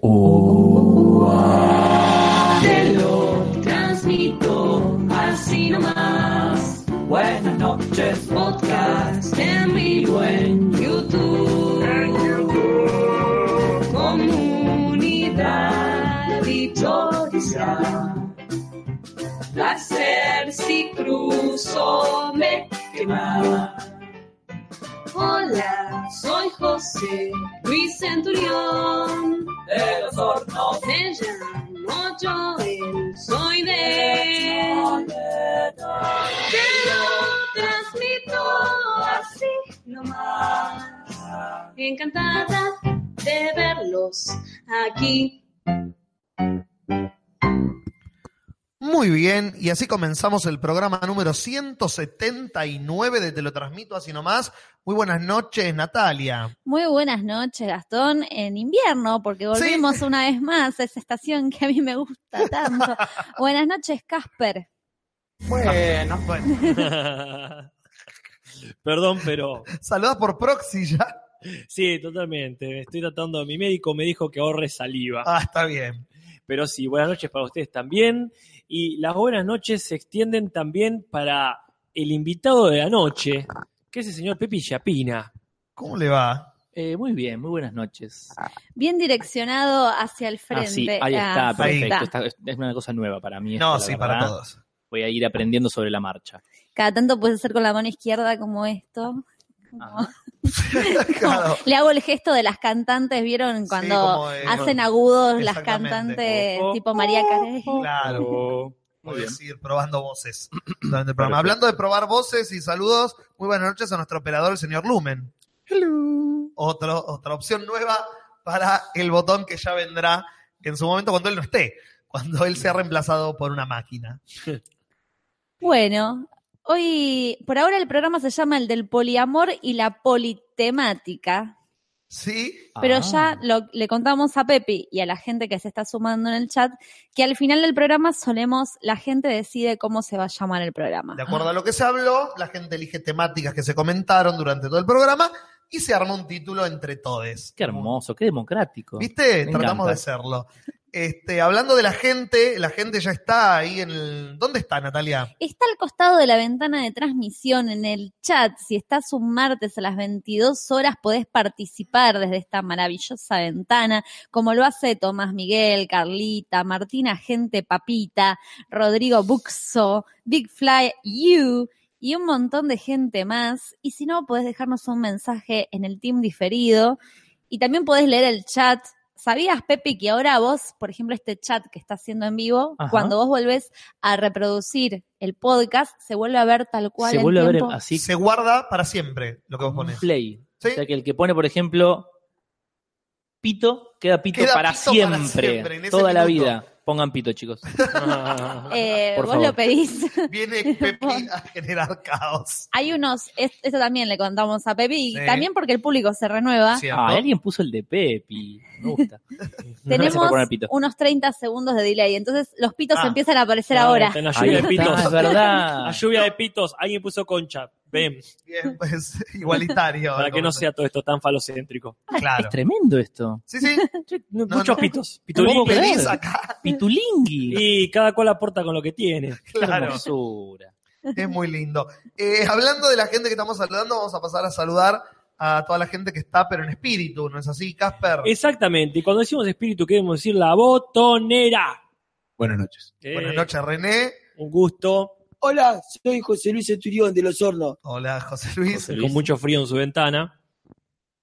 Te lo transmito así nomás. Buenas noches, podcast en vivo en YouTube. Comunidad dichosa. Placer si cruzo me quema. Hola, soy José Luis Centurión. De los hornos. Me llamo Joel, soy de. Te lo transmito así nomás. Encantada de verlos aquí. Muy bien, y así comenzamos el programa número 179 de Te lo transmito así nomás. Muy buenas noches, Natalia. Muy buenas noches, Gastón, en invierno, porque volvimos una vez más a esa estación que a mí me gusta tanto. buenas noches, Casper. Bueno, bueno. Perdón, pero Saluda por proxy ya. sí, totalmente. Estoy tratando, mi médico me dijo que ahorre saliva. Ah, está bien. Pero sí, buenas noches para ustedes también. Y las buenas noches se extienden también para el invitado de la noche, que es el señor Pepi Chapina. ¿Cómo le va? Eh, muy bien, muy buenas noches. Bien direccionado hacia el frente. Ah, sí, ahí Ah, está, ahí perfecto. está. Está- es una cosa nueva para mí. No, sí, para todos. Voy a ir aprendiendo sobre la marcha. Cada tanto puedes hacer con la mano izquierda como esto. Como- Ajá. Claro. Le hago el gesto de las cantantes, ¿vieron? Cuando de- hacen agudos las cantantes Oh, oh, tipo María Carey. Claro. Muy Puedes bien. ir probando voces durante el programa. Hablando de probar voces y saludos, muy buenas noches a nuestro operador, el señor Lumen. Otro, otra opción nueva para el botón que ya vendrá en su momento cuando él no esté, cuando él sea reemplazado por una máquina. Bueno, hoy, por ahora el programa se llama el del poliamor y la politemática, ¿Sí? pero Ah. ya lo- le contamos a Pepi y a la gente que se está sumando en el chat que al final del programa solemos, la gente decide cómo se va a llamar el programa. De acuerdo a lo que se habló, la gente elige temáticas que se comentaron durante todo el programa y se arma un título entre todos. Qué hermoso, qué democrático. ¿Viste? Me Tratamos encanta. de serlo. Este, hablando de la gente, la gente ya está ahí en el. ¿Dónde está, Natalia? Está al costado de la ventana de transmisión en el chat. Si estás un martes a las 22 horas, podés participar desde esta maravillosa ventana, como lo hace Tomás Miguel, Carlita, Martina Gente Papita, Rodrigo Buxo, Big Fly You y un montón de gente más. Y si no, podés dejarnos un mensaje en el team diferido y también podés leer el chat. ¿Sabías, Pepe, que ahora vos, por ejemplo, este chat que está haciendo en vivo, Ajá. cuando vos volvés a reproducir el podcast, se vuelve a ver tal cual Se el vuelve a ver así Se guarda para siempre lo que vos pones. play. ¿Sí? O sea que el que pone, por ejemplo, pito, queda pito, Queda para, pito para siempre, toda la vida. Pongan pito, chicos. Eh, Por vos favor. lo pedís. Viene Pepi a generar caos. Hay unos, es- esto también le contamos a Pepe, y Sí. también porque el público se renueva. ¿Cierto? Ah, alguien puso el de Pepi. Me gusta. Tenemos unos 30 segundos de delay, entonces los pitos Ah. empiezan a aparecer Ah, ahora. lluvia de pitos. es verdad. La lluvia de pitos. Alguien puso concha. Ven, Bien, pues igualitario. para que no sea todo esto tan falocéntrico. Claro. Es tremendo esto. Sí, sí. Muchos no. pitos. ¿Cómo ¿Cómo Pitulín. pedís creer? acá? Pitulingui. Y cada cual aporta con lo que tiene. Claro. hermosura. Es muy lindo. Eh, hablando de la gente que estamos saludando, vamos a pasar a saludar a toda la gente que está, pero en espíritu, ¿no es así, Casper? Exactamente. Y cuando decimos espíritu, queremos decir la botonera. Buenas noches. Eh, Buenas noches, René. Un gusto. Hola, soy José Luis Esturión de Los Hornos. Hola, José Luis. Con mucho frío en su ventana.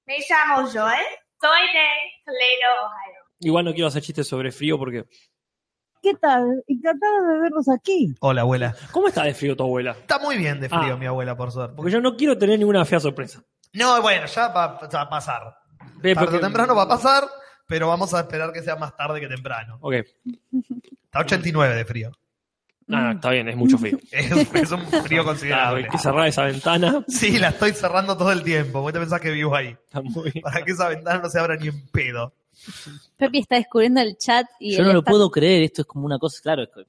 Me llamo Joel, soy de Toledo, Ohio. Igual no quiero hacer chistes sobre frío porque. ¿Qué tal? Encantado de verlos aquí. Hola, abuela. ¿Cómo está de frío tu abuela? Está muy bien de frío, Ah. mi abuela, por suerte. Porque yo no quiero tener ninguna fea sorpresa. No, bueno, ya va, va a pasar. Ve, Tarde porque- o temprano va a pasar, pero vamos a esperar que sea más tarde que temprano. Ok. Está 89 de frío. No, no, está bien, es mucho frío. Es, es un frío Claro, considerable. hay que cerrar esa ventana. Sí, la estoy cerrando todo el tiempo. Vos te pensás que vivo ahí. Está muy Para que esa ventana no se abra ni en pedo. Pepi está descubriendo el chat y Yo no lo está- puedo creer, esto es como una cosa, claro, es que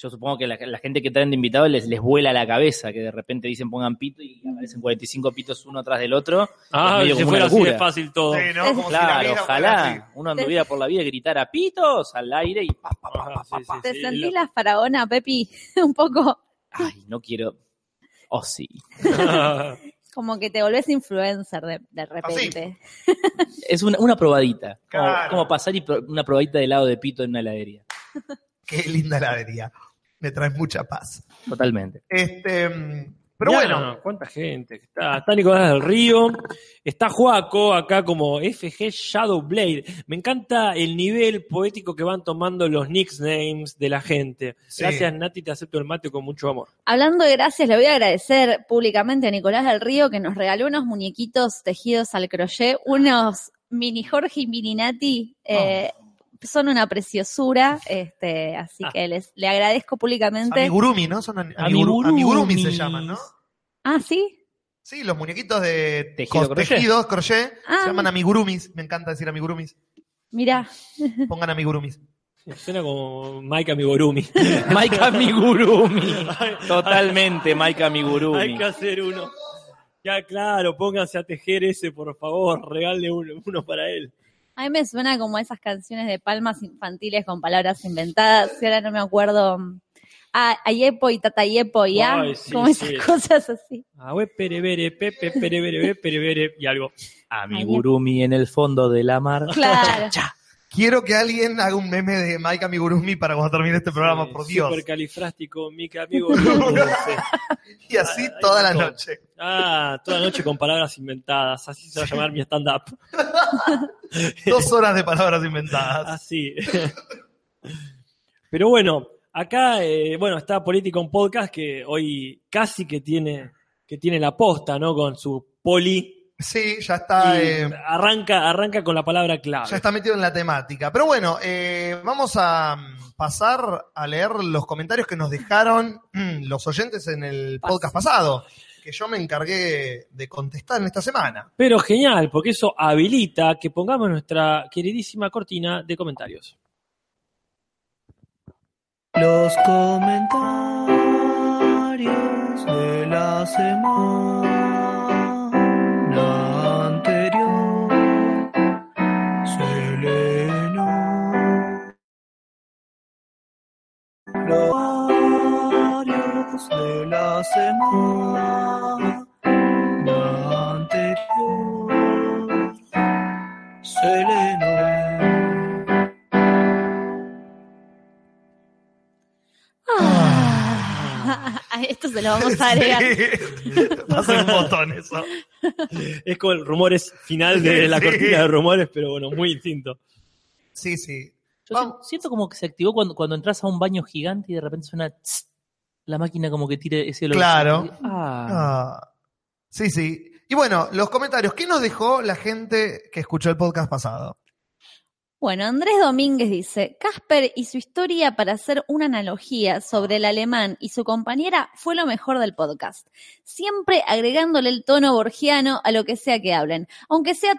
yo supongo que la, la gente que traen de invitados les, les vuela la cabeza, que de repente dicen pongan pito y aparecen 45 pitos uno atrás del otro. Ah, Es medio si como fuera así de locura. fácil todo. Sí, ¿no? Como si la Claro, ojalá uno anduviera por la vida y gritara pitos al aire y pa, pa, pa, pa, sí, pa. sí, ¿Te sí, sentís lo- la faraona, Pepi? Un poco Ay, no quiero. Oh, sí. como que te volvés influencer de, de repente. Es una, una probadita. Como, pasar y pro- una probadita de helado de pito en una heladería. Qué linda heladería. Me trae mucha paz. Totalmente. Este, pero bueno, ¿Cuánta gente? Está, está Nicolás del Río, está Joaco acá como FG Shadowblade. Me encanta el nivel poético que van tomando los nicknames de la gente. Sí. Gracias, Nati, te acepto el mate con mucho amor. Hablando de gracias, le voy a agradecer públicamente a Nicolás del Río que nos regaló unos muñequitos tejidos al crochet, unos mini Jorge y mini Nati. eh, Son una preciosura, este, así Ah. que les, le agradezco públicamente. amigurumi, ¿no? Son ami- amiguru- amigurumi se llaman, ¿no? Ah, ¿sí? Sí, los muñequitos de Tejido cos- crochet. tejidos, crochet, Ah. se llaman amigurumis. Me encanta decir amigurumis. Mirá, Pongan amigurumis. Suena como Mike Amigurumi. Mike Amigurumi. Totalmente, Mike Amigurumi. Hay que hacer uno. Ya, claro, pónganse a tejer ese, por favor. Regale uno, uno para él. A mí me suena como esas canciones de palmas infantiles con palabras inventadas, y ahora no me acuerdo. Ah, Ayepo y Tatayepo y ah, Ay, sí, como esas sí. cosas así. Ah, we, perebere, pepe, perebere, perebere, y algo. Amigurumi en el fondo de la mar. Claro. Quiero que alguien haga un meme de Mike Amigurumi para cuando termine este programa, por Dios. Supercalifrástico, Mica Amigo. Y así toda la todo. noche. Ah, toda la noche con palabras inventadas. Así se va a llamar mi stand-up. Dos horas de palabras inventadas. Así. Pero bueno, acá, eh, bueno, está Política un podcast que hoy casi que tiene, que tiene la posta, ¿no? Con su poli. Sí, ya está, eh, arranca, arranca con la palabra clave. ya está metido en la temática. Pero bueno, eh, vamos a mm, pasar a leer los comentarios que nos dejaron mm, los oyentes en el podcast pasado, que yo me encargué de contestar en esta semana. Pero genial, porque eso habilita que pongamos nuestra queridísima cortina de comentarios. Los comentarios de la semana Los comentarios de la semana anterior se leen hoy. Ah, a esto se lo vamos a agregar. Sí. Va a ser un botón eso. Es como el rumores final de la Sí. cortina de rumores, pero bueno, muy distinto. Sí, sí. Yo Vamos. si- siento como que se activó cuando, cuando entras a un baño gigante y de repente suena tss, la máquina como que tire ese olor. Claro. Ah. Ah, sí, sí. Y bueno, los comentarios. ¿Qué nos dejó la gente que escuchó el podcast pasado? Bueno, Andrés Domínguez dice, Casper y su historia para hacer una analogía sobre el alemán y su compañera fue lo mejor del podcast. Siempre agregándole el tono borgiano a lo que sea que hablen. Aunque sea,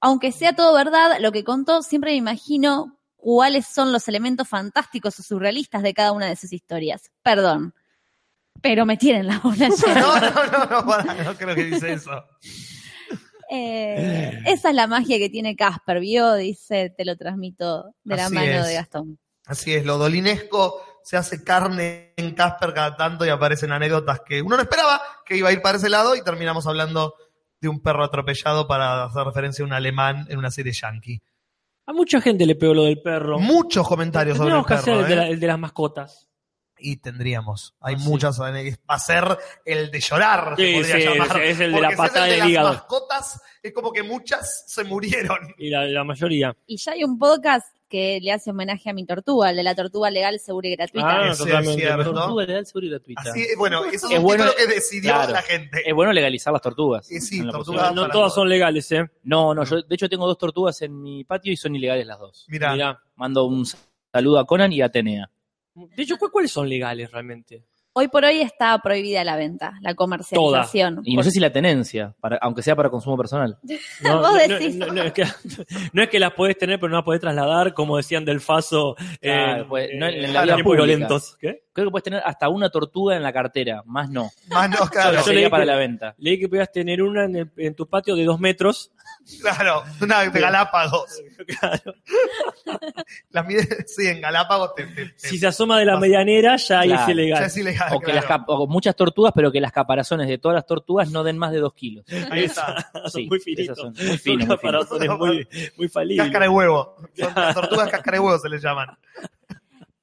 aunque sea todo verdad, lo que contó, siempre me imagino cuáles son los elementos fantásticos o surrealistas de cada una de sus historias. Perdón. Pero me tienen la bola llena. No, no, no, no, no creo que dice eso. Eh, esa es la magia que tiene Casper, ¿vio? Dice, te lo transmito de la Así mano es. de Gastón. Así es, lo dolinesco se hace carne en Casper cada tanto y aparecen anécdotas que uno no esperaba que iba a ir para ese lado y terminamos hablando de un perro atropellado para hacer referencia a un alemán en una serie yankee. A mucha gente le pegó lo del perro. Muchos comentarios sobre el Tendríamos que hacer perro. el de, la- ¿eh? el de las mascotas. Y tendríamos. Hay Ah, sí. muchas. Va a ser el de llorar. se Sí, podría sí, llamar. es- el de la si es patada el de del las hígado. mascotas, es como que muchas se murieron. Y la, la mayoría. Y ya hay un podcast que le hace homenaje a mi tortuga, el de la tortuga legal, segura y gratuita. Ah, es totalmente. cierto. Tortuga legal, seguro y gratuita. Así, bueno, eso es, Es bueno- título que decidió claro. la gente. Es bueno legalizar las tortugas. Sí, sí, tortugas. No todas todo. son legales, ¿eh? No, no, yo de hecho tengo dos tortugas en mi patio y son ilegales las dos. Mira, Mirá. Mando un saludo a Conan y a Atenea. De hecho, ¿cu- ¿cuáles son legales realmente? Hoy por hoy está prohibida la venta, la comercialización. Y no sé si la tenencia, para, aunque sea para consumo personal. No, Vos no, decís. no, no, es que, no es que las podés tener, pero no las podés trasladar, como decían del Faso. Claro, en- pues, no en en la. Creo que puedes tener hasta una tortuga en la cartera, más no. Más no, Claro, claro. yo leí para que- la venta. Leí que podías tener una en, el- en tu patio de dos metros. Claro, una de Galápagos. Claro. La mide, sí, en Galápagos te, te- te- Si se asoma de la medianera, ya ahí Claro, es ya ilegal. es ilegal. O que claro. las cap- o muchas tortugas, pero que las caparazones de todas las tortugas no den más de dos kilos. Ahí está. Sí, muy esas finitos. son muy finos, muy Son caparazones muy, muy falibles. Cáscara de huevo. Son las tortugas cáscara de huevo se les llaman.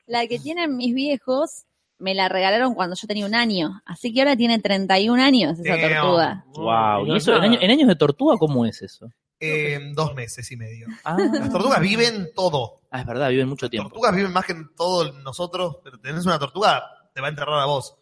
La que tienen mis viejos me la regalaron cuando yo tenía un año. Así que ahora tiene 31 años esa Damn. tortuga. Wow. no ¿Y es eso en, año- en años de tortuga cómo es eso? Eh, dos meses y medio. Ah, Las tortugas viven todo. Ah, es verdad, viven mucho Las tiempo. tortugas viven más que en todos nosotros, pero tenés una tortuga, te va a enterrar a vos.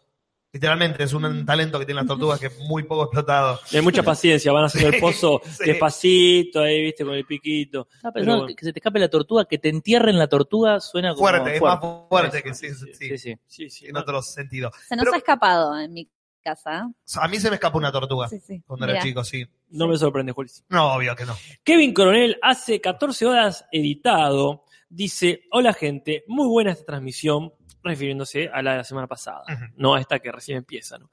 Literalmente, es un talento que tienen las tortugas que es muy poco explotado. Hay mucha paciencia, van haciendo el pozo sí. despacito, ahí, viste, con el piquito. Estaba Pero pensando bueno. que se te escape la tortuga, que te entierren la tortuga suena como Fuerte, es más fuerte que sí, sí, sí, Sí, sí. Sí, sí. en otro sentido. Se nos Pero- ha escapado en mi casa. A mí se me escapó una tortuga Sí, sí. cuando era chico, sí. No me sorprende, Julis. No, obvio que no. Kevin Coronel hace 14 horas editado. Dice, hola gente, muy buena esta transmisión, refiriéndose a la de la semana pasada, no a esta que recién empieza. ¿no?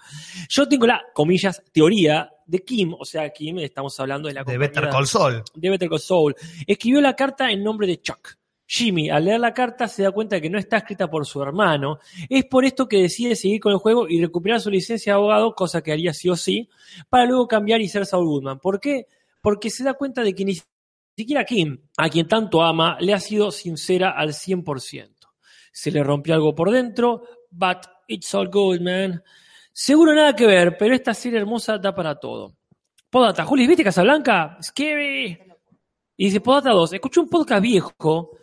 Yo tengo la, comillas, teoría de Kim, o sea, Kim, estamos hablando de la De Better Call Saul. de Better Call Saul. Escribió la carta en nombre de Chuck. Jimmy, al leer la carta, se da cuenta de que no está escrita por su hermano. Es por esto que decide seguir con el juego y recuperar su licencia de abogado, cosa que haría sí o sí, para luego cambiar y ser Saul Goodman. ¿Por qué? Porque se da cuenta de que ni siquiera Kim, a quien tanto ama, le ha sido sincera al 100%. Se le rompió algo por dentro, but it's all good, man. Seguro nada que ver, pero esta serie hermosa da para todo. Podata, Juli, ¿viste Casablanca? Scary. Y dice, Podata 2, escuché un podcast viejo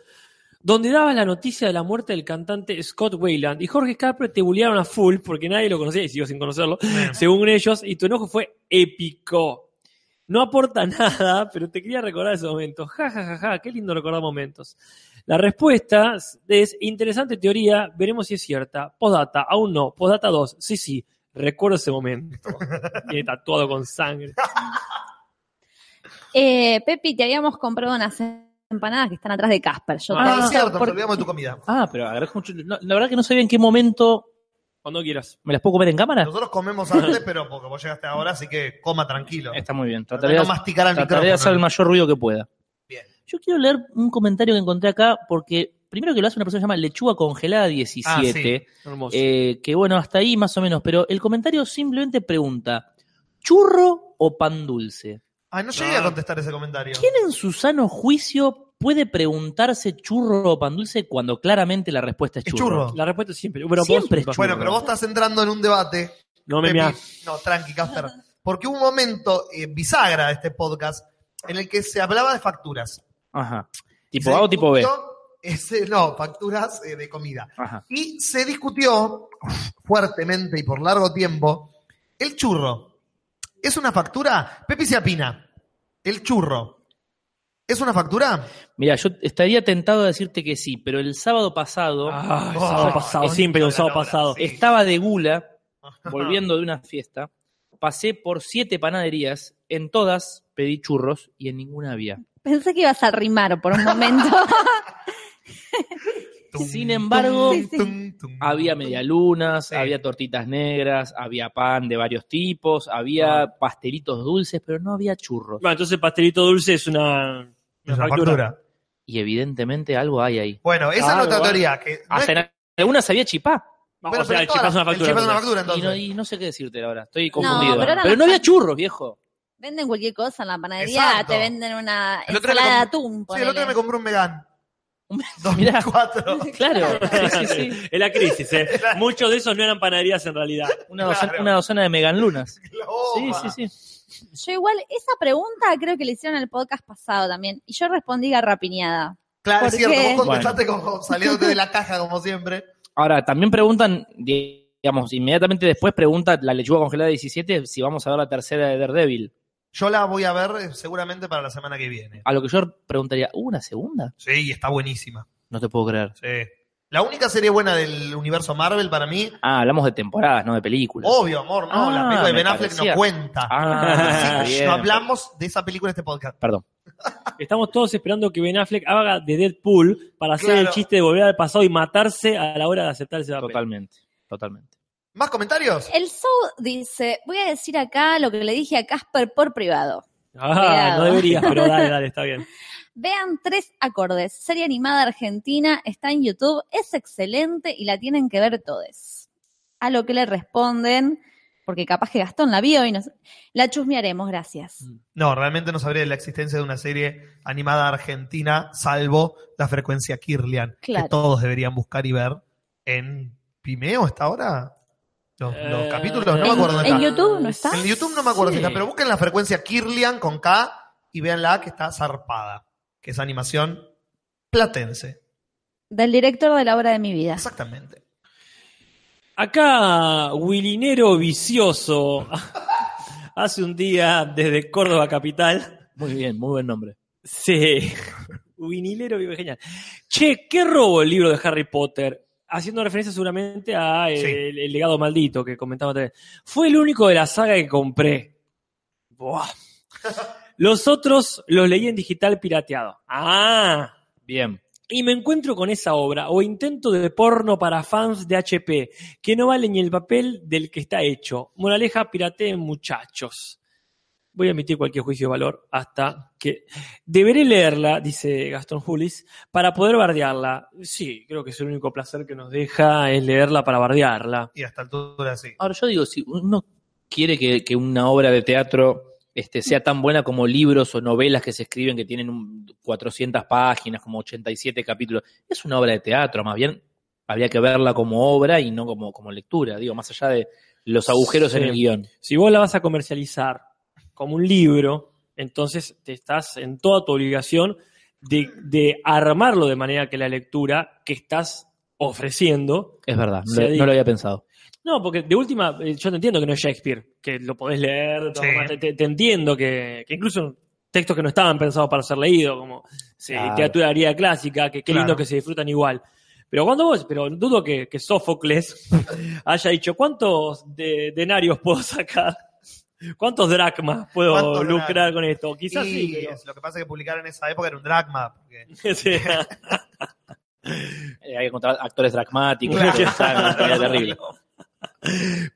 donde daba la noticia de la muerte del cantante Scott Wayland y Jorge Capre te bullearon a full porque nadie lo conocía y siguió sin conocerlo, según ellos, y tu enojo fue épico. No aporta nada, pero te quería recordar ese momento. Ja, ja, ja, ja, qué lindo recordar momentos. La respuesta es interesante teoría, veremos si es cierta. Postdata, aún no. Postdata 2, sí, sí, recuerdo ese momento. Tiene tatuado con sangre. Eh, Pepi, te habíamos comprado unas empanadas que están atrás de Casper. Yo Ah, te es cierto, nos por- olvidamos de tu comida. Ah, pero agradezco mucho. no, la verdad que no sabía en qué momento Cuando quieras. me las puedo comer en cámara. Nosotros comemos antes, pero porque vos llegaste ahora, así que coma tranquilo. Está muy bien. Trataré de no masticar al trataré de hacer el mayor ruido que pueda. Bien. Yo quiero leer un comentario que encontré acá porque primero que lo hace una persona que se llama Lechuga Congelada 17. Hermoso. Eh, que bueno, hasta ahí más o menos, pero el comentario simplemente pregunta, ¿churro o pan dulce? Ay, no llegué Ah. a contestar ese comentario. ¿Quién en su sano juicio puede preguntarse churro o pan dulce cuando claramente la respuesta es Es churro? churro. La respuesta es siempre. Pero Siempre vos- es Bueno, churro. pero vos estás entrando en un debate. No me meas. No, tranqui, Casper. Porque hubo un momento eh, bisagra de este podcast en el que se hablaba de facturas. Ajá. ¿Tipo Se A o tipo B? ese- no, facturas eh, de comida. Ajá. Y se discutió fuertemente y por largo tiempo el churro. ¿Es una factura? Pepi se apina. El churro. ¿Es una factura? Mira, yo estaría tentado a decirte que sí, pero el sábado pasado Ah, el Oh, sábado pasado, es siempre un sábado hora, pasado. sí. estaba de gula, volviendo de una fiesta, pasé por siete panaderías, en todas pedí churros y en ninguna había. Pensé que ibas a rimar por un momento. Sin embargo, Sí, sí. Había medialunas, Sí. había tortitas negras, había pan de varios tipos, había Ah. pastelitos dulces, pero no había churros. Bueno, entonces pastelito dulce es una, Es una factura. factura. Y evidentemente algo hay ahí. Bueno, esa es teoría. Que no es Hasta que- en algunas había chipá. bueno, o sea, pero el chipá es una el factura. chipá es una entonces. factura, Y no, entonces. y no sé qué decirte ahora, estoy confundido. pero pero ahora no había churros, viejo. Venden cualquier cosa en la panadería, Exacto. te venden una El ensalada de atún. Sí, el otro día me compré un Megan. Mirá. 2004. Claro, sí, sí, sí. Es la crisis, ¿eh? Muchos de esos no eran panaderías en realidad. Una, docena, Claro. una docena de meganlunas. Sí, Gloma. sí, sí. Yo igual, esa pregunta creo que le hicieron en el podcast pasado también. Y yo respondí garrapiñada. Claro, es ¿Por cierto. qué? Vos contestaste como saliéndote de la caja, como siempre. Ahora, también preguntan, digamos, inmediatamente después pregunta la lechuga congelada 17 si vamos a ver la tercera de Daredevil. Yo la voy a ver eh, seguramente para la semana que viene. A lo que yo preguntaría, ¿hubo una segunda? Sí, y está buenísima. No te puedo creer. Sí. La única serie buena del universo Marvel para mí, Ah, hablamos de temporadas, no de películas. obvio, amor, no, la Ah, película de Ben Affleck parecía. no cuenta. Ah, Sí, bien. no hablamos de esa película en este podcast. Perdón. Estamos todos esperando que Ben Affleck haga de Deadpool para hacer Claro. el chiste de volver al pasado y matarse a la hora de aceptar ese papel. Totalmente. Totalmente. ¿Más comentarios? El Show dice, voy a decir acá lo que le dije a Casper por privado. Ah, Cuidado. no deberías, pero dale, dale, está bien. Vean tres acordes, serie animada argentina, está en YouTube, es excelente y la tienen que ver todos. A lo que le responden, porque capaz que Gastón la vio y nos... La chusmearemos, gracias. No, realmente no sabría de la existencia de una serie animada argentina, salvo la frecuencia Kirlian, Claro. que todos deberían buscar y ver en Vimeo hasta ahora. Los, los Eh, capítulos, no me ¿En, acuerdo dónde en está. YouTube no está? En YouTube no me acuerdo si Sí. está, pero busquen la frecuencia Kirlian con K y véanla que está zarpada, que es animación platense. Del director de la obra de mi vida. Exactamente. Acá, Wilinero Vicioso hace un día desde Córdoba Capital. Muy bien, muy buen nombre. Sí, Winilero vive genial. Che, ¿qué robo el libro de Harry Potter? Haciendo referencia seguramente a el, Sí. el legado maldito que comentaba antes. Fue el único de la saga que compré. Buah. Los otros los leí en digital pirateado. Ah, Bien. y me encuentro con esa obra o intento de porno para fans de HP que no vale ni el papel del que está hecho. Moraleja, pirateen muchachos. Voy a emitir cualquier juicio de valor hasta que... Deberé leerla, dice Gastón Julis, para poder bardearla. Sí, creo que es el único placer que nos deja es leerla para bardearla. Y hasta altura sí. Ahora yo digo, si uno quiere que, que una obra de teatro este, sea tan buena como libros o novelas que se escriben que tienen un 400 páginas, como 87 capítulos, es una obra de teatro, más bien habría que verla como obra y no como, como lectura, digo, más allá de los agujeros Sí. en el guion. Si vos la vas a comercializar como un libro, entonces te estás en toda tu obligación de, de armarlo de manera que la lectura que estás ofreciendo Es verdad, no, no lo había pensado. No, porque de última, eh, yo te entiendo que no es Shakespeare, que lo podés leer, Sí. te, entiendo que, que incluso textos que no estaban pensados para ser leídos, como sí, Claro. literatura griega clásica, que qué Claro. lindo que se disfrutan igual. Pero cuando vos, pero dudo que, que Sófocles haya dicho, ¿cuántos de- denarios puedo sacar? ¿Cuántos dracmas puedo ¿Cuántos lucrar dracmas? con esto? Quizás Y sí, pero... es- lo que pasa es que publicar en esa época era un dragma. porque- Sí. Eh, hay que encontrar actores dragmáticos, Claro. calidad terrible.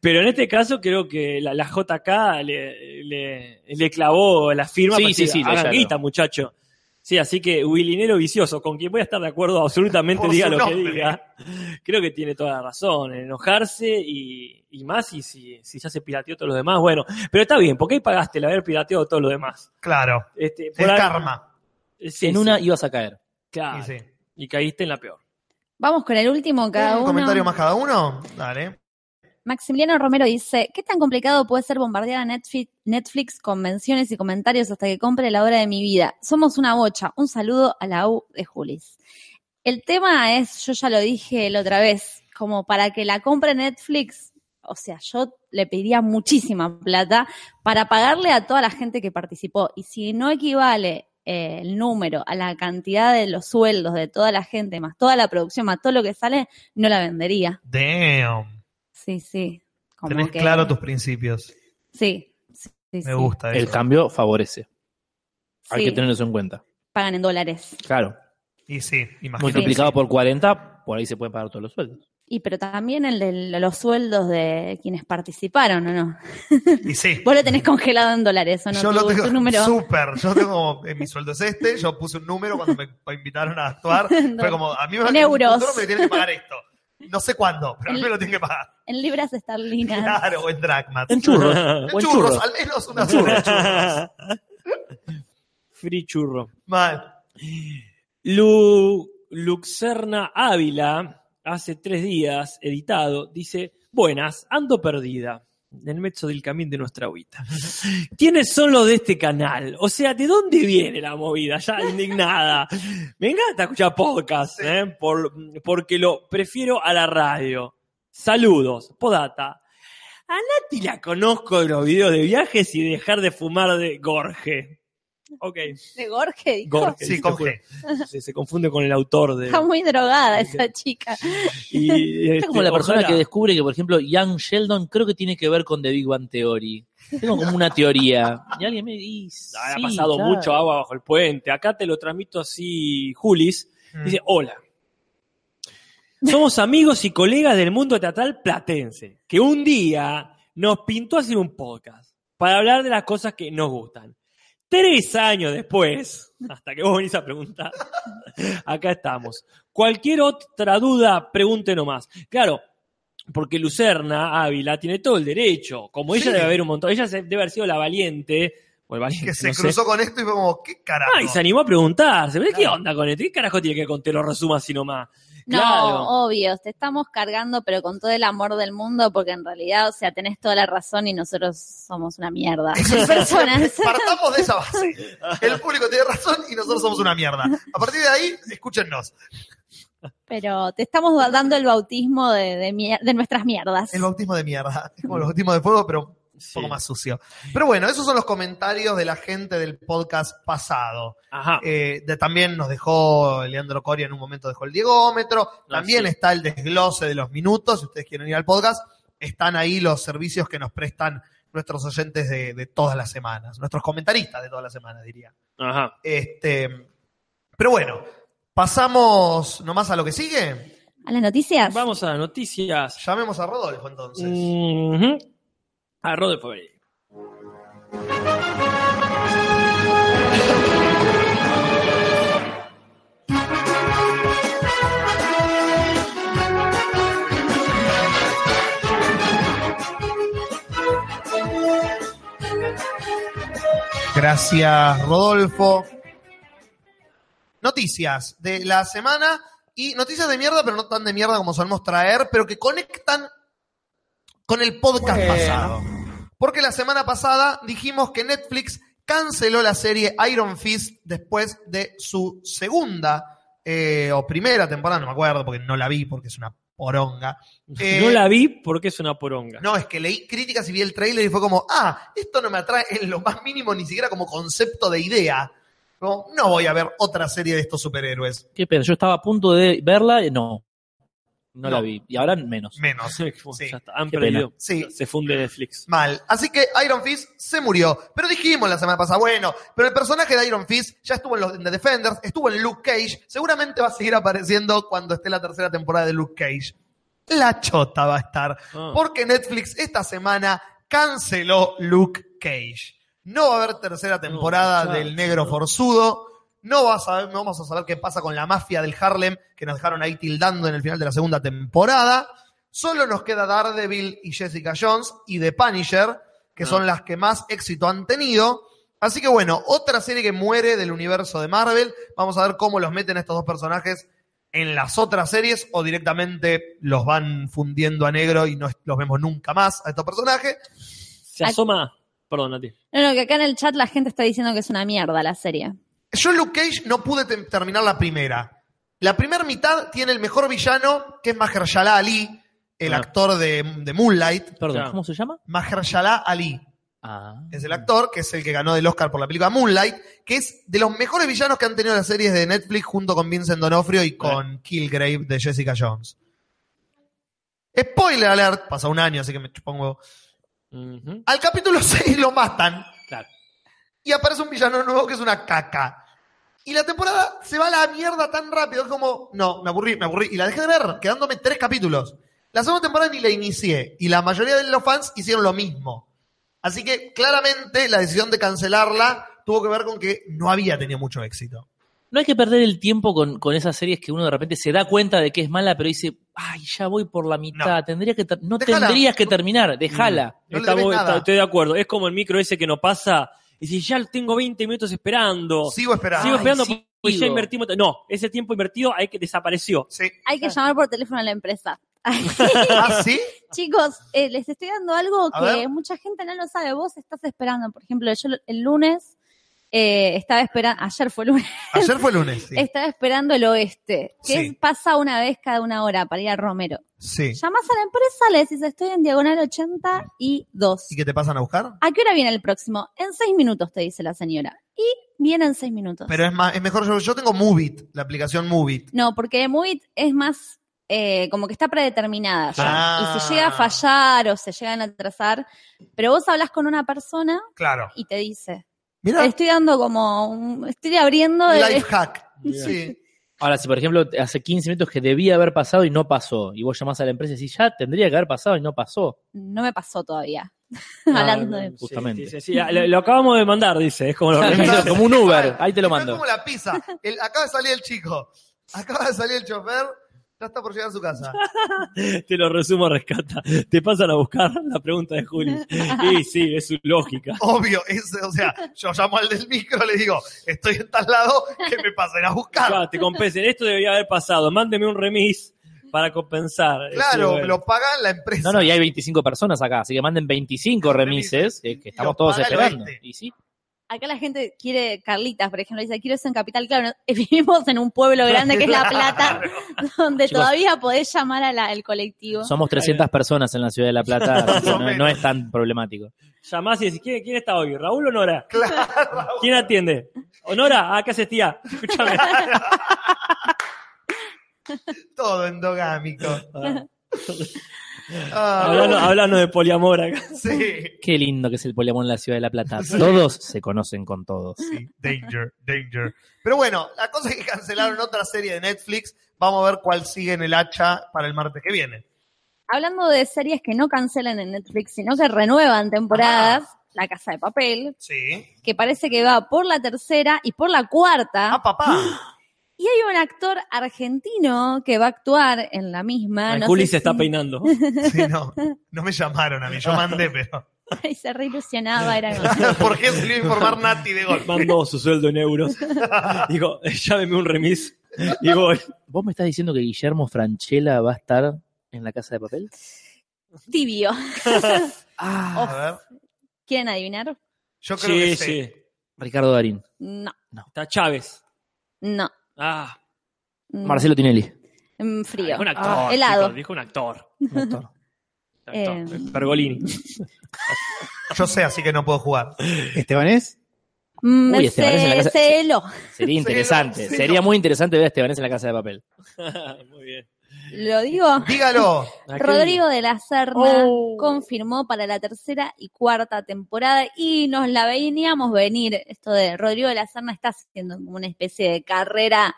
Pero en este caso creo que la, la JK le, le- le clavó la firma Sí, para sí, decir, sí, hagan ya lo- guita, muchacho. Sí, así que Willinero Vicioso, con quien voy a estar de acuerdo absolutamente, Por diga lo que diga, creo que tiene toda la razón, en enojarse y, y más y si, si ya se pirateó todo lo demás, bueno, pero está bien, porque ahí pagaste el haber pirateado todo lo demás. Claro. Este, Es por karma. Sí, en sí, una ibas a caer. claro, Y sí. y caíste en la peor. Vamos con el último, cada ¿Un uno. comentario más cada uno? Dale. Maximiliano Romero dice, ¿qué tan complicado puede ser bombardear a Netflix, con menciones y comentarios hasta que compre la hora de mi vida? Somos una bocha. Un saludo a la U de Julis. El tema es, yo ya lo dije la otra vez, como para que la compre Netflix, o sea, yo le pediría muchísima plata para pagarle a toda la gente que participó. Y si no equivale eh, el número a la cantidad de los sueldos de toda la gente, más toda la producción, más todo lo que sale, no la vendería. Damn. Sí, sí. Como Tenés que- claro tus principios. Sí, sí, sí, Me sí. gusta El eso. cambio favorece. Hay Sí, que tenerlo eso en cuenta. pagan en dólares. Claro. Y sí, imagínate. Multiplicado por 40, por ahí se pueden pagar todos los sueldos. Y pero también el de los sueldos de quienes participaron, ¿o no? Y sí. Vos lo tenés congelado en dólares, ¿o no? yo lo tengo tu número. súper. Yo tengo, mi sueldo es este. Yo puse un número cuando me invitaron a actuar. Fue como, a mí me, En euros. me tienen que pagar esto. No sé cuándo, pero a mí El- me lo tienen que pagar. En libras esterlinas. Claro, o en dragmas. En churros. En o en churros, churros. al menos una churros. churros. Free churro. Mal. Lu, Luxerna Ávila, hace tres días, editado, dice, buenas, ando perdida. En el medio del camino de nuestra agüita. ¿Quiénes son los de este canal? O sea, ¿de dónde viene la movida? Ya indignada. Me encanta escuchar podcast, ¿eh? Por- porque lo prefiero a la radio. Saludos. Podata. A Nati la conozco de los videos de viajes y dejar de fumar de Gorge. Ok. De Gorge, dijo. Gorge, Sí, con. G. Se, se confunde con el autor de. Está muy drogada esa chica. Y, Es este, como la persona ojalá- que descubre que, por ejemplo, Young Sheldon creo que tiene que ver con The Big Bang Theory. Tengo como una teoría. Y alguien me dice. Ha pasado mucho agua bajo el puente. Acá te lo transmito así, Julis. Mm. Dice, hola. Somos amigos y colegas del mundo teatral platense, que un día nos pintó hacer un podcast para hablar de las cosas que nos gustan. Tres años después, hasta que vos venís a preguntar, acá estamos. Cualquier otra duda, pregunte nomás. Claro, porque Lucerna Ávila tiene todo el derecho. Como ella Sí. debe haber un montón, ella debe haber sido la valiente, o el valiente, Que se no sé. cruzó con esto y fue como, ¿qué carajo? Ah, y se animó a preguntarse, ¿pero qué onda con esto? ¿Qué carajo tiene que con te lo resuma así nomás? No, Claro. obvio, te estamos cargando, pero con todo el amor del mundo, porque en realidad, o sea, tenés toda la razón y nosotros somos una mierda. personas. Partamos de esa base. El público tiene razón y nosotros somos una mierda. A partir de ahí, escúchennos. Pero te estamos dando el bautismo de, de, mier- de nuestras mierdas. El bautismo de mierda. Es como el bautismo de fuego, pero Sí. poco más sucio. Pero bueno, esos son los comentarios de la gente del podcast pasado. Ajá. Eh, de- también nos dejó Leandro Coria en un momento, dejó el diegómetro. También sí. está el desglose de los minutos. Si ustedes quieren ir al podcast, están ahí los servicios que nos prestan nuestros oyentes de, de todas las semanas. Nuestros comentaristas de todas las semanas, diría. Ajá. Este, pero bueno, pasamos nomás a lo que sigue. ¿A las noticias? Vamos a las noticias. Llamemos a Rodolfo entonces. Ujú. A Rodolfo. Gracias, Rodolfo. Noticias de la semana y noticias de mierda, pero no tan de mierda como solemos traer, pero que conectan con el podcast pasado. Porque la semana pasada dijimos que Netflix canceló la serie Iron Fist después de su segunda eh, o primera temporada, no me acuerdo porque no la vi porque es una poronga. Eh, no la vi porque es una poronga. No, es que leí críticas y vi el trailer y fue como, ah, esto no me atrae en lo más mínimo ni siquiera como concepto de idea. Como, no voy a ver otra serie de estos superhéroes. Qué pena, yo estaba a punto de verla, y no. No, la vi. Y ahora menos. Menos. Ya Sí. está, han Qué perdido. Sí. Se funde Netflix. Mal. Así que Iron Fist se murió. Pero dijimos la semana pasada, bueno, pero el personaje de Iron Fist ya estuvo en los en The Defenders, estuvo en Luke Cage, seguramente va a seguir apareciendo cuando esté la tercera temporada de Luke Cage. La chota va a estar. Ah. Porque Netflix esta semana canceló Luke Cage. No va a haber tercera temporada No, del negro forzudo. No, va a no vamos a saber qué pasa con la mafia del Harlem que nos dejaron ahí tildando en el final de la segunda temporada. Solo nos queda Daredevil y Jessica Jones y The Punisher, que Ah. son las que más éxito han tenido. Así que bueno, otra serie que muere del universo de Marvel. Vamos a ver cómo los meten estos dos personajes en las otras series o directamente los van fundiendo a negro y no los vemos nunca más a estos personajes. Se asoma. Perdón, Nati. No, no, que acá en el chat la gente está diciendo que es una mierda la serie. Yo Luke Cage no pude te- terminar la primera. La primera mitad tiene el mejor villano, que es Mahershala Ali, el Ah. actor de, de Moonlight. Perdón. ¿cómo se llama? Mahershala Ali Ah. es el actor, que es el que ganó el Oscar por la película Moonlight, que es de los mejores villanos que han tenido las series de Netflix junto con Vincent D'Onofrio y con Killgrave de Jessica Jones. Spoiler alert, pasa un año, así que me. Ujú. Al capítulo 6 lo matan. Y aparece un villano nuevo que es una caca. Y la temporada se va a la mierda tan rápido, es como, no, me aburrí, me aburrí. Y la dejé de ver, quedándome tres capítulos. La segunda temporada ni la inicié. Y la mayoría de los fans hicieron lo mismo. Así que claramente la decisión de cancelarla tuvo que ver con que no había tenido mucho éxito. No hay que perder el tiempo con, con esas series que uno de repente se da cuenta de que es mala, pero dice, ay, ya voy por la mitad, No. tendría que no tendrías que terminar, déjala. No está- estoy de acuerdo. Es como el micro ese que no pasa. Y si ya tengo 20 minutos esperando. Sigo esperando. Sigo Ay, esperando sigo. porque ya invertimos. No, ese tiempo invertido hay que desapareció. Sí. Hay que llamar por teléfono a la empresa. ¿Ah, sí? Chicos, eh, les estoy dando algo A que ver. mucha gente no lo sabe. Vos estás esperando. Por ejemplo, yo el lunes eh, estaba esperando, ayer fue lunes, Ayer fue lunes. Sí. estaba esperando el oeste, que Sí. es- pasa una vez cada una hora para ir a Romero. Sí. Llamás a la empresa, le decís, estoy en diagonal 82. ¿Y qué te pasan a buscar? ¿A qué hora viene el próximo? En seis minutos, te dice la señora. Viene en seis minutos. Pero es más, es mejor. Yo, yo tengo Movit, la aplicación Movit. No, porque Movit es más eh, como que está predeterminada ya. Ah. Y si llega a fallar o se llegan a atrasar, pero vos hablas con una persona Claro. y te dice, Mira, estoy dando como, un- estoy abriendo, el- life hack. Sí. Ahora, si por ejemplo hace 15 minutos que debía haber pasado y no pasó, y vos llamás a la empresa y decís, ya tendría que haber pasado y no pasó. no me pasó todavía. Ah, Hablando de... Justamente. sí, sí, sí, lo, lo acabamos de mandar, dice. Es como lo Claro. Como un Uber, ahí te lo Es mando. como la pizza. El- acaba de salir el chico. Acaba de salir el chofer. Ya está por llegar a su casa. Te lo resumo, rescata. Te pasan a buscar la pregunta de Juli. Y sí, es su lógica. Obvio, es, o sea, yo llamo al del micro, le digo, estoy en tal lado, que me pasen a buscar. Claro, te compensen. Esto debería haber pasado. Mándeme un remis para compensar. Claro, lo paga la empresa. No, no, y hay 25 personas acá, así que manden 25 remises, que, que estamos todos esperando. Y sí, Acá la gente quiere, Carlitas, por ejemplo, dice, quiero eso en Capital. Claro, vivimos en un pueblo grande que es La Plata, donde Chicos. todavía podés llamar al colectivo. somos 300 personas en la ciudad de La Plata, no, es tan problemático. Llamás y decís, ¿quién, quién está hoy? ¿Raúl o Nora? Claro. ¿Quién atiende? ¿O Nora? Ah, ¿qué haces, tía? Escúchame. Todo endogámico. Ah, Ah, hablando, hablando de poliamor acá. sí. Qué lindo que es el poliamor en la ciudad de La Plata. Todos se conocen con todos. Sí, danger, danger. Pero bueno, la cosa es que cancelaron otra serie de Netflix. Vamos a ver cuál sigue en el hacha para el martes que viene. Hablando de series que no cancelan en Netflix, sino que renuevan temporadas, La Casa de Papel, Sí. que parece que va por la tercera y por la cuarta. Ah, papá. Y hay un actor argentino que va a actuar en la misma. No Juli sé se está peinando. Sí, no. No me llamaron a mí, yo mandé, pero. Ay, se re ilusionaba, era ¿Por qué se le iba a informar Nati de gol? Mandó su sueldo en euros. Digo, llámeme un remis y voy. ¿Vos me estás diciendo que Guillermo Franchella va a estar en la casa de papel? tibio. Ah, A ver. ¿Quieren adivinar? Yo creo Sí, que sé. sí. Ricardo Darín. No, Está Chávez. no. Ah, Mm, Marcelo Tinelli. mm, Frío. dijo un actor. Ah, helado. chicos, dijo un actor. Actor. Actor. Eh. Pergolini. Yo sé, así que no puedo jugar. ¿Estebanés? Mm, Uy, Estebanés en la casa- celo. Sería interesante. Sería muy interesante ver a Estebanés en la casa de papel. Muy bien. Lo digo. Dígalo. Rodrigo de la Serna Oh. confirmó para la tercera y cuarta temporada y nos la veníamos venir. Esto de Rodrigo de la Serna está haciendo como una especie de carrera,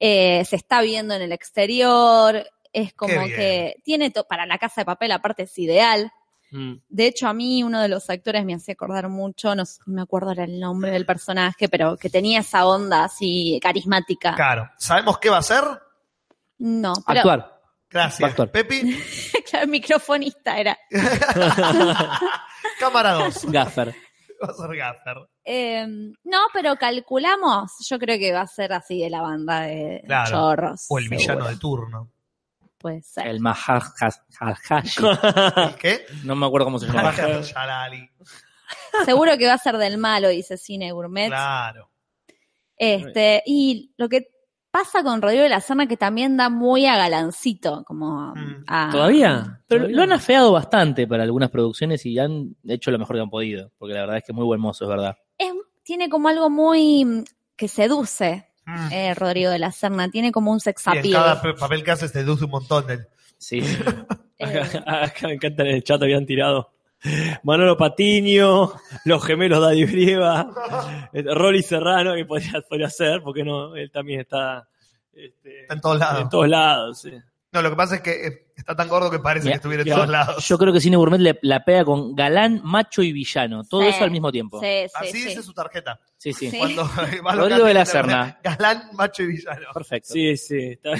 eh, se está viendo en el exterior, es como que tiene para la casa de papel aparte es ideal. Mm. De hecho, a mí uno de los actores me hacía acordar mucho, no, sé, no me acuerdo el nombre del personaje, pero que tenía esa onda así carismática. Claro. ¿Sabemos qué va a hacer? No, pero Actuar. Gracias. actuar. Pepi, claro, microfonista era. cámara 2. Gaffer. Va a ser Gaffer. Eh, no, pero calculamos, yo creo que va a ser así de la banda de Claro. chorros. O el villano seguro. de turno. Puede ser. El Maharhashi. ¿El qué? No me acuerdo cómo se llama. Seguro que va a ser del malo, dice Cine Gourmet. Claro. Este, y lo que pasa con Rodrigo de la Serna que también da muy a galancito, como Mm. a- ¿Todavía? Pero ¿Todavía? lo han afeado bastante para algunas producciones y han hecho lo mejor que han podido. Porque la verdad es que es muy buen mozo, es verdad. es- tiene como algo muy mm, que seduce Mm. eh, Rodrigo de la Serna, tiene como un sex Y en appeal. cada pe- papel que hace se deduce un montón de... Sí. Eh, Acá, acá me encanta en el chat habían tirado. Manolo Patiño, los gemelos Daddy Brieva, este, Rolly Serrano, que podría, podría ser, porque no, él también está este, Está en todos lados. en todos lados. sí. No, lo que pasa es que eh, está tan gordo que parece que estuviera en yo- todos lados. Yo creo que Cine Gourmet le, la pega con galán, macho y villano. Todo Sí. eso al mismo tiempo. sí, sí, Así sí. dice su tarjeta. Sí, sí. Cuando Rodrigo de la Serna. Galán, macho y villano. Perfecto. Sí, sí. está-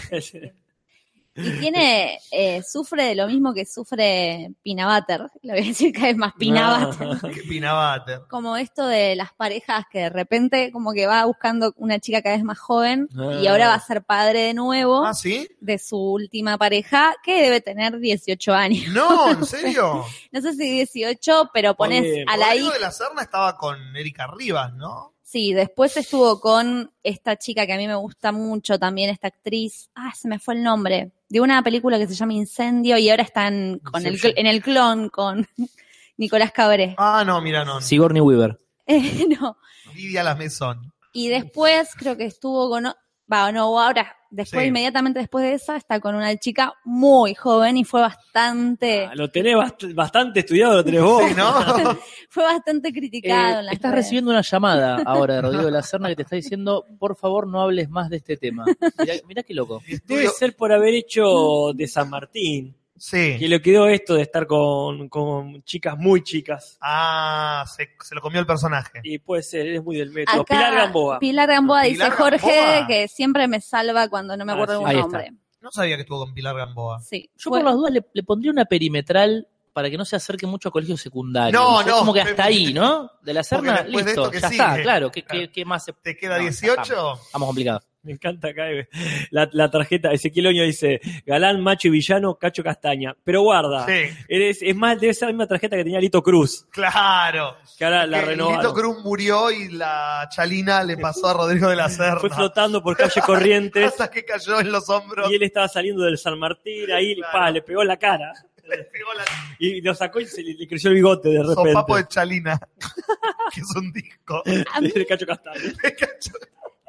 Y tiene, eh, sufre de lo mismo que sufre Pinabater. Le voy a decir cada vez más Pinabater. Ah. Qué pinabate. Como esto de las parejas que de repente como que va buscando una chica cada vez más joven y Ah. ahora va a ser padre de nuevo ¿Ah, sí? de su última pareja que debe tener 18 años. No, ¿en serio? No sé si 18, pero pones Oye, a la hija. de la Serna estaba con Erika Rivas, ¿no? Sí, después estuvo con esta chica que a mí me gusta mucho también, esta actriz. Ah, se me fue el nombre. De una película que se llama Incendio y ahora están con el, en el clon con Nicolás Cabré. Ah, no, mira, no. Sigourney Weaver. Eh, no. Lidia la Mesón. Y después creo que estuvo con... o- Va, no, ahora, después, Sí. inmediatamente después de esa, está con una chica muy joven y fue bastante, Ah, Lo tenés bast- bastante estudiado, lo tenés vos. ¿no? fue bastante criticado Eh, en las estás redes. recibiendo una llamada ahora de Rodrigo de la Serna que te está diciendo, por favor, no hables más de este tema. Mirá, mirá qué loco. Debe ser por haber hecho de San Martín. Sí. Que le quedó esto de estar con, con chicas muy chicas. Ah, se, se lo comió el personaje. Y puede ser, es muy del método. Acá, Pilar Gamboa. Pilar Gamboa dice Pilar Jorge Gamboa. que siempre me salva cuando no me Ah, acuerdo sí. de un Ahí nombre. No sabía que estuvo con Pilar Gamboa. Sí. Yo Fue- por las dudas le, le pondría una perimetral para que no se acerque mucho a colegios secundarios. No, Es no, como que hasta ahí, ¿no? De la Serna, de listo, esto que ya sigue. está, claro. ¿Qué, Claro. qué- qué más se ¿Te queda No, 18? Estamos, estamos complicados. Me encanta acá eh, la, la tarjeta. Ezequiel Oño dice: Galán, macho y villano, cacho castaña. Pero guarda, Sí, eres, es más, debe ser la misma tarjeta que tenía Lito Cruz, claro. que ahora la renovaron. Lito Cruz murió y la chalina le pasó a Rodrigo de la Serna. Fue flotando por calle Corrientes Hasta que cayó en los hombros. y él estaba saliendo del San Martín, ahí Claro. pa, le pegó en la cara. Le pegó la Y lo sacó y se le, le creció el bigote de repente. sopapo de chalina. que es un disco. A mí, De cacho castaña.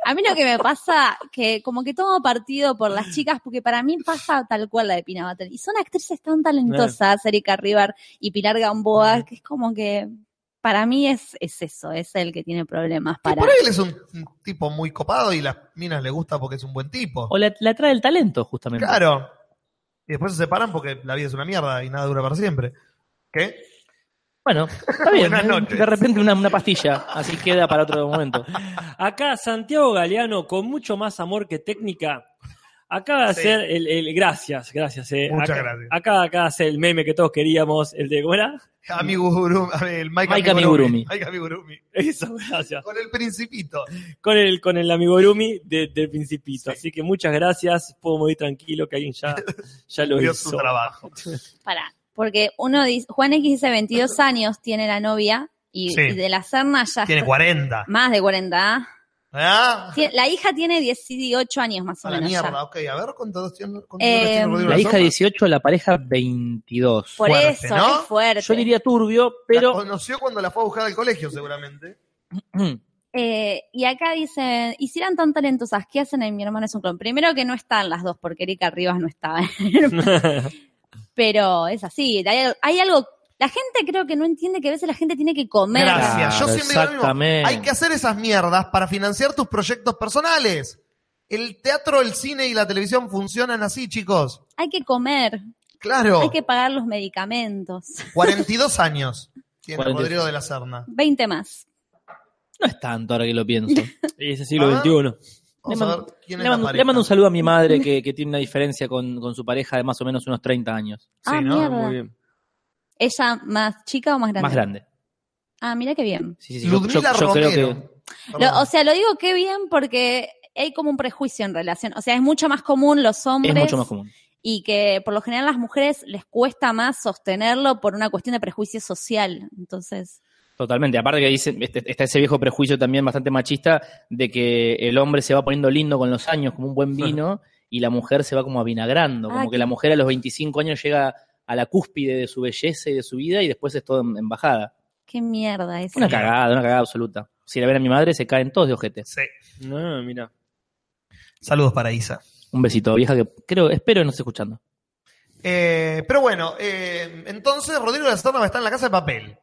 A mí lo que me pasa, que como que tomo partido por las chicas, porque para mí pasa tal cual la de Pina Batel. Y son actrices tan talentosas, Erika Rivar y Pilar Gamboa, que es como que para mí es, es eso, es el que tiene problemas Y para... por ahí él es un, un tipo muy copado y las minas le gusta porque es un buen tipo. O le, le atrae el talento, justamente. Claro. Y después se separan porque la vida es una mierda y nada dura para siempre. ¿Qué? Bueno, está bien. Buenas ¿eh? noches. De repente una, una pastilla, así queda para otro momento. Acá Santiago Galeano, con mucho más amor que técnica, acaba de Sí. hacer el, el- Gracias, gracias. eh. Muchas acá, gracias. Acá, acá hace el meme que todos queríamos, el de. ¿Cómo era? Amigurumi, el Mike, Mike Amigurumi. Amigurumi. Mike Amigurumi. Eso, gracias. Con el principito. Con el, con el amigurumi de- del Principito. Sí. Así que muchas gracias. Puedo morir tranquilo que alguien ya, ya lo Dio hizo. su trabajo. Para, porque uno dice, Juan X dice 22 años tiene la novia y, Sí. y de la Serna ya Tiene está- 40. más de 40. ¿ah? La hija tiene 18 años más o A la menos. ya. mierda, ok. A ver cuántos tiene Eh, La hija Serna? 18, la pareja 22. Por Fuerte, eso, ¿no? es fuerte. Yo diría turbio, La pero conoció cuando la fue a buscar al colegio, seguramente. Eh, y acá dicen, y si eran tan talentosas, ¿qué hacen en Mi hermano es un clon? Primero que no están las dos, porque Erika Rivas no estaba. Pero es así, hay, hay algo, la gente creo que no entiende que a veces la gente tiene que comer. Gracias. Yo siempre digo lo mismo. exactamente. Hay que hacer esas mierdas para financiar tus proyectos personales. El teatro, el cine y la televisión funcionan así, chicos. Hay que comer, Claro. hay que pagar los medicamentos. 42 años tiene 42. Rodrigo de la Serna. 20 más. no es tanto ahora que lo pienso. Y ese siglo Ah. XXI. Vamos Le a mando, ver quién le es la mando- pareja. le mando un saludo a mi madre que, que tiene una diferencia con, con su pareja de más o menos unos 30 años. Sí, ah, ¿no? mierda. Muy bien. ¿Ella más chica o más grande? Más grande. Ah, mira qué bien. Sí, sí, sí. Yo, Ludmila yo- yo creo Romero. que Lo- o sea, lo digo qué bien porque hay como un prejuicio en relación. O sea, es mucho más común los es hombres mucho más común. y que por lo general a las mujeres les cuesta más sostenerlo por una cuestión de prejuicio social. Entonces, Totalmente. Aparte que dice, este- está ese viejo prejuicio también bastante machista de que el hombre se va poniendo lindo con los años, como un buen vino, y la mujer se va como avinagrando. Como Ah, que qué- la mujer a los 25 años llega a la cúspide de su belleza y de su vida y después es todo en, bajada. qué mierda es. Una cagada, una cagada absoluta. Si la ven a mi madre, se caen todos de ojete. Sí. No, mira. Saludos para Isa. Un besito, vieja, que creo, espero que no esté escuchando. Eh, pero bueno, eh, entonces Rodrigo de la Serna va a estar en la casa de papel.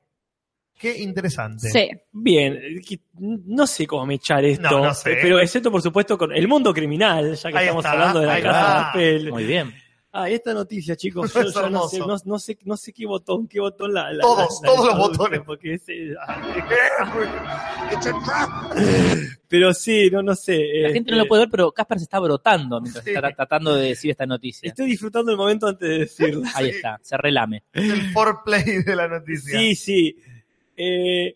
Qué interesante. Sí. Bien, eh, no sé cómo me echar esto, No, no sé. eh, pero excepto por supuesto con el mundo criminal, ya que Ahí estamos está, hablando de la casa de papel. Muy bien. Ah, y esta noticia, chicos, yo, Es yo no, sé, no, no sé, no sé qué botón, qué botón la, la- Todos, la- la todos los botones. Porque ese- pero sí, no, no sé. La gente no lo este, puede ver, pero Casper se está brotando mientras Sí. está tratando de decir esta noticia. Estoy disfrutando el momento antes de decirla. Ahí está, se relame. El foreplay de la noticia. Sí, sí. Eh,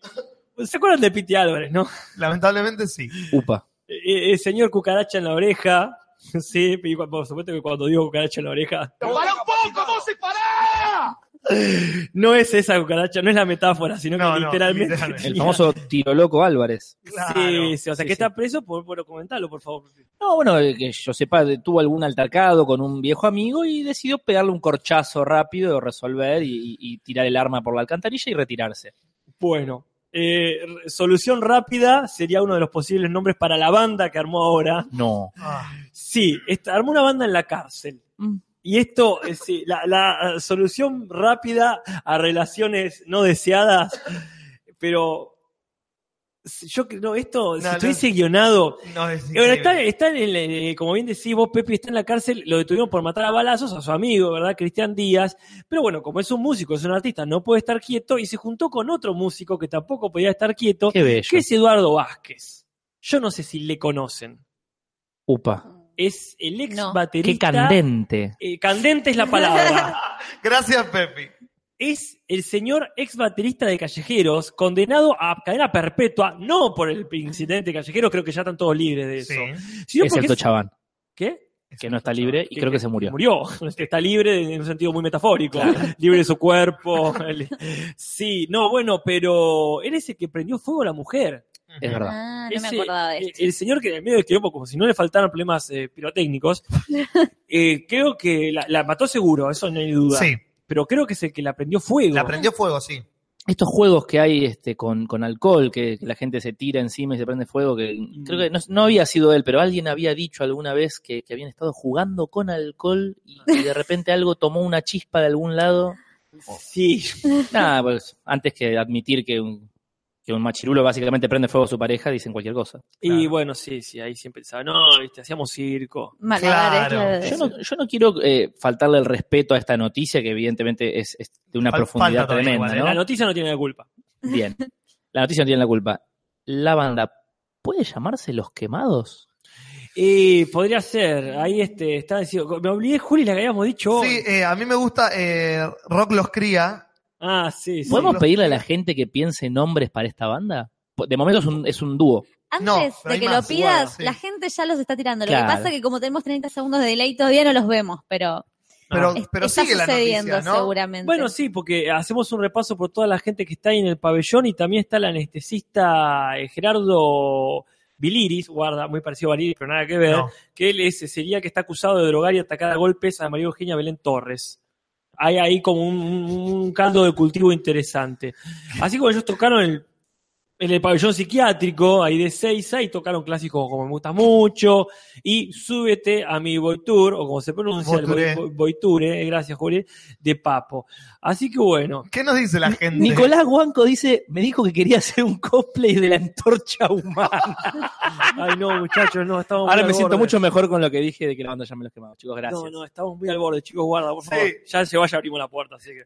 ¿Se acuerdan de Piti Álvarez, no? Lamentablemente sí. Upa. Eh, el señor cucaracha en la oreja. Sí, y por supuesto que cuando digo cucaracha en la oreja. ¡Para un poco, vos y para! No es esa cucaracha, no es la metáfora, sino que No, no, literalmente. literalmente. El famoso tiro loco Álvarez. Claro. Sí, sí, o sea Sí, que sí. está preso por, por comentarlo, por favor. No, bueno, eh, que yo sepa, tuvo algún altercado con un viejo amigo y decidió pegarle un corchazo rápido, resolver y, y- y tirar el arma por la alcantarilla y retirarse. Bueno, Eh, solución rápida sería uno de los posibles nombres para la banda que armó ahora. No. Ah, Sí, esta- armó una banda en la cárcel. Mm. Y esto, eh, sí, la, la, eh, solución rápida a relaciones no deseadas, pero yo creo, no, esto, si No, no. estuviese guionado, no, es eh, bueno, está, increíble. está en el, eh, como bien decís vos, Pepe está en la cárcel, lo detuvieron por matar a balazos a su amigo, ¿verdad? Cristian Díaz. Pero bueno, como es un músico, es un artista, no puede estar quieto y se juntó con otro músico que tampoco podía estar quieto, Qué bello. que es Eduardo Vázquez. Yo no sé si le conocen. Upa. Es el ex No. Qué baterista. candente. eh, candente es la palabra. Gracias, Pepi. Es el señor ex baterista de Callejeros, condenado a cadena perpetua, no por el incidente callejero, creo que ya están todos libres de eso. Sí. Excepto es- Chaván, ¿Qué? que no está libre y creo que se murió. Murió. Está libre en un sentido muy metafórico. Libre de su cuerpo. Sí, no, bueno, pero él es el que prendió fuego a la mujer. Es verdad. Ah, no me Ese- acordaba de esto. El señor que en medio de quilombo, como si no le faltaran problemas eh, pirotécnicos, eh, creo que la, la mató seguro, eso no hay duda. Sí, Pero creo que es el que la prendió fuego. la prendió fuego, sí. Estos juegos que hay este, con, con alcohol, que, que la gente se tira encima y se prende fuego, que Mm. creo que no, no había sido él, pero alguien había dicho alguna vez que, que habían estado jugando con alcohol y, y de repente algo tomó una chispa de algún lado. Sí. Nada, pues antes que admitir que un, que un machirulo básicamente prende fuego a su pareja, dicen cualquier cosa. Y Claro. bueno, sí, sí, ahí siempre pensaba, no, viste, hacíamos circo. Malabares, Claro. claro. Yo no, yo no quiero eh, faltarle el respeto a esta noticia, que evidentemente es, es de una Fal- profundidad tremenda, igual, ¿eh? ¿no? La noticia no tiene la culpa. Bien. La noticia no tiene la culpa. La banda, ¿puede llamarse Los Quemados? Y podría ser, ahí este, está diciendo, me olvidé, Juli, la que habíamos dicho. Sí, eh, a mí me gusta eh, Rock los cría. Ah, sí, sí. ¿Podemos pedirle a la gente que piense nombres para esta banda? De momento es un, es un dúo. Antes No, de que más, lo pidas, sí. la gente ya los está tirando. Lo Claro. que pasa es que como tenemos 30 segundos de delay, todavía no los vemos, pero, Pero, es- pero está sigue la sucediendo noticia, ¿no? seguramente. Bueno, sí, porque hacemos un repaso por toda la gente que está ahí en el pabellón y también está el anestesista eh, Gerardo Biliris, guarda, muy parecido a Biliris, pero nada que ver, No. que él es, sería que está acusado de drogar y atacar a golpes a María Eugenia Belén Torres. Hay ahí como un, un- caldo de cultivo interesante. Así como ellos tocaron el- en el pabellón psiquiátrico, ahí de Seiza, y tocaron clásicos como Me gusta mucho, y Súbete a mi Boitur, o como se pronuncia, el. Boi- Boiture, eh, gracias Juli, de Papo. Así que bueno, ¿Qué nos dice la gente? Nicolás Guanco dice, me dijo que quería hacer un cosplay de la antorcha humana. ay no muchachos, no, estamos muy Ahora al me siento borde. mucho mejor con lo que dije de que la banda llame Los Quemados. Chicos, gracias. No, no, estamos muy al borde, chicos, guarda, por Sí. favor. Ya se vaya, abrimos la puerta, así que,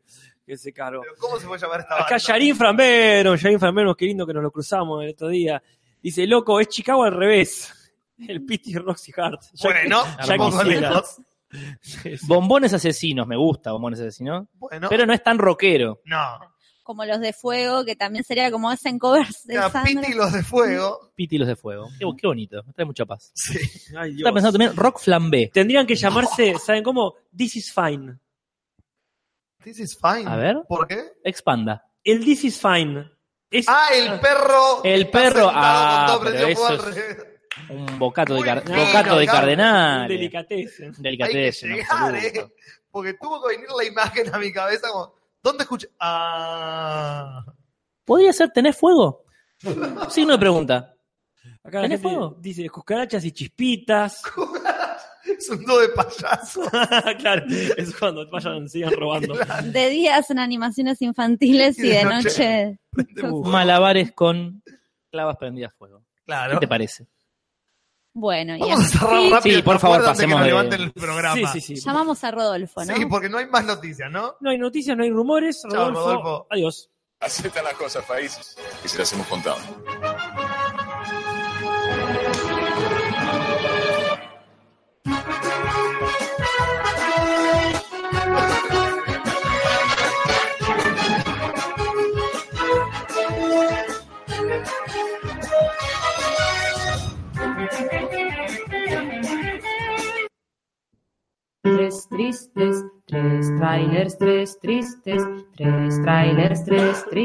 que se cargo. Pero ¿Cómo se puede llamar esta Acá banda? Yarin Frambero, Yarin Frambero, qué lindo que nos lo cruzamos el otro día. Dice, loco, es Chicago al revés. El Pity Roxy Hart. Ya que- Bueno, ya un poco quisiera. Lejos. Sí, sí. Bombones asesinos, me gusta Bombones asesinos. Bueno, Pero no es tan rockero. no. como los de fuego, que también sería como hacen covers de Sandra. Piti los de fuego. Piti y los de fuego. Qué, qué bonito, me trae mucha paz. Sí. Ay, Dios. Estaba pensando también Rock Flambé. Tendrían que llamarse, ¿saben cómo? This is fine. This is fine. A ver. ¿Por qué? Expanda. El This is fine. Es, Ah, el perro. El perro, ah, pero eso. Un bocato de, car- fino, bocato de cardenal. llegar, absoluto. eh. Porque tuvo que venir la imagen a mi cabeza como, ¿dónde escuché? Ah. ¿Podría ser tener fuego? Signo de pregunta. Acá ¿Tenés fuego? dice cucarachas y chispitas. Es un do de payaso. claro, es cuando vayan, sigan robando. De día hacen animaciones infantiles y, Y de de noche- noche. Uf. Malabares con clavas prendidas a fuego. Claro. ¿Qué te parece? Bueno, y Vamos a cerrar así rápido. Sí, por favor, antes que pasemos nos de- el programa. Sí, sí, sí. llamamos a Rodolfo, ¿no? Sí, porque no hay más noticias, ¿no? No hay noticias, no hay rumores. Chao, Rodolfo, Rodolfo. adiós. Así están las cosas, países. Y se las hemos contado.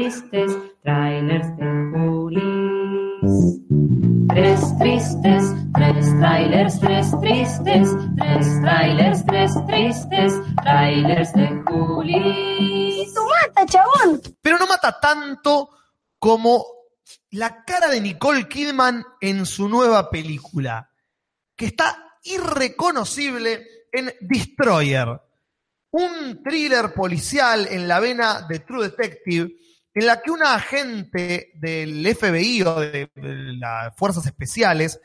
Tristes, trailers de Julis. Tres tristes, tres trailers, tres tristes, tres trailers, tres tristes, trailers de Julis. ¡Mata, chabón! Pero no mata tanto como la cara de Nicole Kidman en su nueva película, que está irreconocible en Destroyer, un thriller policial en la vena de True Detective, en la que una agente del FBI o de las fuerzas especiales,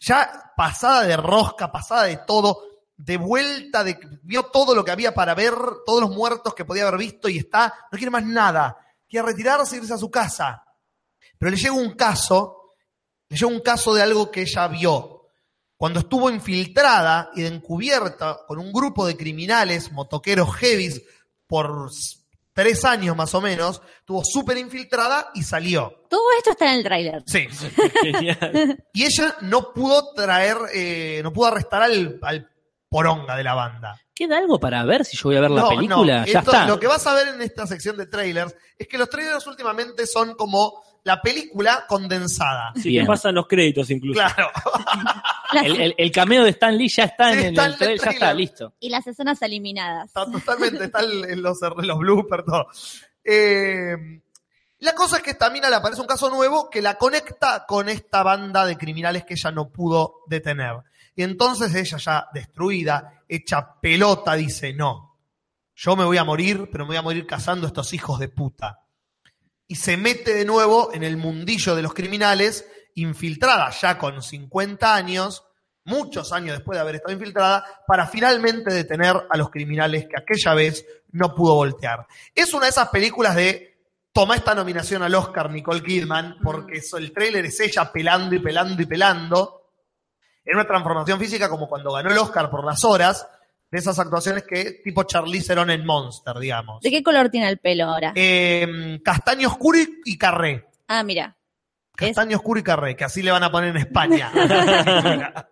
ya pasada de rosca, pasada de todo, de vuelta, vio todo lo que había para ver, todos los muertos que podía haber visto y está, no quiere más nada, quiere retirarse e irse a su casa. Pero le llega un caso, le llega un caso de algo que ella vio. Cuando estuvo infiltrada y encubierta con un grupo de criminales, motoqueros heavies, por tres años más o menos, estuvo súper infiltrada y salió. Todo esto está en el tráiler. Sí. Genial. Y ella no pudo traer, eh, no pudo arrestar al, al poronga de la banda. ¿Queda algo para ver si yo voy a ver la película? no, ya esto- está. Lo que vas a ver en esta sección de trailers es que los trailers últimamente son como la película condensada. Sí, Bien. que pasan los créditos incluso. Claro. El, el- el cameo de Stan Lee ya está Sí, en el, está en el trailer, ya está, listo. y las escenas eliminadas. Está totalmente, está en en los, los bloopers, todo. Eh, la cosa es que esta mina le aparece un caso nuevo que la conecta con esta banda de criminales que ella no pudo detener. Y entonces ella ya destruida, hecha pelota, dice, no, yo me voy a morir, pero me voy a morir cazando a estos hijos de puta. Y se mete de nuevo en el mundillo de los criminales, infiltrada ya con 50 años, muchos años después de haber estado infiltrada, para finalmente detener a los criminales que aquella vez no pudo voltear. Es una de esas películas de toma esta nominación al Oscar Nicole Kidman, porque eso, el tráiler es ella pelando y pelando y pelando, en una transformación física como cuando ganó el Oscar por las horas, de esas actuaciones que tipo Charlize Theron en Monster, digamos. ¿De qué color tiene el pelo ahora? Eh, castaño oscuro y, carré. Ah, mira. Es Castaño oscuro y carré, que así le van a poner en España.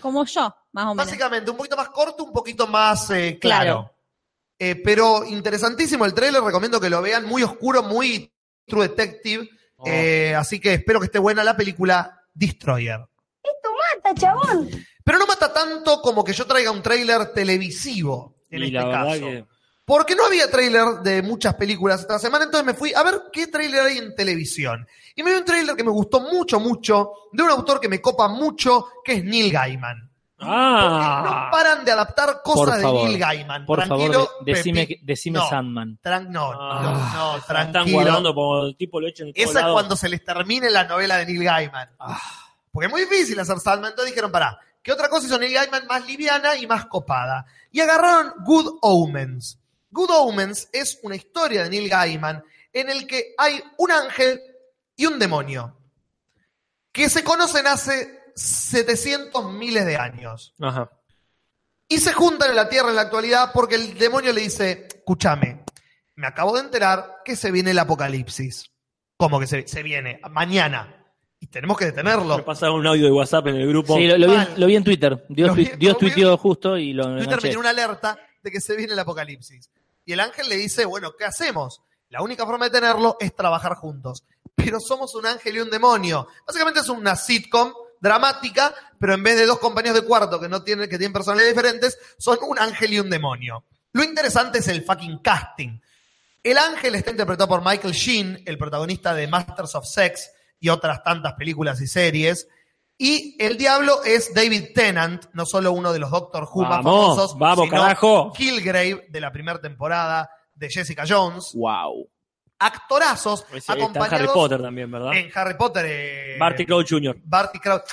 como yo, más o menos. Básicamente, un poquito más corto, un poquito más eh, claro. Claro. Eh, pero interesantísimo el trailer, recomiendo que lo vean, muy oscuro, muy True Detective. Oh. Eh, así que espero que esté buena la película Destroyer. ¡Mata, chabón! Pero no mata tanto como que yo traiga un trailer televisivo en y este la caso. que Porque no había trailer de muchas películas esta semana, entonces me fui a ver qué trailer hay en televisión. Y me vi un trailer que me gustó mucho, mucho, de un autor que me copa mucho, que es Neil Gaiman. Porque Ah, no paran de adaptar cosas de. Neil Gaiman. Por Tranquilo, favor, de- decime, decime No. Sandman. Tran- no, Ah, no, no, se la están tranquilo. guardando como el tipo lo echan en Esa es cuando se les termine la novela de Neil Gaiman. Porque es muy difícil hacer Sandman. Entonces dijeron, pará, ¿qué otra cosa hizo Neil Gaiman más liviana y más copada? Y agarraron Good Omens. Good Omens es una historia de Neil Gaiman en el que hay un ángel y un demonio que se conocen hace 700 miles de años. Ajá. Y se juntan en la Tierra en la actualidad porque el demonio le dice, escúchame, me acabo de enterar que se viene el apocalipsis. ¿Cómo que se, se viene? Mañana. Y tenemos que Me detenerlo. pasaron un audio de WhatsApp en el grupo. Sí, lo, lo vi, en- lo vi en Twitter. Dios, vi- tuiteó justo y lo Twitter me enganché. tiene una alerta de que se viene el apocalipsis. Y el ángel le dice, bueno, ¿qué hacemos? La única forma de tenerlo es trabajar juntos. Pero somos un ángel y un demonio. Básicamente es una sitcom dramática, pero en vez de dos compañeros de cuarto que no tienen, que tienen personalidades diferentes, son un ángel y un demonio. Lo interesante es el fucking casting. El ángel está interpretado por Michael Sheen, el protagonista de Masters of Sex y otras tantas películas y series. Y el diablo es David Tennant, no solo uno de los Doctor Who más Vamos, famosos, vamos, sino carajo. Killgrave de la primera temporada de Jessica Jones. Wow. Actorazos Ese- está en Harry acompañados Potter también, ¿verdad? en Harry Potter. eh, Barty Crouch Jr. Barty Crouch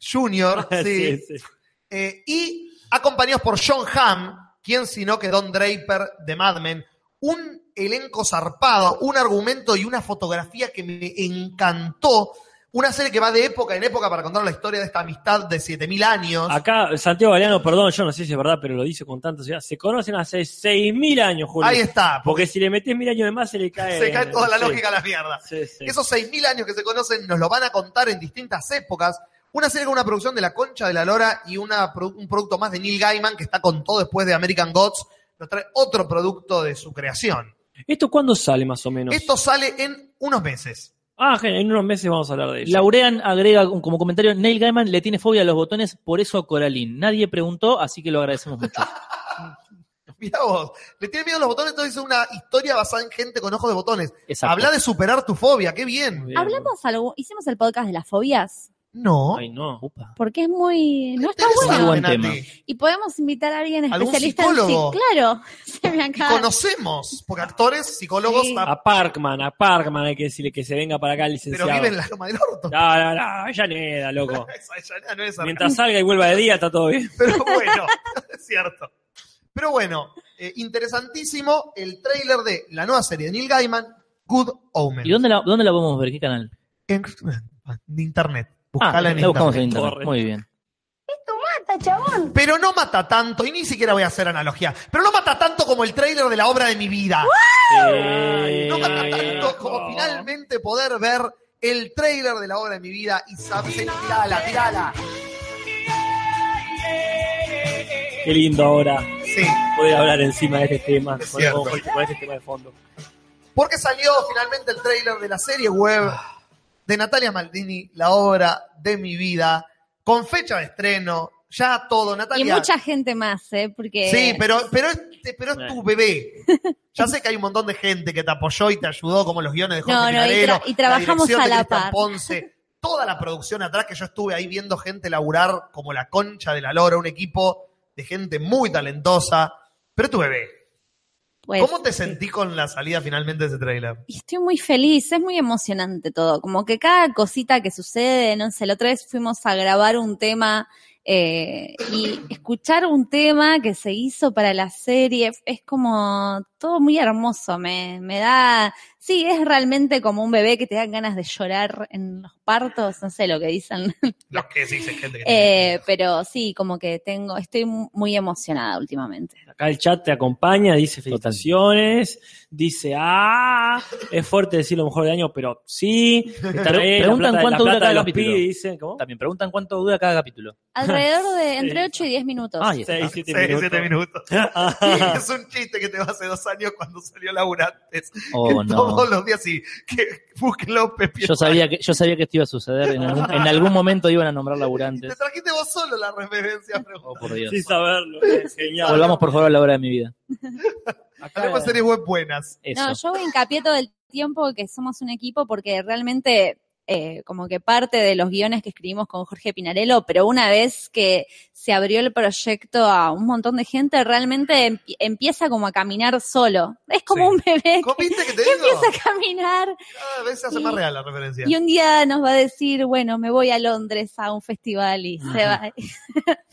Jr. sí. Sí, sí. Eh, y acompañados por John Hamm, quien sino que Don Draper de Mad Men. Un elenco zarpado, un argumento y una fotografía que me encantó. Una serie que va de época en época para contar la historia de esta amistad de 7000 años. Acá, Santiago Galeano, perdón, yo no sé si es verdad, pero lo dice con tanta seguridad. Se conocen hace 6.000 años, Julio. Ahí está. Porque si le metes mil años de más, se le cae. se cae toda la sí. lógica a la mierda. Sí, sí. Esos 6.000 años que se conocen nos lo van a contar en distintas épocas. Una serie con una producción de La Concha de la Lora y una, un producto más de Neil Gaiman, que está con todo después de American Gods. Nos trae otro producto de su creación. ¿Esto cuándo sale más o menos? Esto sale en unos meses. Ah, en unos meses vamos a hablar de ello. Laurean agrega un- como comentario, Neil Gaiman le tiene fobia a los botones, por eso a Coraline. Nadie preguntó, así que lo agradecemos mucho. Mirá vos, le tiene miedo a los botones, entonces es una historia basada en gente con ojos de botones. Exacto. Habla de superar tu fobia, qué bien. Bien. Hablamos algo, hicimos el podcast de las fobias, No. Ay, no. Upa. porque es muy, no está Interesante, bueno. buen tema. Y podemos invitar a alguien ¿Algún especialista en sí. psicólogo? Claro, se me Y acaba. conocemos, porque actores, psicólogos, Sí. A Parkman, a Parkman hay que decirle que se venga para acá el pero licenciado. viven en la loma del orto. No, no, no, Avellaneda, loco. No es Mientras salga y vuelva de día, está todo bien. Pero bueno, es cierto. Pero bueno, eh, interesantísimo el tráiler de la nueva serie de Neil Gaiman, Good Omen. ¿Y dónde la, dónde la podemos ver? ¿Qué canal? En, en internet. Ah, Buscala en la buscamos en internet. internet. Corre. Muy bien. Pero no mata tanto, y ni siquiera voy a hacer analogía, pero no mata tanto como el tráiler de la obra de mi vida. Ay, No mata tanto como finalmente poder ver el tráiler de la obra de mi vida y saber, tirala, tirala. Qué lindo ahora Sí. poder hablar encima de este tema, Es con, con- con este tema de fondo. Porque salió finalmente el tráiler de la serie web de Natalia Maldini, la obra de mi vida, con fecha de estreno, ya todo, Y Natalia. mucha gente más, ¿eh? Porque Sí, pero, pero, es, pero es tu bebé. Ya sé que hay un montón de gente que te apoyó y te ayudó, como los guiones de Jorge No, no, y tra- y trabajamos a la par. Ponce, toda la producción atrás que yo estuve ahí viendo gente laburar como la concha de la lora, un equipo de gente muy talentosa, pero es tu bebé. Pues, ¿Cómo te sentí con la salida finalmente de ese tráiler? Y estoy muy feliz, es muy emocionante todo. Como que cada cosita que sucede, no sé, la otra vez fuimos a grabar un tema eh, y escuchar un tema que se hizo para la serie es como todo muy hermoso, me, me da, sí, es realmente como un bebé que te dan ganas de llorar en los partos, no sé lo que dicen, Los que sí, sí, gente que eh, pero sí, como que tengo, estoy muy emocionada últimamente. Acá el chat te acompaña, dice felicitaciones, dice, ah, es fuerte decir lo mejor del año, pero sí. Preguntan plata- cuánto dura de cada capítulo. pibes, dicen, ¿cómo? También preguntan cuánto dura cada capítulo. Alrededor de entre 8 y 10 minutos. Seis, siete Seis, minutos. siete minutos. Ah, es un chiste que te va hace dos años cuando salió Laburantes. Oh, no. Todos los días y que búsquenlo, Pepe. Yo sabía que, yo sabía que esto iba a suceder. En algún, en algún momento iban a nombrar Te laburantes. trajiste vos solo la referencia. pero Oh, por Dios. sin saberlo, es genial. Volvamos por favor a la hora de mi vida. Acá, Hablemos de series web buenas. Eso. No, yo hincapié todo el tiempo que somos un equipo porque realmente eh, como que parte de los guiones que escribimos con Jorge Pinarello, pero una vez que se abrió el proyecto a un montón de gente, realmente em- empieza como a caminar solo. Es como Sí. un bebé ¿Cómo que que te digo? empieza a caminar Cada vez se hace más real la referencia. y un día nos va a decir, bueno, me voy a Londres a un festival y se va.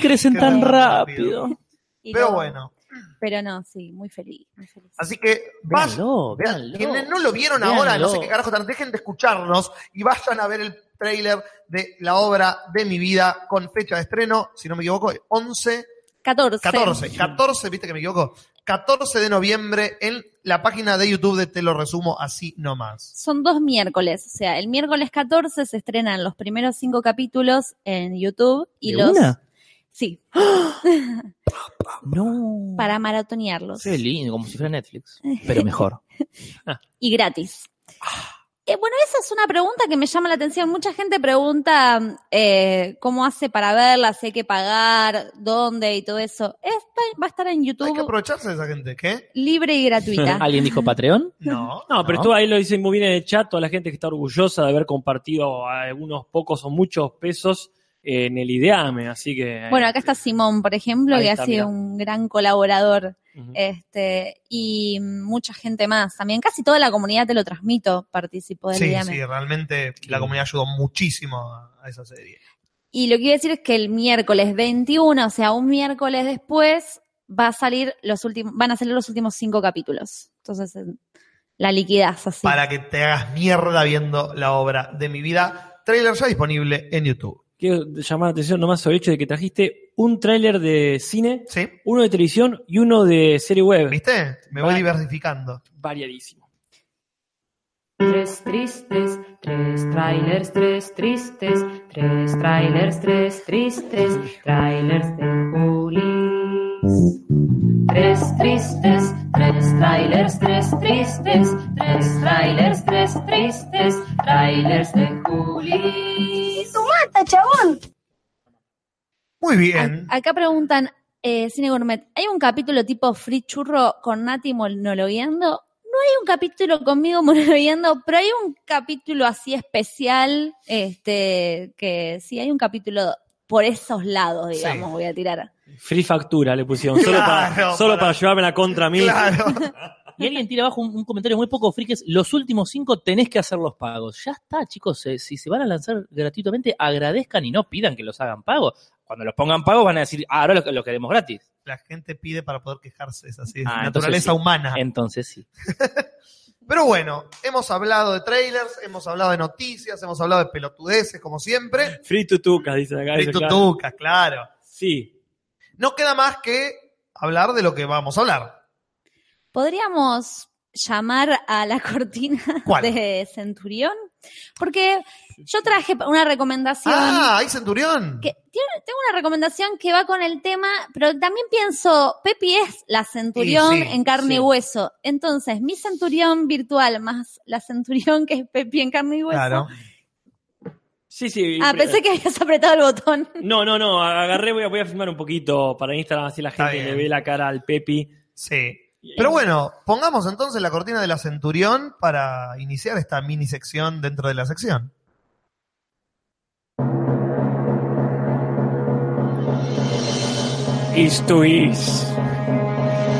Crecen, tan rápido. rápido. Y Pero no, bueno, Pero no, sí, muy feliz, muy feliz. así que vayan, Véanlo, vean, véanlo. quienes no lo vieron Véanlo. ahora, no sé qué carajo, están, dejen de escucharnos y vayan a ver el tráiler de la obra de mi vida con fecha de estreno, si no me equivoco, 11 14. 14, 14, viste que me equivoco, 14 de noviembre en la página de YouTube de Te lo resumo así nomás. Son dos miércoles, o sea, el miércoles 14 se estrenan los primeros cinco capítulos en YouTube y ¿De los... una? Sí, No. para maratonearlos. Qué lindo, como si fuera Netflix. Pero mejor. Y gratis. Eh, bueno, esa es una pregunta que me llama la atención. Mucha gente pregunta eh, cómo hace para verla, si hay que pagar, dónde y todo eso. Esta va a estar en Hay que YouTube aprovecharse de esa gente, ¿qué? libre y gratuita. ¿Alguien dijo Patreon? No. No, pero ¿No? tú ahí lo dicen muy bien en el chat, toda la gente que está orgullosa de haber compartido algunos pocos o muchos pesos en el IDEAME, así que... Bueno, acá está Simón, por ejemplo, que está, ha sido mira. un gran colaborador. Este, y mucha gente más. También casi toda la comunidad te lo transmito, participó del Sí, IDM. sí, realmente la comunidad ayudó muchísimo a esa serie. Y lo que iba a decir es que el miércoles 21, o sea, un miércoles después, va a salir los últimos, van a salir los últimos cinco capítulos. Entonces, eh, la liquidez así. Para que te hagas mierda viendo la obra de mi vida. Trailer ya disponible en YouTube. Quiero llamar la atención nomás sobre el hecho de que trajiste un tráiler de cine, ¿Sí? uno de televisión y uno de serie web. ¿Viste? Me voy Vale. diversificando. Variadísimo. Tres tristes, tres trailers, tres tristes, tres trailers, tres tristes, trailers de Julis. Tres tristes, tres trailers, tres tristes, tres trailers, tres tristes, trailers de Julis. ¡Mata, chabón! Muy bien. A- acá preguntan, eh, Cine Gourmet, ¿hay un capítulo tipo Free Churro con Nati monologueando? No hay un capítulo conmigo monologueando, pero hay un capítulo así especial, este, que sí, hay un capítulo por esos lados, digamos, Sí. voy a tirar. Free factura le pusieron, solo, para, solo para- para llevarme la contra a mí. Claro. Y alguien tira abajo un, un comentario muy poco free que es, los últimos cinco tenés que hacer los pagos. Ya está, chicos, eh, si se van a lanzar gratuitamente, agradezcan y no pidan que los hagan pagos. Cuando los pongan pagos van a decir, ah, ahora lo, lo queremos gratis. La gente pide para poder quejarse, es así, es Ah, naturaleza sí. humana. Entonces sí. Pero bueno, hemos hablado de trailers, hemos hablado de noticias, hemos hablado de pelotudeces, como siempre. Free tutucas, dice acá. Y dice, claro. tutucas, claro. Sí. No queda más que hablar de lo que vamos a hablar. ¿Podríamos llamar a la cortina ¿Cuál? de Centurión? Porque yo traje una recomendación. Ah, hay Centurión. que tiene- tengo una recomendación que va con el tema, pero también pienso, Pepi es la centurión Sí, sí, en carne sí. y hueso. Entonces, mi centurión virtual más la centurión que es Pepi en carne y hueso. Claro. Sí, sí. Ah, pensé que habías apretado el botón. No, no, no, agarré, voy a, voy a filmar un poquito para Instagram, así la gente le ve la cara al Pepi. Sí. Pero bueno, pongamos entonces la cortina de la Centurión para iniciar esta mini sección dentro de la sección. Esto es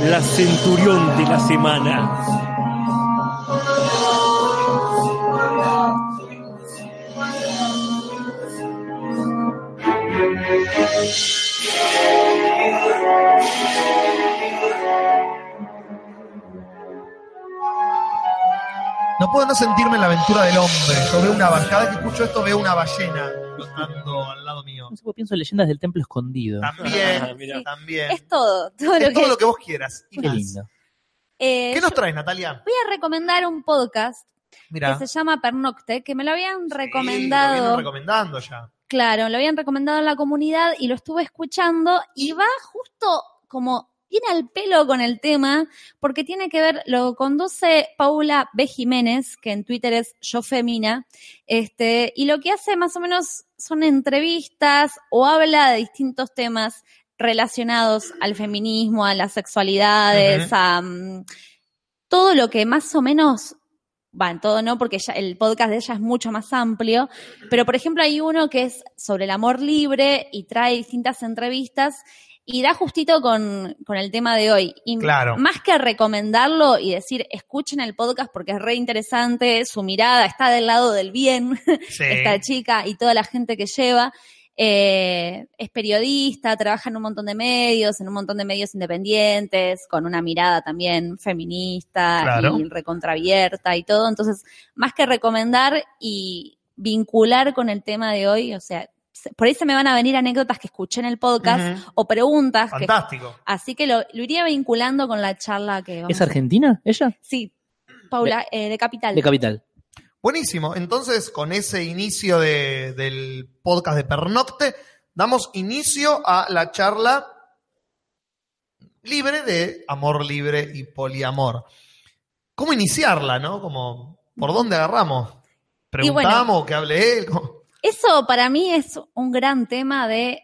la centurión de la semana. Puedo no sentirme en la aventura del hombre. Yo veo una ba- cada vez que escucho esto veo una ballena flotando al lado mío. No sé pienso en leyendas del templo escondido. También, Ah, mira. también. Es todo, todo Es lo que. todo lo que vos quieras. y Qué más. lindo. Eh, ¿Qué nos traes, Natalia? voy a recomendar un podcast que se llama Pernocte, que me lo habían Sí, lo recomendado. vienen recomendando ya. Claro, lo habían recomendado en la comunidad y lo estuve escuchando y va justo como viene al pelo con el tema porque tiene que ver, lo conduce Paula B. Jiménez, que en Twitter es Yo Femina, este, y lo que hace más o menos son entrevistas o habla de distintos temas relacionados al feminismo, a las sexualidades, a mm, todo lo que más o menos, va, en todo no, porque ya el podcast de ella es mucho más amplio, pero por ejemplo hay uno que es sobre el amor libre y trae distintas entrevistas y da justito con, con el tema de hoy. Y Claro. más que recomendarlo y decir, escuchen el podcast porque es re interesante, su mirada está del lado del bien, Sí. esta chica y toda la gente que lleva. eh, es periodista, trabaja en un montón de medios, en un montón de medios independientes, con una mirada también feminista Claro. y recontrabierta y todo. Entonces, más que recomendar y vincular con el tema de hoy, o sea, se- por ahí se me van a venir anécdotas que escuché en el podcast o preguntas. que- Fantástico. así que lo, lo iría vinculando con la charla que vamos ¿Es argentina ella? Sí, Paula, eh, de Capital. De Capital. Buenísimo. Entonces, con ese inicio de- del podcast de Pernocte, damos inicio a la charla libre de amor libre y poliamor. ¿Cómo iniciarla, no? Como, ¿por dónde agarramos? ¿Preguntamos que hable él? ¿Cómo? Eso para mí es un gran tema de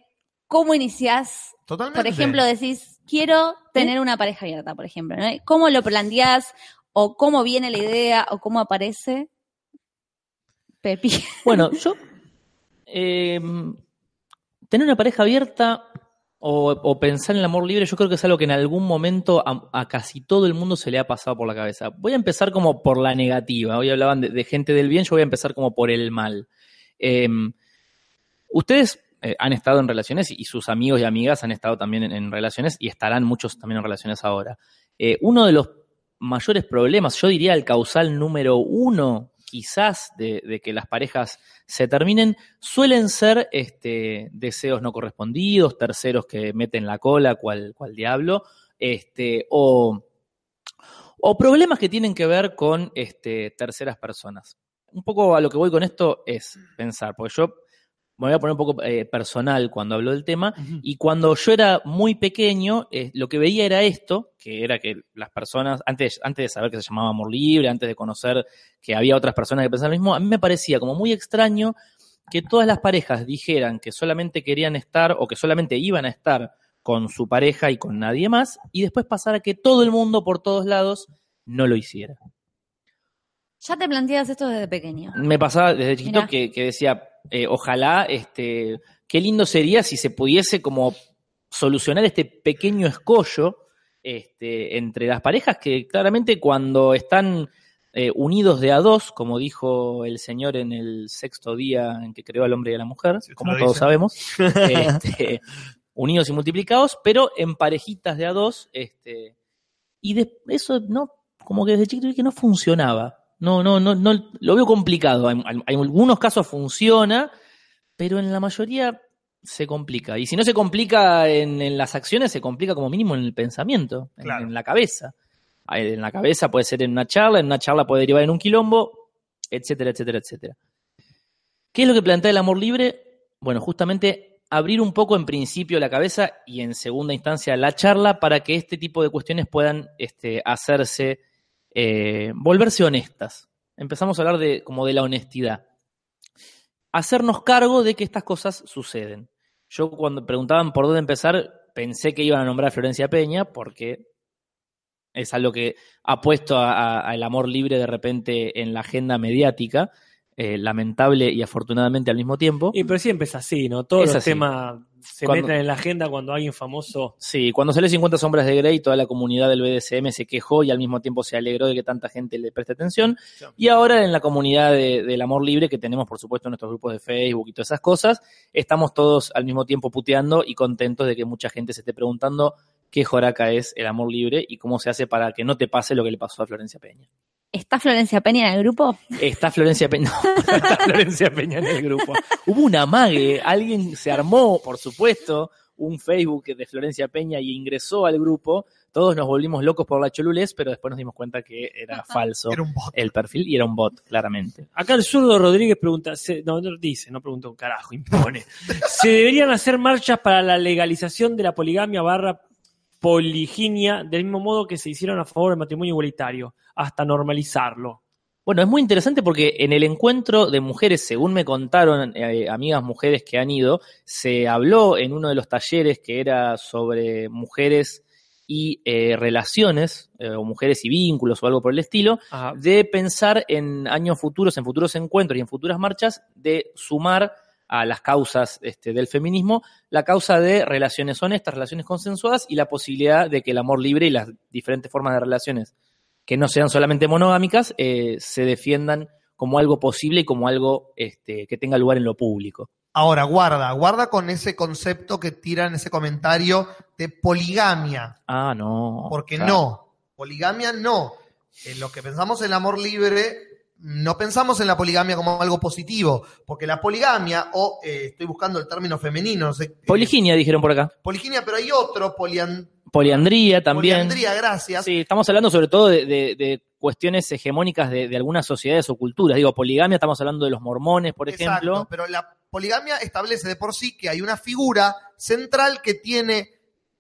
cómo iniciás. Totalmente. Por ejemplo, decís, quiero tener una pareja abierta, por ejemplo. ¿no? ¿Cómo lo planteás? ¿O cómo viene la idea? ¿O cómo aparece? Pepi. Bueno, yo. eh, tener una pareja abierta o, o pensar en el amor libre, yo creo que es algo que en algún momento a, a casi todo el mundo se le ha pasado por la cabeza. Voy a empezar como por la negativa. Hoy hablaban de, de gente del bien, yo voy a empezar como por el mal. Eh, ustedes eh, han estado en relaciones y sus amigos y amigas han estado también en, relaciones y estarán muchos también en relaciones ahora. Eh, uno de los mayores problemas, yo diría el causal número uno, quizás, de, que las parejas se terminen, suelen ser este, deseos no correspondidos, terceros que meten la cola, cual, cual diablo, este, o, o problemas que tienen que ver con este, terceras personas. Un poco a lo que voy con esto es pensar, porque yo me voy a poner un poco eh, personal cuando hablo del tema, y cuando yo era muy pequeño, eh, lo que veía era esto, que era que las personas, antes, antes de saber que se llamaba amor libre, antes de conocer que había otras personas que pensaban lo mismo, a mí me parecía como muy extraño que todas las parejas dijeran que solamente querían estar o que solamente iban a estar con su pareja y con nadie más, y después pasar a que todo el mundo por todos lados no lo hiciera. Ya te planteas esto desde pequeño. Me pasaba desde chiquito que, que decía, eh, ojalá, este, qué lindo sería si se pudiese como solucionar este pequeño escollo este, entre las parejas que claramente cuando están eh, unidos de a dos, como dijo el Señor en el sexto día en que creó al hombre y a la mujer, Sí, como todos dice. sabemos, este, unidos y multiplicados, pero en parejitas de a dos, este, y de, eso no, como que desde chiquito vi que no funcionaba. No, no, no, no, lo veo complicado. En, en algunos casos funciona, pero en la mayoría se complica. Y si no se complica en, en las acciones, se complica como mínimo en el pensamiento, en, Claro. en la cabeza. En la cabeza puede ser en una charla, en una charla puede derivar en un quilombo, etcétera, etcétera, etcétera. ¿Qué es lo que plantea el amor libre? Bueno, justamente abrir un poco en principio la cabeza y en segunda instancia la charla para que este tipo de cuestiones puedan este, hacerse, eh, volverse honestas. Empezamos a hablar de como de la honestidad. Hacernos cargo de que estas cosas suceden. Yo cuando preguntaban por dónde empezar, pensé que iban a nombrar a Florencia Peña porque es algo que ha puesto al amor libre de repente en la agenda mediática, eh, lamentable y afortunadamente al mismo tiempo. Y pero siempre es así, ¿no? Todos Es los así. temas se Cuando- meten en la agenda cuando alguien famoso. Sí, cuando salió 50 sombras de Grey, toda la comunidad del BDSM se quejó y al mismo tiempo se alegró de que tanta gente le preste atención. Y ahora en la comunidad de- del amor libre, que tenemos por supuesto en nuestros grupos de Facebook y todas esas cosas, estamos todos al mismo tiempo puteando y contentos de que mucha gente se esté preguntando qué joraca es el amor libre y cómo se hace para que no te pase lo que le pasó a Florencia Peña. ¿Está Florencia Peña en el grupo? Está Florencia Peña, no, está Florencia Peña en el grupo. Hubo una mague, alguien se armó, por supuesto, un Facebook de Florencia Peña y ingresó al grupo. Todos nos volvimos locos por la cholulez, pero después nos dimos cuenta que era falso Era un bot. el perfil y era un bot, claramente. Acá el zurdo Rodríguez pregunta, se- no, no dice, no pregunta un carajo, impone. ¿Se deberían hacer marchas para la legalización de la poligamia barra poliginia del mismo modo que se hicieron a favor del matrimonio igualitario, hasta normalizarlo? Bueno, es muy interesante porque en el encuentro de mujeres, según me contaron eh, amigas mujeres que han ido, se habló en uno de los talleres que era sobre mujeres y eh, relaciones, eh, o mujeres y vínculos o algo por el estilo, de pensar en años futuros, en futuros encuentros y en futuras marchas, de sumar a las causas este, del feminismo la causa de relaciones honestas, relaciones consensuadas y la posibilidad de que el amor libre y las diferentes formas de relaciones que no sean solamente monogámicas eh, se defiendan como algo posible y como algo este, que tenga lugar en lo público. Ahora, guarda, guarda con ese concepto que tiran ese comentario de poligamia. Ah, no. Porque claro. no, poligamia no. En lo que pensamos en el amor libre, no pensamos en la poligamia como algo positivo, porque la poligamia, o eh, estoy buscando el término femenino, no sé, eh, Poliginia dijeron por acá. poliginia, pero hay otro, polian- Poliandría también. poliandría, gracias. Sí, estamos hablando sobre todo de, de- de cuestiones hegemónicas de, de algunas sociedades o culturas. Digo, poligamia, estamos hablando de los mormones, por Exacto, ejemplo. pero la poligamia establece de por sí que hay una figura central que tiene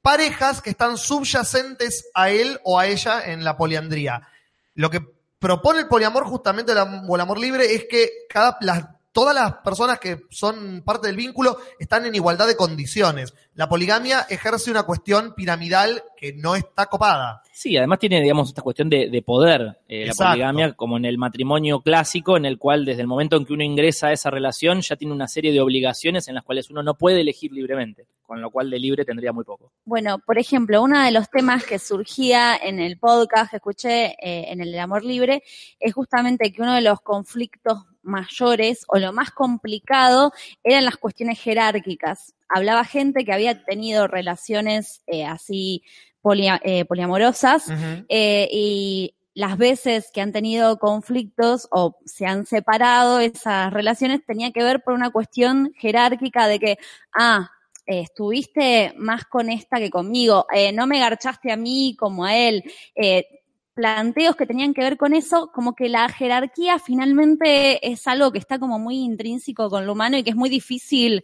parejas que están subyacentes a él o a ella en la poliandría. Lo que propone el poliamor justamente o el amor libre es que cada, las, todas las personas que son parte del vínculo están en igualdad de condiciones. La poligamia ejerce una cuestión piramidal que no está copada. Sí, además tiene, digamos, esta cuestión de, de poder, eh, la poligamia, como en el matrimonio clásico, en el cual desde el momento en que uno ingresa a esa relación ya tiene una serie de obligaciones en las cuales uno no puede elegir libremente, con lo cual de libre tendría muy poco. Bueno, por ejemplo, uno de los temas que surgía en el podcast que escuché eh, en el de Amor Libre es justamente que uno de los conflictos mayores o lo más complicado eran las cuestiones jerárquicas. Hablaba gente que había tenido relaciones eh, así polia- eh, poliamorosas eh, y las veces que han tenido conflictos o se han separado esas relaciones tenía que ver por una cuestión jerárquica de que, ah, eh, estuviste más con esta que conmigo, eh, no me garchaste a mí como a él, eh, planteos que tenían que ver con eso, como que la jerarquía finalmente es algo que está como muy intrínseco con lo humano y que es muy difícil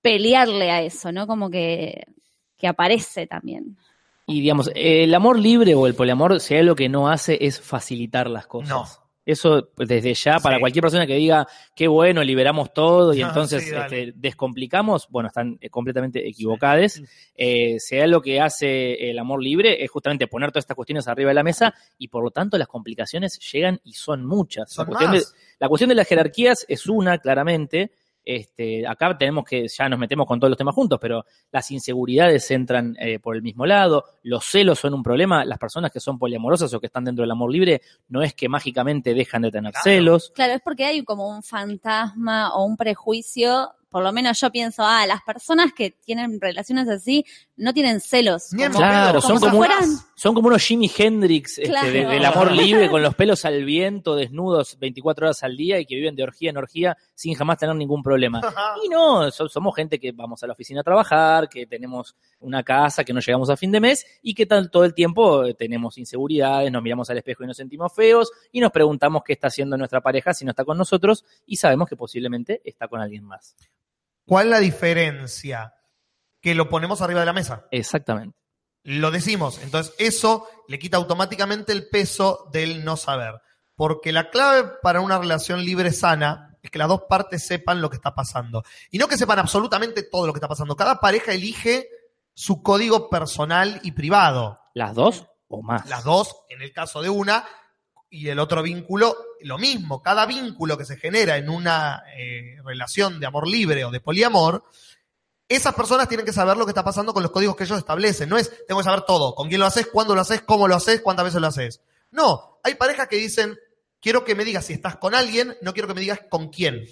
pelearle a eso, ¿no? Como que, que aparece también. Y digamos, el amor libre o el poliamor, si hay algo que no hace es facilitar las cosas. No. Eso pues, desde ya, para Sí. cualquier persona que diga, qué bueno, liberamos todo y Ah, entonces sí, este, descomplicamos, bueno, están eh, completamente equivocadas. Eh, si hay lo que hace el amor libre es justamente poner todas estas cuestiones arriba de la mesa y por lo tanto las complicaciones llegan y son muchas. Son la, cuestión de, la cuestión de las jerarquías es una, claramente. Este, acá tenemos que, ya nos metemos con todos los temas juntos, pero las inseguridades entran eh, por el mismo lado, los celos son un problema, las personas que son poliamorosas o que están dentro del amor libre no es que mágicamente dejan de tener Claro. celos. Claro, es porque hay como un fantasma o un prejuicio. Por lo menos yo pienso, ah, las personas que tienen relaciones así no tienen celos. Como- Claro, son como como, si fueran- son como unos Jimi Hendrix este, Claro. de- del amor libre, con los pelos al viento, desnudos 24 horas al día y que viven de orgía en orgía sin jamás tener ningún problema. Y no, so- somos gente que vamos a la oficina a trabajar, que tenemos una casa, que no llegamos a fin de mes y que tal- todo el tiempo eh, tenemos inseguridades, nos miramos al espejo y nos sentimos feos y nos preguntamos qué está haciendo nuestra pareja si no está con nosotros y sabemos que posiblemente está con alguien más. ¿Cuál es la diferencia? Que lo ponemos arriba de la mesa. Exactamente. Lo decimos. Entonces, eso le quita automáticamente el peso del no saber. Porque la clave para una relación libre sana es que las dos partes sepan lo que está pasando. Y no que sepan absolutamente todo lo que está pasando. Cada pareja elige su código personal y privado. ¿Las dos o más? Las dos, en el caso de una, y el otro vínculo, lo mismo. Cada vínculo que se genera en una eh, relación de amor libre o de poliamor, esas personas tienen que saber lo que está pasando con los códigos que ellos establecen. No es, tengo que saber todo, con quién lo haces, cuándo lo haces, cómo lo haces, cuántas veces lo haces. No, hay parejas que dicen, quiero que me digas si estás con alguien, no quiero que me digas con quién.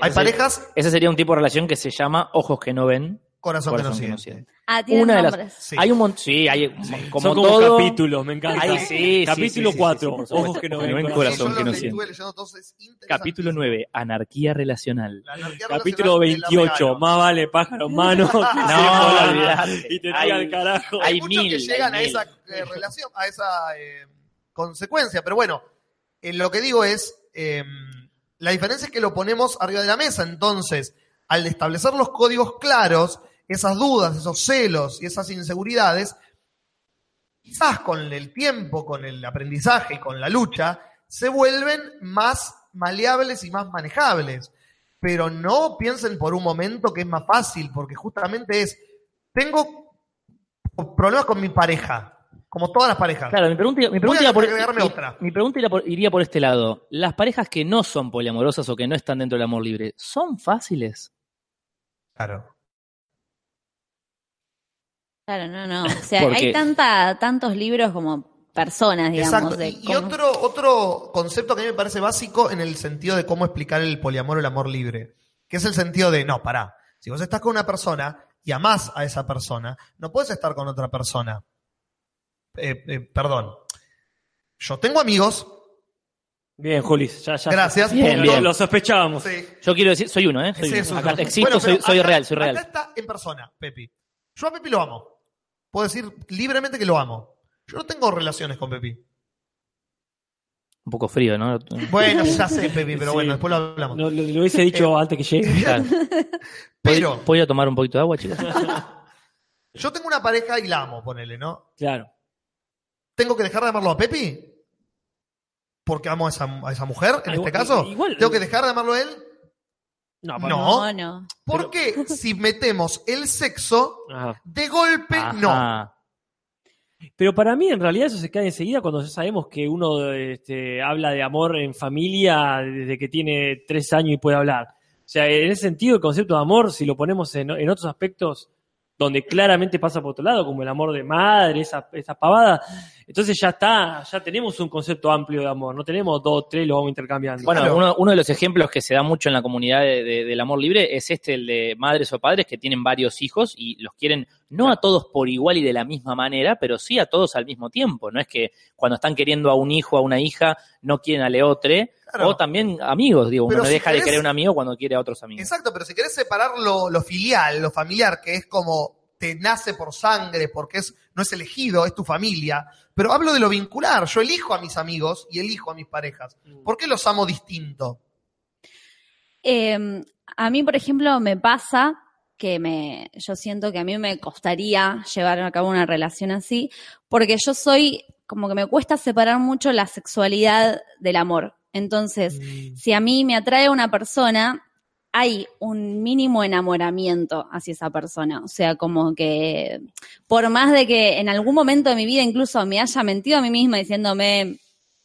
Hay Ese- parejas, Ese sería un tipo de relación que se llama ojos que no ven, corazón, que no que no siente. Ah, Una de las-. Sí. Hay un montón, sí, hay como Son como todo. capítulos, me encanta. Ay, sí, sí, Capítulo sí, sí, 4, sí, por supuesto. ojos que no ven, no ven, corazón. corazón que no los siente. estuve leyendo todos, es interesante. Capítulo 9, anarquía relacional. La anarquía Capítulo relacional te la 28, regalo. más vale pájaro en mano. No, olvidate. Y te Hay- tira al carajo. Hay, Hay muchos mil, que llegan hay a mil. esa eh, relación, a esa eh, consecuencia. Pero bueno, eh, lo que digo es, eh, la diferencia es que lo ponemos arriba de la mesa. Entonces, al establecer los códigos claros, esas dudas, esos celos y esas inseguridades, quizás con el tiempo, con el aprendizaje y con la lucha, se vuelven más maleables y más manejables. Pero no piensen por un momento que es más fácil, porque justamente es, tengo problemas con mi pareja, como todas las parejas. Claro, mi pregunta, mi pregunta a iría por, agregarme mi- otra. mi pregunta iría por, iría por este lado. Las parejas que no son poliamorosas o que no están dentro del amor libre, ¿son fáciles? Claro. Claro, no, no. O sea, Porque- hay tanta, tantos libros como personas, digamos. Exacto. de Y, otro, otro concepto que a mí me parece básico en el sentido de cómo explicar el poliamor o el amor libre, que es el sentido de, no, pará, si vos estás con una persona y amás a esa persona, no puedes estar con otra persona. Eh, eh, perdón. Yo tengo amigos, Bien, Julis, ya, ya. gracias, Bien, bien. Lo sospechábamos. Sí. Yo quiero decir, soy uno, ¿eh? Soy uno. es uno. Acá existo, Bueno, soy, soy acá- real, soy Acá real. está en persona, Pepi. Yo a Pepi lo amo. Puedo decir libremente que lo amo. Yo no tengo relaciones con Pepi. Un poco frío, ¿no? Bueno, ya sé, Pepi, pero Sí. bueno, después lo hablamos. Lo, lo- lo hubiese dicho Eh, antes que llegue. Claro. Pero ¿Puedo ir a tomar un poquito de agua, chicos? yo tengo una pareja y la amo, ponele, ¿no? Claro. ¿Tengo que dejar de amarlo a Pepi? Porque amo a esa, a esa mujer, en este caso. igual- ¿Tengo que dejar de amarlo a él? No, No. No, no. Porque si metemos el sexo, Ajá. de golpe, no. Pero para mí, en realidad, eso se cae enseguida cuando ya sabemos que uno este, habla de amor en familia desde que tiene tres años y puede hablar. O sea, en ese sentido, el concepto de amor, si lo ponemos en, en otros aspectos donde claramente pasa por otro lado, como el amor de madre, esa, esa pavada, entonces ya está, ya tenemos un concepto amplio de amor, no tenemos dos, tres, lo vamos intercambiando. Bueno, Claro. uno, uno de los ejemplos que se da mucho en la comunidad de- de- del amor libre es este, el de madres o padres que tienen varios hijos y los quieren no a todos por igual y de la misma manera, pero sí a todos al mismo tiempo. No es que cuando están queriendo a un hijo o a una hija no quieren a leotre, Claro. o también amigos, digo, uno Pero no si deja de querer un amigo cuando quiere a otros amigos. Exacto, pero si querés separar lo, lo filial, lo familiar, que es como te nace por sangre, porque es, no es elegido, es tu familia. Pero hablo de lo vincular. Yo elijo a mis amigos y elijo a mis parejas. ¿Por qué los amo distinto? Eh, a mí, por ejemplo, me pasa que me, yo siento que a mí me costaría llevar a cabo una relación así, porque yo soy como que me cuesta separar mucho la sexualidad del amor. Entonces, si a mí me atrae una persona, hay un mínimo enamoramiento hacia esa persona. O sea, como que por más de que en algún momento de mi vida incluso me haya mentido a mí misma diciéndome,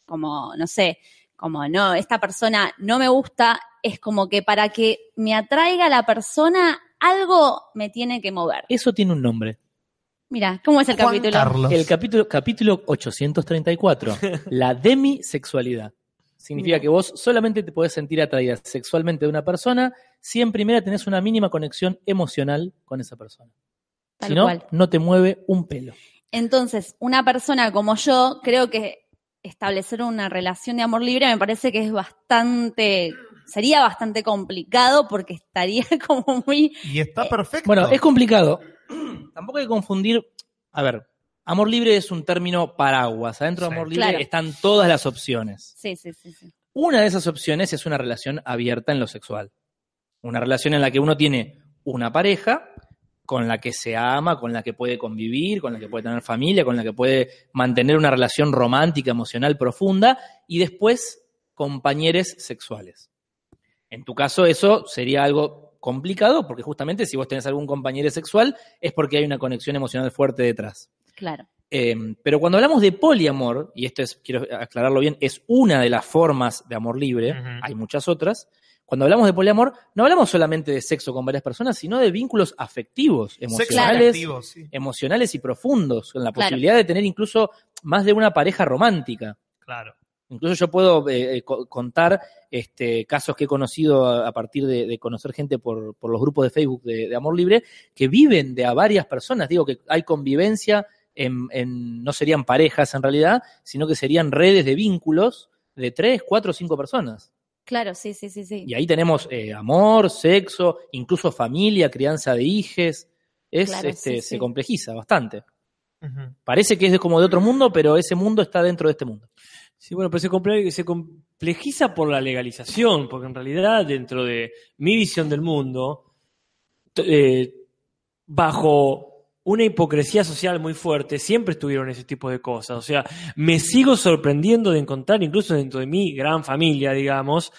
como, no sé, como no, esta persona no me gusta, es como que para que me atraiga la persona, algo me tiene que mover. Eso tiene un nombre. Mira, ¿cómo es el Juan capítulo? Carlos. El capítulo, capítulo 834, la demisexualidad. Significa que vos solamente te podés sentir atraída sexualmente de una persona si en primera tenés una mínima conexión emocional con esa persona. Tal si no, cual. no te mueve un pelo. Entonces, una persona como yo, creo que establecer una relación de amor libre me parece que es bastante, sería bastante complicado porque estaría como muy, Y está perfecto. Bueno, es complicado. Tampoco hay que confundir. A ver, amor libre es un término paraguas. Adentro de amor libre Claro. están todas las opciones. sí, sí, sí, sí. Una de esas opciones es una relación abierta en lo sexual. Una relación en la que uno tiene una pareja con la que se ama, con la que puede convivir, con la que puede tener familia, con la que puede mantener una relación romántica, emocional profunda y después compañeros sexuales. En tu caso eso sería algo complicado porque justamente si vos tenés algún compañero sexual es porque hay una conexión emocional fuerte detrás. Claro. Eh, pero cuando hablamos de poliamor, y esto es, quiero aclararlo bien, es una de las formas de amor libre, hay muchas otras. Cuando hablamos de poliamor, no hablamos solamente de sexo con varias personas, sino de vínculos afectivos, emocionales, sí. emocionales y profundos, con la Claro. posibilidad de tener incluso más de una pareja romántica. Claro. Incluso yo puedo eh, eh, co- contar este, casos que he conocido a, a partir de, de conocer gente por, por los grupos de Facebook de, de Amor Libre que viven de a varias personas. Digo que hay convivencia, en, en- no serían parejas en realidad, sino que serían redes de vínculos de tres, cuatro o cinco personas. Claro, sí, sí, sí, sí. Y ahí tenemos eh, amor, sexo, incluso familia, crianza de hijes. Es, Claro, este, sí, Se sí. complejiza bastante. Parece que es como de otro mundo, pero ese mundo está dentro de este mundo. Sí, bueno, pero se, comple- se complejiza por la legalización, porque en realidad dentro de mi visión del mundo, eh, bajo una hipocresía social muy fuerte, siempre estuvieron ese tipo de cosas. O sea, me sigo sorprendiendo de encontrar, incluso dentro de mi gran familia, digamos,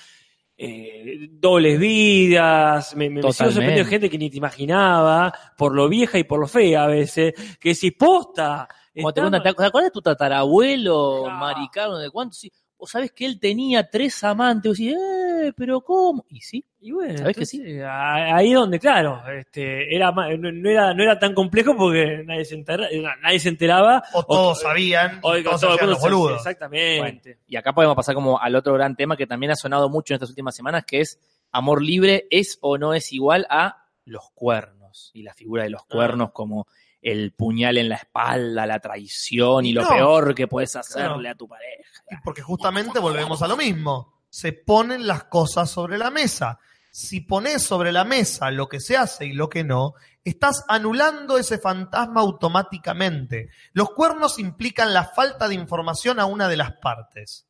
eh, dobles vidas, me, me- me sigo sorprendiendo de gente que ni te imaginaba, por lo vieja y por lo fea a veces, que si posta. Cuando ¿te acuerdas de tu tatarabuelo, Claro. Maricano, de cuánto? Sí, vos sabés que él tenía tres amantes. Vos decís, eh, pero ¿cómo? Y sí, Y bueno, ¿Sabés que entonces, a- ahí donde, claro, este, era no, no era, no era tan complejo porque nadie se, entera- nadie se enteraba. O todos sabían, o- todos todo los boludos. Exactamente. Y acá podemos pasar como al otro gran tema que también ha sonado mucho en estas últimas semanas, que es amor libre es o no es igual a los cuernos. Y la figura de los cuernos como el puñal en la espalda, la traición y lo peor que puedes hacerle a tu pareja. Y Porque justamente volvemos a lo mismo. Se ponen las cosas sobre la mesa. Si pones sobre la mesa lo que se hace y lo que no, estás anulando ese fantasma automáticamente. Los cuernos implican la falta de información a una de las partes,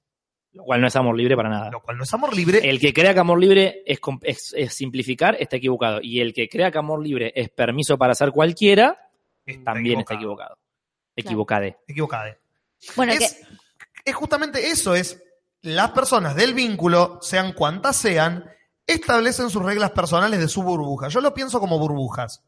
Lo cual no es amor libre para nada. lo cual no es amor libre. El que crea que amor libre es, es- es simplificar está equivocado. Y el que crea que amor libre es permiso para hacer cualquiera, también está equivocado. Equivocade. Equivocade. Bueno, es, es justamente eso, es las personas del vínculo, sean cuantas sean, establecen sus reglas personales de su burbuja. Yo lo pienso como burbujas.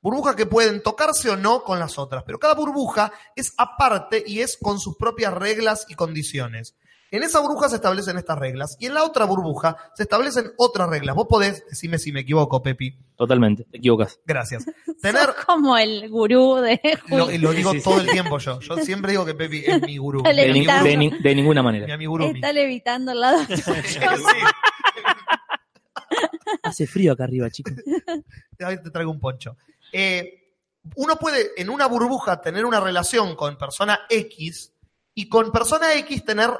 Burbujas que pueden tocarse o no con las otras, pero cada burbuja es aparte y es con sus propias reglas y condiciones. En esa burbuja se establecen estas reglas y en la otra burbuja se establecen otras reglas. Vos podés, decime si me equivoco, Pepi, Totalmente, te equivocas. gracias. Tener, sos como el gurú de lo, digo Sí, sí. todo el tiempo yo. Yo siempre digo que Pepi es mi gurú. De, mi ni- Levitando. de ni- de ninguna mi manera. amigurumi. Está levitando al lado. Hace frío acá arriba, chicos. Ahí te traigo un poncho. Eh, uno puede en una burbuja tener una relación con persona X y con persona X tener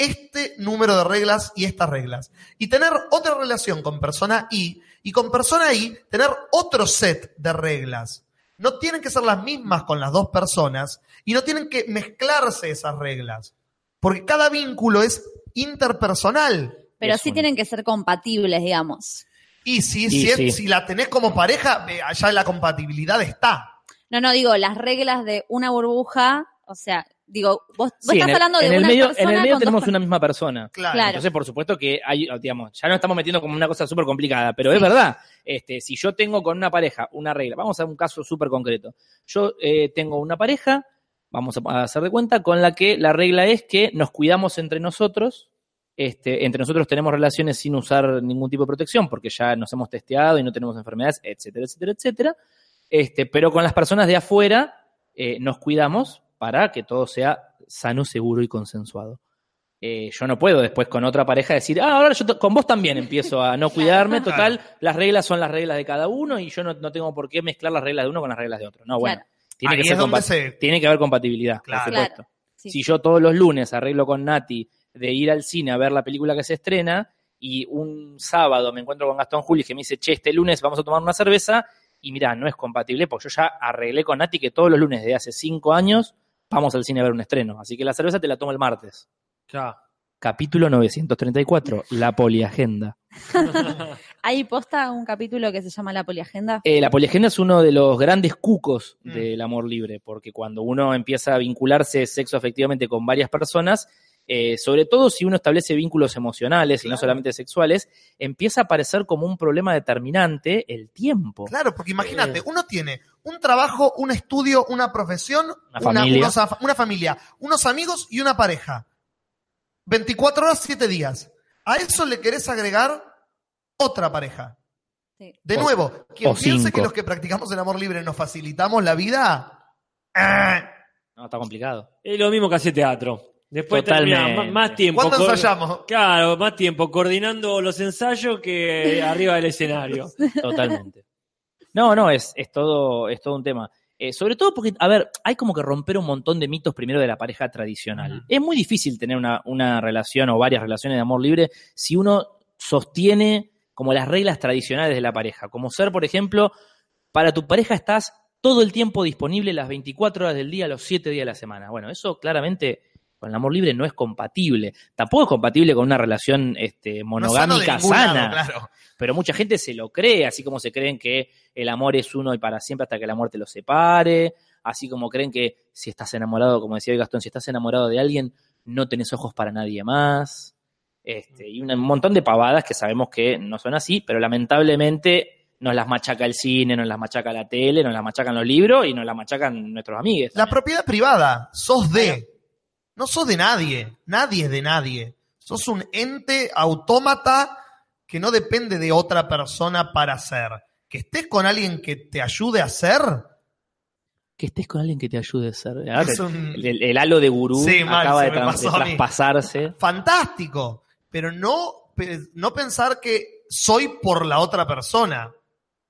este número de reglas y estas reglas. Y tener otra relación con persona Y y con persona Y tener otro set de reglas. No tienen que ser las mismas con las dos personas y no tienen que mezclarse esas reglas. Porque cada vínculo es interpersonal. Pero Es sí un- tienen que ser compatibles, digamos. Y si, Y si, es- sí. si la tenés como pareja, allá la compatibilidad está. No, no, digo, las reglas de una burbuja, o sea, Digo, vos, vos Sí, estás el, hablando de en el una medio, persona en el medio tenemos una misma persona. Claro. Claro. Entonces, por supuesto que hay, digamos, ya nos estamos metiendo como una cosa súper complicada, pero es verdad. Este, si yo tengo con una pareja una regla, vamos a un caso súper concreto. Yo eh, tengo una pareja, vamos a a hacer de cuenta, con la que la regla es que nos cuidamos entre nosotros. Este, entre nosotros tenemos relaciones sin usar ningún tipo de protección, porque ya nos hemos testeado y no tenemos enfermedades, etcétera, etcétera, etcétera. Este, pero con las personas de afuera eh, nos cuidamos para que todo sea sano, seguro y consensuado. Eh, yo no puedo después con otra pareja decir, ah, ahora yo con vos también empiezo a no cuidarme, total, las reglas son las reglas de cada uno y yo no, no tengo por qué mezclar las reglas de uno con las reglas de otro. No, bueno, Claro. tiene, Ahí que ser es donde compa- se- tiene que haber compatibilidad, Claro. sí. Si yo todos los lunes arreglo con Nati de ir al cine a ver la película que se estrena y un sábado me encuentro con Gastón Juli que me dice, che, este lunes vamos a tomar una cerveza y mira, no es compatible porque yo ya arreglé con Nati que todos los lunes de hace cinco años vamos al cine a ver un estreno. Así que la cerveza te la tomo el martes. Ya. Capítulo 934, la poliagenda. Hay posta un capítulo que se llama La Poliagenda. Eh, la poliagenda es uno de los grandes cucos del amor libre, porque cuando uno empieza a vincularse sexo afectivamente con varias personas, eh, sobre todo si uno establece vínculos emocionales y no solamente sexuales, empieza a aparecer como un problema determinante el tiempo. Claro, porque imagínate, uno tiene un trabajo, un estudio, una profesión, Una familia. unos una familia, unos amigos y una pareja. 24 horas, 7 días. A eso le querés agregar otra pareja. Sí. De O- nuevo, quien piense cinco. que los que practicamos el amor libre nos facilitamos la vida, eh, No, está complicado. Es lo mismo que hacer teatro. Después termina más, tiempo. ¿cuándo ensayamos? Claro, más tiempo coordinando los ensayos que arriba del escenario. Totalmente. No, no, es, es, todo, es todo un tema. Eh, sobre todo porque, a ver, hay como que romper un montón de mitos primero de la pareja tradicional. Es muy difícil tener una, una relación o varias relaciones de amor libre si uno sostiene como las reglas tradicionales de la pareja. Como ser, por ejemplo, para tu pareja estás todo el tiempo disponible las 24 horas del día, los 7 días de la semana. Bueno, eso claramente con el amor libre no es compatible. Tampoco es compatible con una relación este, no monogámica lado, sana claro. pero mucha gente se lo cree, así como se creen que el amor es uno y para siempre hasta que la muerte los separe, así como creen que si estás enamorado, como decía hoy Gastón, si estás enamorado de alguien, no tenés ojos para nadie más, este, y un montón de pavadas que sabemos que no son así, pero lamentablemente nos las machaca el cine, nos las machaca la tele, nos las machacan los libros y nos las machacan nuestros amigos. La propiedad privada, sos de. No sos de nadie. Nadie es de nadie. Sos un ente autómata que no depende de otra persona para ser. Que estés con alguien que te ayude a ser. Que estés con alguien que te ayude a ser. Es un- el, el- el halo de gurú Sí, acaba de, traspasarse. Fantástico. Pero no, no pensar que soy por la otra persona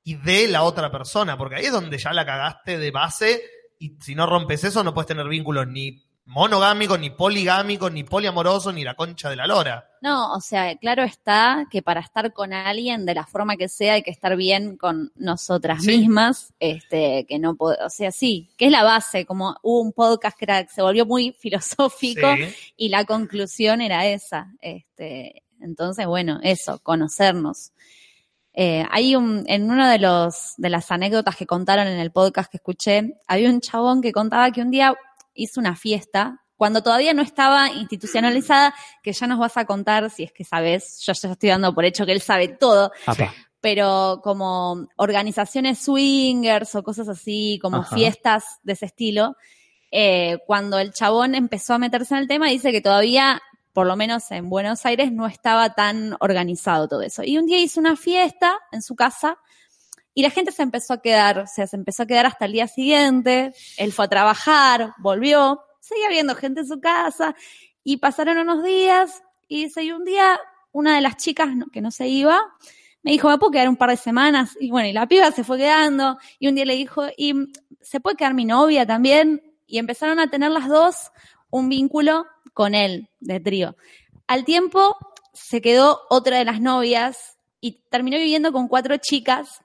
y de la otra persona. Porque ahí es donde ya la cagaste de base. Y si no rompes eso, no puedes tener vínculos ni monogámicos, ni poligámicos, ni poliamorosos, ni la concha de la lora. No, o sea, claro está que para estar con alguien de la forma que sea hay que estar bien con nosotras Sí. mismas, este, que no puedo, o sea, sí, que es la base, como hubo un podcast que era- se volvió muy filosófico Sí. y la conclusión era esa, este, entonces bueno, eso, conocernos. Eh, hay un, en uno de los, de las anécdotas que contaron en el podcast que escuché, había un chabón que contaba que un día hizo una fiesta cuando todavía no estaba institucionalizada, que ya nos vas a contar si es que sabes, yo ya estoy dando por hecho que él sabe todo, Apa. pero como organizaciones swingers o cosas así, como Ajá. fiestas de ese estilo, eh, cuando el chabón empezó a meterse en el tema, dice que todavía, por lo menos en Buenos Aires, no estaba tan organizado todo eso. Y un día hizo una fiesta en su casa y la gente se empezó a quedar, o sea, se empezó a quedar hasta el día siguiente, él fue a trabajar, volvió, seguía viendo gente en su casa y pasaron unos días y dice, un día una de las chicas que no se iba, me dijo, ¿me puedo quedar un par de semanas? Y bueno, y la piba se fue quedando, y un día le dijo, ¿y se puede quedar mi novia también? Y empezaron a tener las dos un vínculo con él, de trío. Al tiempo se quedó otra de las novias y terminó viviendo con cuatro chicas,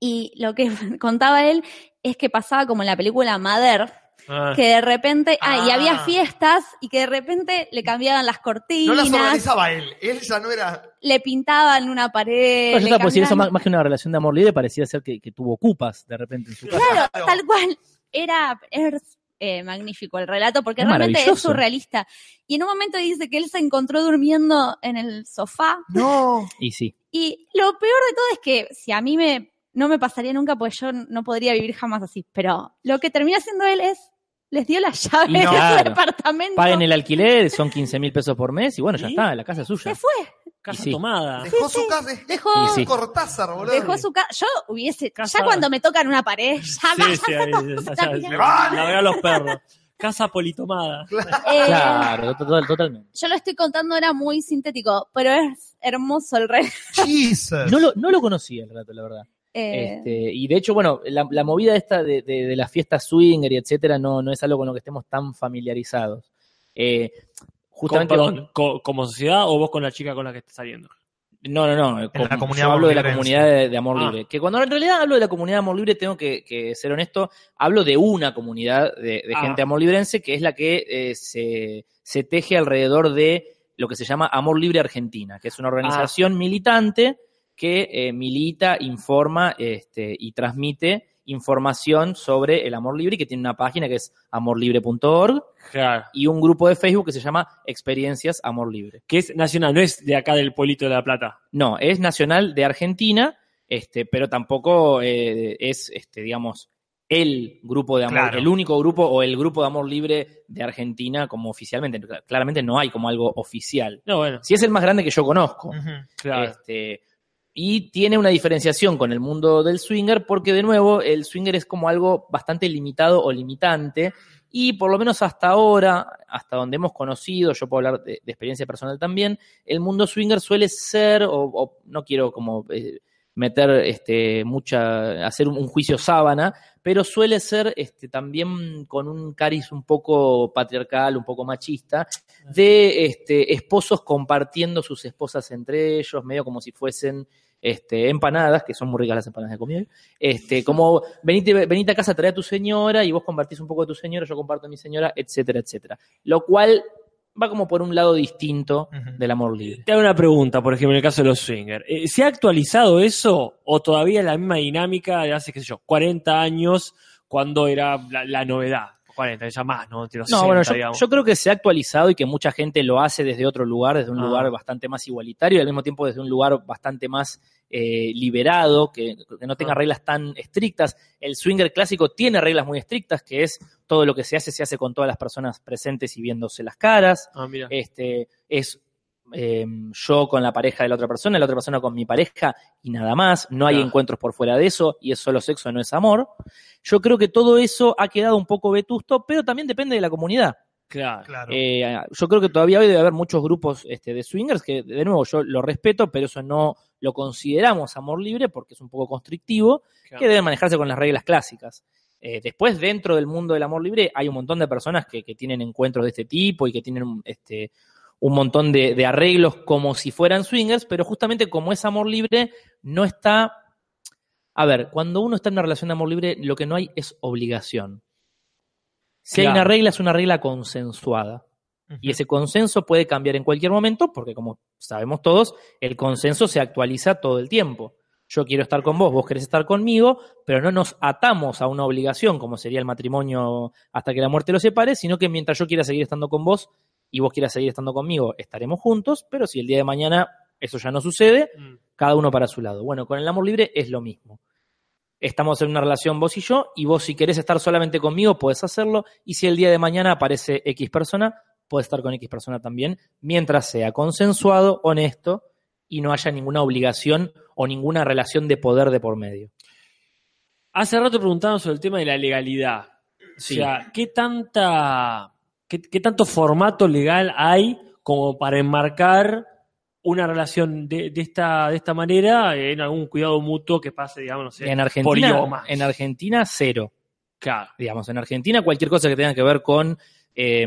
y lo que contaba él es que pasaba como en la película Mother, Ah, que de repente, ah, y Ah. había fiestas y que de repente le cambiaban las No cortinas, las organizaba él. Él ya no era. le pintaban una pared. No, yo le eso más, más que una relación de amor libre, parecía ser que, que tuvo ocupas de repente en su casa. Claro, Claro. tal cual. Era, era eh, magnífico el relato, porque Es realmente es surrealista. Y en un momento dice que él se encontró durmiendo en el sofá. No. Y sí. Y lo peor de todo es que si a mí me no me pasaría nunca, pues yo no podría vivir jamás así. Pero lo que termina haciendo él es, les dio la llave Y del claro. departamento. Paguen el alquiler, son 15 mil pesos por mes y bueno, ya ¿Y? está, la casa es suya. Se fue, Casa sí. tomada. Dejó su casa. es- dejó, Y sí. Cortázar, boludo. dejó su casa. Yo hubiese, Casa- ya cuando me tocan una pared, ya, Sí, sí, verdad, los perros. Casa politomada. Eh, Claro, total- totalmente. Yo lo estoy contando, era muy sintético, pero es hermoso el rey. Jesus. No lo, no lo conocía el rato, la verdad. Eh, Este, y de hecho, bueno, la, la movida esta de, de, de las fiestas swinger y etcétera no, no es algo con lo que estemos tan familiarizados. Eh, Con- justamente. perdón, ¿Como sociedad o vos con la chica con la que estás saliendo? No, no, no. la como- comunidad yo hablo de la comunidad de, de amor Ah. libre. Que cuando en realidad hablo de la comunidad de amor libre, tengo que, que ser honesto, hablo de una comunidad de, de Ah. gente amor librense que es la que eh, se, se teje alrededor de lo que se llama Amor Libre Argentina, que es una organización militante que eh, milita, informa este, y transmite información sobre el amor libre y que tiene una página que es amorlibre.org Claro. y un grupo de Facebook que se llama Experiencias Amor Libre. Que es nacional, no es de acá del Polito de la Plata. No, es nacional de Argentina, este, pero tampoco eh, es, este, digamos, el grupo de amor, Claro. el único grupo o el grupo de amor libre de Argentina como oficialmente. Claramente no hay como algo oficial. No, bueno, Si es el más grande que yo conozco. Claro. Este, y tiene una diferenciación con el mundo del swinger porque, de nuevo, el swinger es como algo bastante limitado o limitante. Y por lo menos hasta ahora, hasta donde hemos conocido, yo puedo hablar de, experiencia personal también, el mundo swinger suele ser, o, o no quiero como eh, meter este, mucha, hacer un, un juicio sábana, pero suele ser este, también con un cariz un poco patriarcal, un poco machista, de este, esposos compartiendo sus esposas entre ellos, medio como si fuesen este, empanadas, que son muy ricas las empanadas de comida, este, como venite, venite a casa, trae a tu señora y vos compartís un poco de tu señora, yo comparto a mi señora, etcétera, etcétera. Lo cual va como por un lado distinto del amor libre. Te hago una pregunta, por ejemplo, en el caso de los swingers. Eh, ¿Se ha actualizado eso o todavía la misma dinámica de hace, qué sé yo, 40 años cuando era la, la novedad? 40, ya más, ¿no? Los No, 60, bueno, yo creo que se ha actualizado y que mucha gente lo hace desde otro lugar, desde un Ah. lugar bastante más igualitario y al mismo tiempo desde un lugar bastante más eh, liberado, que, que no tenga Ah. reglas tan estrictas. El swinger clásico tiene reglas muy estrictas, que es todo lo que se hace, se hace con todas las personas presentes y viéndose las caras. Ah, mira. Este, es eh, yo con la pareja de la otra persona, la otra persona con mi pareja y nada más. No hay encuentros por fuera de eso y es solo sexo, no es amor. Yo creo que todo eso ha quedado un poco vetusto, pero también depende de la comunidad. claro. Claro. Eh, yo creo que todavía hoy debe haber muchos grupos este, de swingers que, de nuevo, yo lo respeto, pero eso no lo consideramos amor libre porque es un poco constrictivo, Claro. que deben manejarse con las reglas clásicas. Eh, después, dentro del mundo del amor libre, hay un montón de personas que, que tienen encuentros de este tipo y que tienen este, un montón de, de arreglos como si fueran swingers, pero justamente como es amor libre, no está... A ver, cuando uno está en una relación de amor libre, lo que no hay es obligación. Si hay una regla, es una regla consensuada. Y ese consenso puede cambiar en cualquier momento, porque como sabemos todos, el consenso se actualiza todo el tiempo. Yo quiero estar con vos, vos querés estar conmigo, pero no nos atamos a una obligación, como sería el matrimonio hasta que la muerte los separe, sino que mientras yo quiera seguir estando con vos y vos quieras seguir estando conmigo, estaremos juntos, pero si el día de mañana eso ya no sucede, Mm. cada uno para su lado. Bueno, con el amor libre es lo mismo. Estamos en una relación vos y yo, y vos si querés estar solamente conmigo, puedes hacerlo, y si el día de mañana aparece X persona, puedes estar con X persona también, mientras sea consensuado, honesto, y no haya ninguna obligación o ninguna relación de poder de por medio. Hace rato preguntaban sobre el tema de la legalidad. Sí. O sea, ¿qué tanta, qué, qué tanto formato legal hay como para enmarcar una relación de, de esta, de esta manera en algún cuidado mutuo que pase, digamos, no sé, En por Argentina, idiomas? en Argentina, cero. Claro. digamos, en Argentina cualquier cosa que tenga que ver con eh,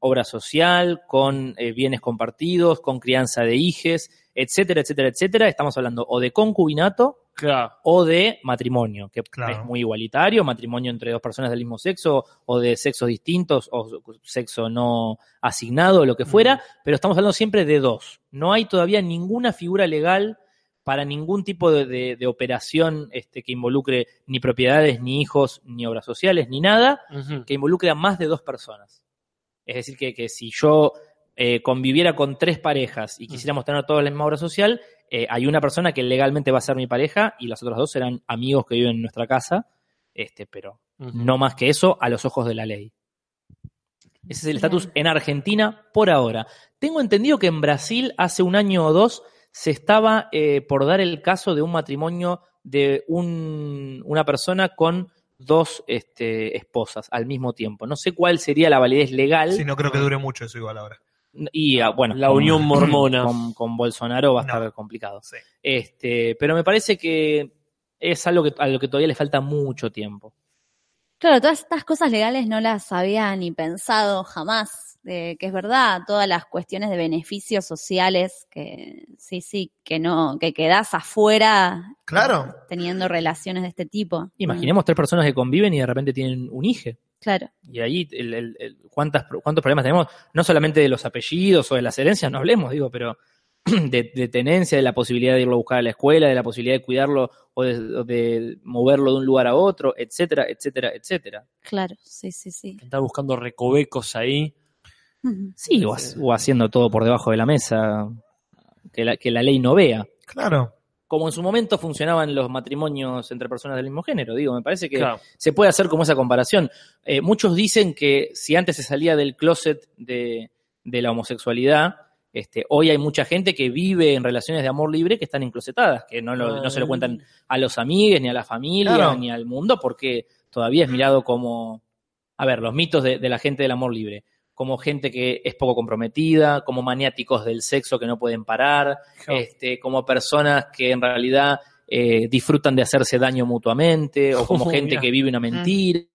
obra social, con eh, bienes compartidos, con crianza de hijes, etcétera, etcétera, etcétera, estamos hablando o de concubinato Claro. o de matrimonio, que Claro. es muy igualitario, matrimonio entre dos personas del mismo sexo o de sexos distintos o sexo no asignado, lo que fuera, pero estamos hablando siempre de dos. No hay todavía ninguna figura legal para ningún tipo de, de- de operación este, que involucre ni propiedades, ni hijos, ni obras sociales, ni nada, que involucre a más de dos personas. Es decir, que, que si yo eh, conviviera con tres parejas y quisiéramos tener todos la misma obra social, eh, hay una persona que legalmente va a ser mi pareja y las otras dos serán amigos que viven en nuestra casa, este, pero no más que eso a los ojos de la ley. Ese es el estatus en Argentina por ahora. Tengo entendido que en Brasil hace un año o dos se estaba eh, por dar el caso de un matrimonio de un- una persona con dos este, esposas al mismo tiempo. No sé cuál sería la validez legal. Sí, no creo que dure mucho eso igual ahora. Y ah, bueno, La con- unión mormona. Con, con Bolsonaro va a No. estar complicado. Sí. Este, pero me parece que es algo que, a lo que todavía le falta mucho tiempo. Claro, todas estas cosas legales no las había ni pensado jamás, de que es verdad, todas las cuestiones de beneficios sociales que sí, sí, que no, que quedás afuera Claro. teniendo relaciones de este tipo. Imaginemos tres personas que conviven y de repente tienen un hijo. Claro. Y ahí, el- el- el- ¿cuántas, ¿cuántos problemas tenemos? No solamente de los apellidos o de las herencias, no hablemos, digo, pero de, de tenencia, de la posibilidad de irlo a buscar a la escuela, de la posibilidad de cuidarlo o de, o de moverlo de un lugar a otro, etcétera, etcétera, etcétera. Claro, sí, sí, sí. Estar buscando recovecos ahí. Sí, o, o haciendo todo por debajo de la mesa, que la, que la ley no vea. Claro. Como en su momento funcionaban los matrimonios entre personas del mismo género, digo, me parece que Claro. se puede hacer como esa comparación. Eh, muchos dicen que si antes se salía del closet de, de la homosexualidad, este, hoy hay mucha gente que vive en relaciones de amor libre que están enclosetadas, que no, lo- no se lo cuentan a los amigos, ni a la familia, Claro. ni al mundo, porque todavía es mirado como, a ver, los mitos de, de la gente del amor libre, como gente que es poco comprometida, como maniáticos del sexo que no pueden parar, Claro. este, como personas que en realidad eh, disfrutan de hacerse daño mutuamente, o como Oh, gente mira. que vive una mentira,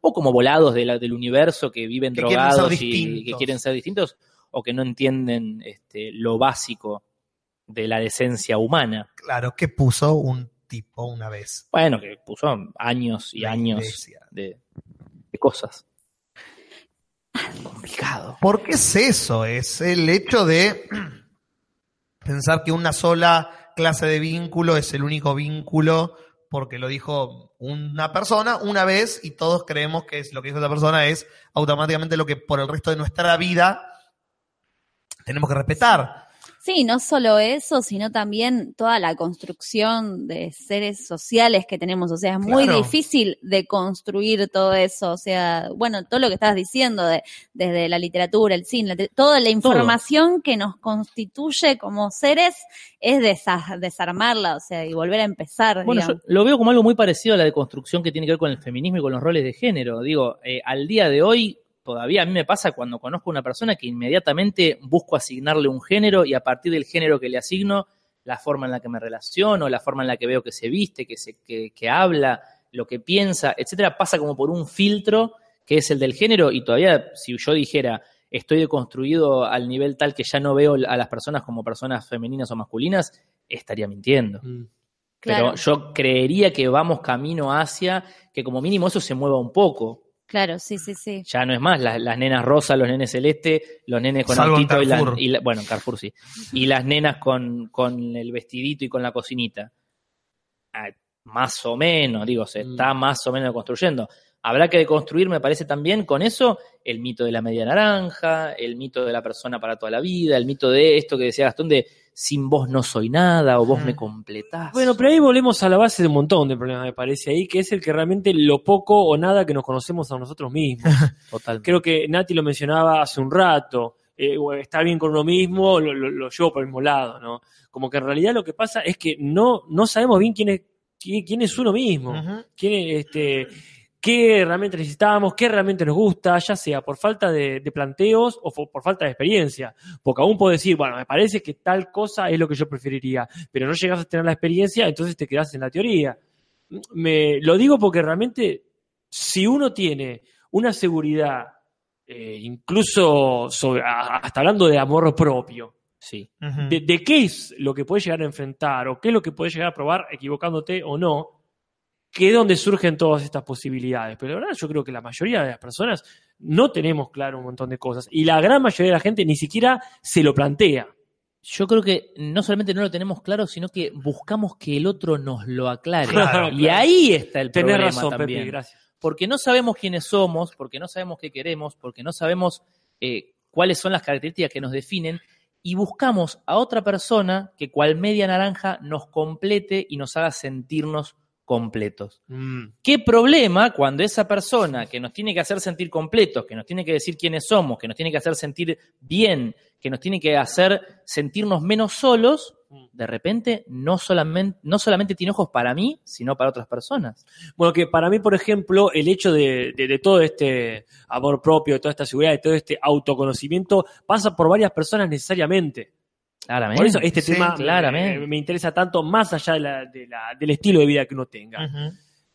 o como volados de la- del universo que viven Que quieren ser drogados y que quieren ser distintos, o que no entienden este, lo básico de la decencia humana. Claro, que puso un tipo una vez. Bueno, que puso años y La años de cosas. Complicado. ¿Por qué es eso? Es el hecho de pensar que una sola clase de vínculo es el único vínculo porque lo dijo una persona una vez y todos creemos que es lo que dijo esa persona es automáticamente lo que por el resto de nuestra vida tenemos que respetar. Sí, no solo eso, sino también toda la construcción de seres sociales que tenemos. O sea, es muy Claro. difícil de construir todo eso. O sea, bueno, todo lo que estabas diciendo, de, desde la literatura, el cine, la toda la información que nos constituye como seres es desa- desarmarla, o sea, y volver a empezar. Bueno, yo lo veo como algo muy parecido a la deconstrucción que tiene que ver con el feminismo y con los roles de género. Digo, eh, al día de hoy, todavía a mí me pasa cuando conozco a una persona que inmediatamente busco asignarle un género y a partir del género que le asigno, la forma en la que me relaciono, la forma en la que veo que se viste, que, se, que, que habla, lo que piensa, etcétera, pasa como por un filtro que es el del género y todavía si yo dijera estoy deconstruido al nivel tal que ya no veo a las personas como personas femeninas o masculinas, estaría mintiendo. Mm. Claro. Pero yo creería que vamos camino hacia que como mínimo eso se mueva un poco. Claro, sí, sí, sí. Ya no es más las, las nenas rosas, los nenes celeste, los nenes con Salvo autito y, la- Carrefour. y la- bueno, en Carrefour sí. Y las nenas con, con el vestidito y con la cocinita. Ah, más o menos, digo, se Mm. está más o menos construyendo. Habrá que deconstruir, me parece también, con eso, el mito de la media naranja, el mito de la persona para toda la vida, el mito de esto que decía Gastón de sin vos no soy nada o vos Mm. me completás. Bueno, pero ahí volvemos a la base de un montón de problemas, me parece ahí, que es el que realmente lo poco o nada que nos conocemos a nosotros mismos. Totalmente. Creo que Nati lo mencionaba hace un rato. eh, o estar bien con uno mismo, lo, lo- lo llevo por el mismo lado, ¿no? Como que en realidad lo que pasa es que no, no sabemos bien quién es, quién, quién es uno mismo. Quién es, este, qué realmente necesitamos, qué realmente nos gusta, ya sea por falta de, de planteos o por falta de experiencia. Porque aún puedo decir, bueno, me parece que tal cosa es lo que yo preferiría, pero no llegas a tener la experiencia, entonces te quedas en la teoría. Me, lo digo porque realmente, si uno tiene una seguridad, eh, incluso sobre- hasta hablando de amor propio, Sí. De, de qué es lo que puedes llegar a enfrentar o qué es lo que puedes llegar a probar equivocándote o no, que es donde surgen todas estas posibilidades. Pero la verdad yo creo que la mayoría de las personas no tenemos claro un montón de cosas y la gran mayoría de la gente ni siquiera se lo plantea. Yo creo que no solamente no lo tenemos claro, sino que buscamos que el otro nos lo aclare. Claro, y ahí está el Tenés problema razón, también. Pepe, gracias. porque no sabemos quiénes somos, porque no sabemos qué queremos, porque no sabemos eh, cuáles son las características que nos definen y buscamos a otra persona que cual media naranja nos complete y nos haga sentirnos completos. Mm. ¿Qué problema cuando esa persona que nos tiene que hacer sentir completos, que nos tiene que decir quiénes somos, que nos tiene que hacer sentir bien, que nos tiene que hacer sentirnos menos solos, de repente no solamente, no solamente tiene ojos para mí, sino para otras personas? Bueno, que para mí, por ejemplo, el hecho de, de- de todo este amor propio, de toda esta seguridad, de todo este autoconocimiento, pasa por varias personas necesariamente. Claramente. Por eso este Sí, tema me- claramente. me, interesa tanto más allá de la- de la- del estilo de vida que uno tenga.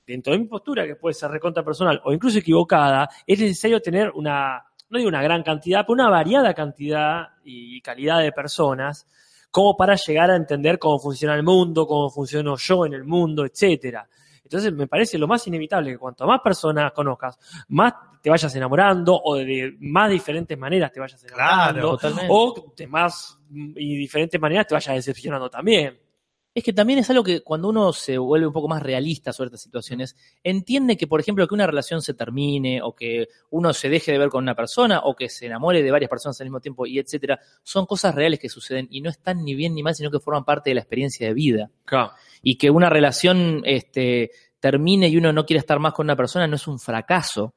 Dentro de mi postura, que puede ser recontra personal o incluso equivocada, es necesario tener una, no digo una gran cantidad, pero una variada cantidad y calidad de personas como para llegar a entender cómo funciona el mundo, cómo funciono yo en el mundo, etcétera. Entonces me parece lo más inevitable que cuanto más personas conozcas, más te vayas enamorando o de más diferentes maneras te vayas enamorando Claro, o de más y diferentes maneras te vayas decepcionando también. Es que también es algo que cuando uno se vuelve un poco más realista sobre estas situaciones, entiende que, por ejemplo, que una relación se termine o que uno se deje de ver con una persona o que se enamore de varias personas al mismo tiempo y etcétera, son cosas reales que suceden y no están ni bien ni mal, sino que forman parte de la experiencia de vida. Y que una relación este, termine y uno no quiere estar más con una persona no es un fracaso.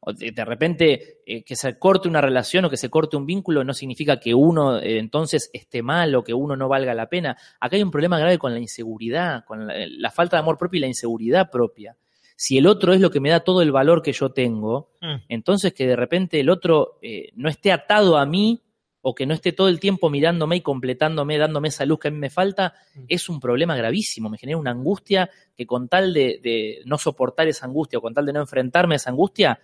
O de, de repente eh, que se corte una relación o que se corte un vínculo no significa que uno eh, entonces esté mal o que uno no valga la pena. Acá hay un problema grave con la inseguridad, con la, la falta de amor propio y la inseguridad propia. Si el otro es lo que me da todo el valor que yo tengo, Mm. entonces que de repente el otro eh, no esté atado a mí o que no esté todo el tiempo mirándome y completándome, dándome esa luz que a mí me falta, es un problema gravísimo. Me genera una angustia que con tal de, de no soportar esa angustia o con tal de no enfrentarme a esa angustia,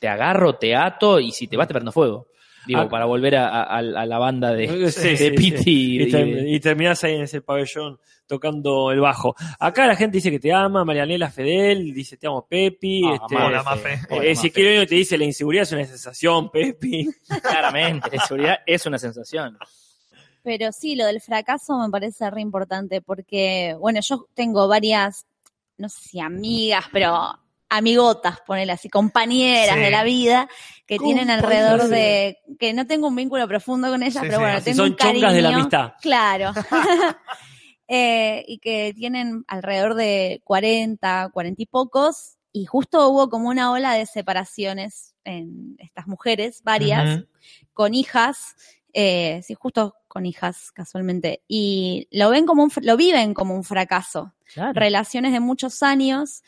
te agarro, te ato y si te vas te prendo fuego. Digo, Ah. para volver a, a- a la banda de, Sí, de sí. y, Y, ter- de- y terminás ahí en ese pabellón tocando el bajo. Acá la gente dice que te ama, Marianela Fedel dice te amo Pepi. Ah, este, Hola, Mafe. Eh, Mafe. Ezequiel te dice la inseguridad es una sensación, Pepi. Claramente, la inseguridad es una sensación. Pero sí, lo del fracaso me parece re importante porque, bueno, yo tengo varias, no sé si amigas, pero amigotas, ponele así, compañeras Sí. de la vida que tienen alrededor de, que no tengo un vínculo profundo con ellas, Sí, pero bueno, tengo son un cariño. chongas de la amistad. Claro. Eh, y que tienen alrededor de 40, 40 y pocos, y justo hubo como una ola de separaciones en estas mujeres, varias, con hijas, eh, sí, justo con hijas casualmente, y lo ven como un, lo viven como un fracaso. Claro. Relaciones de muchos años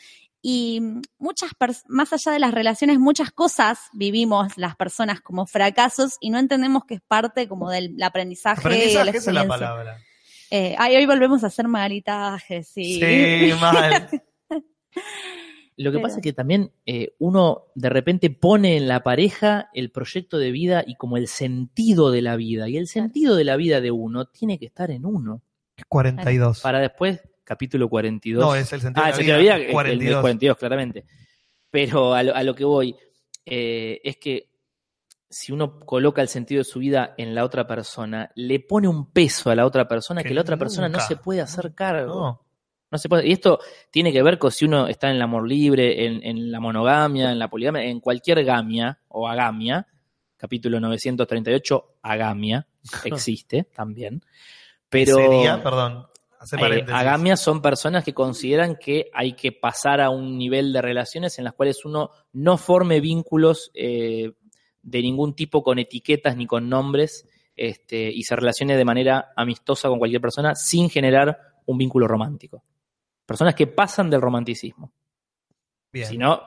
y muchas, más allá de las relaciones, muchas cosas vivimos las personas como fracasos y no entendemos que es parte como del aprendizaje, de Aprendizaje la es la palabra. Eh, ay, hoy volvemos a hacer magalitaje, sí. Sí, mal. Lo que Pero- pasa es que también eh, uno de repente pone en la pareja el proyecto de vida y como el sentido de la vida. Y el sentido de la vida de uno tiene que estar en uno. 42. Para después, capítulo 42. No, es el sentido Ah, de el la sentido de vida. vida, el- el 42. 42, claramente. Pero a lo, a lo que voy eh, es que si uno coloca el sentido de su vida en la otra persona, le pone un peso a la otra persona que, Que la otra persona no se puede hacer cargo. No. No se puede. Y esto tiene que ver con si uno está en el amor libre, en, en la monogamia, en la poligamia, en cualquier gamia o agamia. Capítulo 938, agamia, existe también. Pero Sería, perdón, eh, agamias son personas que consideran que hay que pasar a un nivel de relaciones en las cuales uno no forme vínculos eh, de ningún tipo con etiquetas ni con nombres este, y se relacione de manera amistosa con cualquier persona sin generar un vínculo romántico. Personas que pasan del romanticismo. Bien. Si no,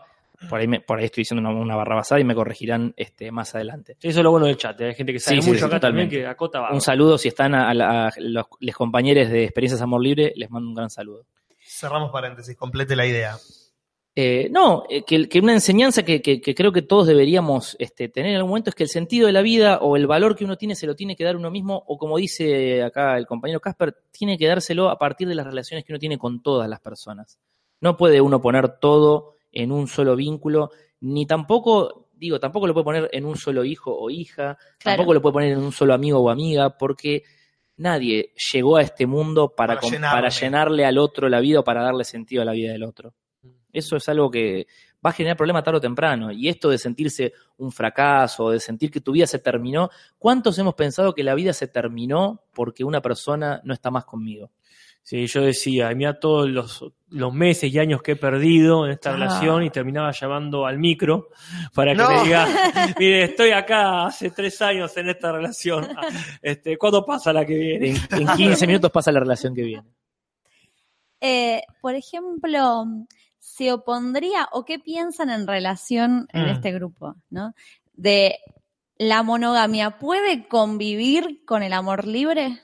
por ahí, me- por ahí estoy diciendo una, una barra basada y me corregirán este, más adelante. Eso es lo bueno del chat. ¿eh? Hay gente que sabe Sí, mucho sí, acá también que acota va. Un saludo si están a, a- a los, les compañeros de Experiencias Amor Libre, les mando un gran saludo. Cerramos paréntesis, complete la idea. Eh, no, eh, que, que una enseñanza que, que- que creo que todos deberíamos este, tener en algún momento es que el sentido de la vida o el valor que uno tiene se lo tiene que dar uno mismo, o como dice acá el compañero Casper, tiene que dárselo a partir de las relaciones que uno tiene con todas las personas. No puede uno poner todo en un solo vínculo, ni tampoco, digo, tampoco lo puede poner en un solo hijo o hija, Claro. tampoco lo puede poner en un solo amigo o amiga, porque nadie llegó a este mundo para, Para para llenarle al otro la vida o para darle sentido a la vida del otro. Eso es algo que va a generar problemas tarde o temprano. Y esto de sentirse un fracaso, de sentir que tu vida se terminó, ¿cuántos hemos pensado que la vida se terminó porque una persona no está más conmigo? Sí, yo decía, mira todos los, los meses y años que he perdido en esta Ah. relación y terminaba llamando al micro para que No. me diga, mire, estoy acá hace tres años en esta relación. Este, ¿Cuándo pasa la que viene? En, en 15 minutos pasa la relación que viene. Eh, por ejemplo, ¿se opondría o qué piensan en relación en Mm. este grupo, ¿no? De la monogamia, ¿puede convivir con el amor libre?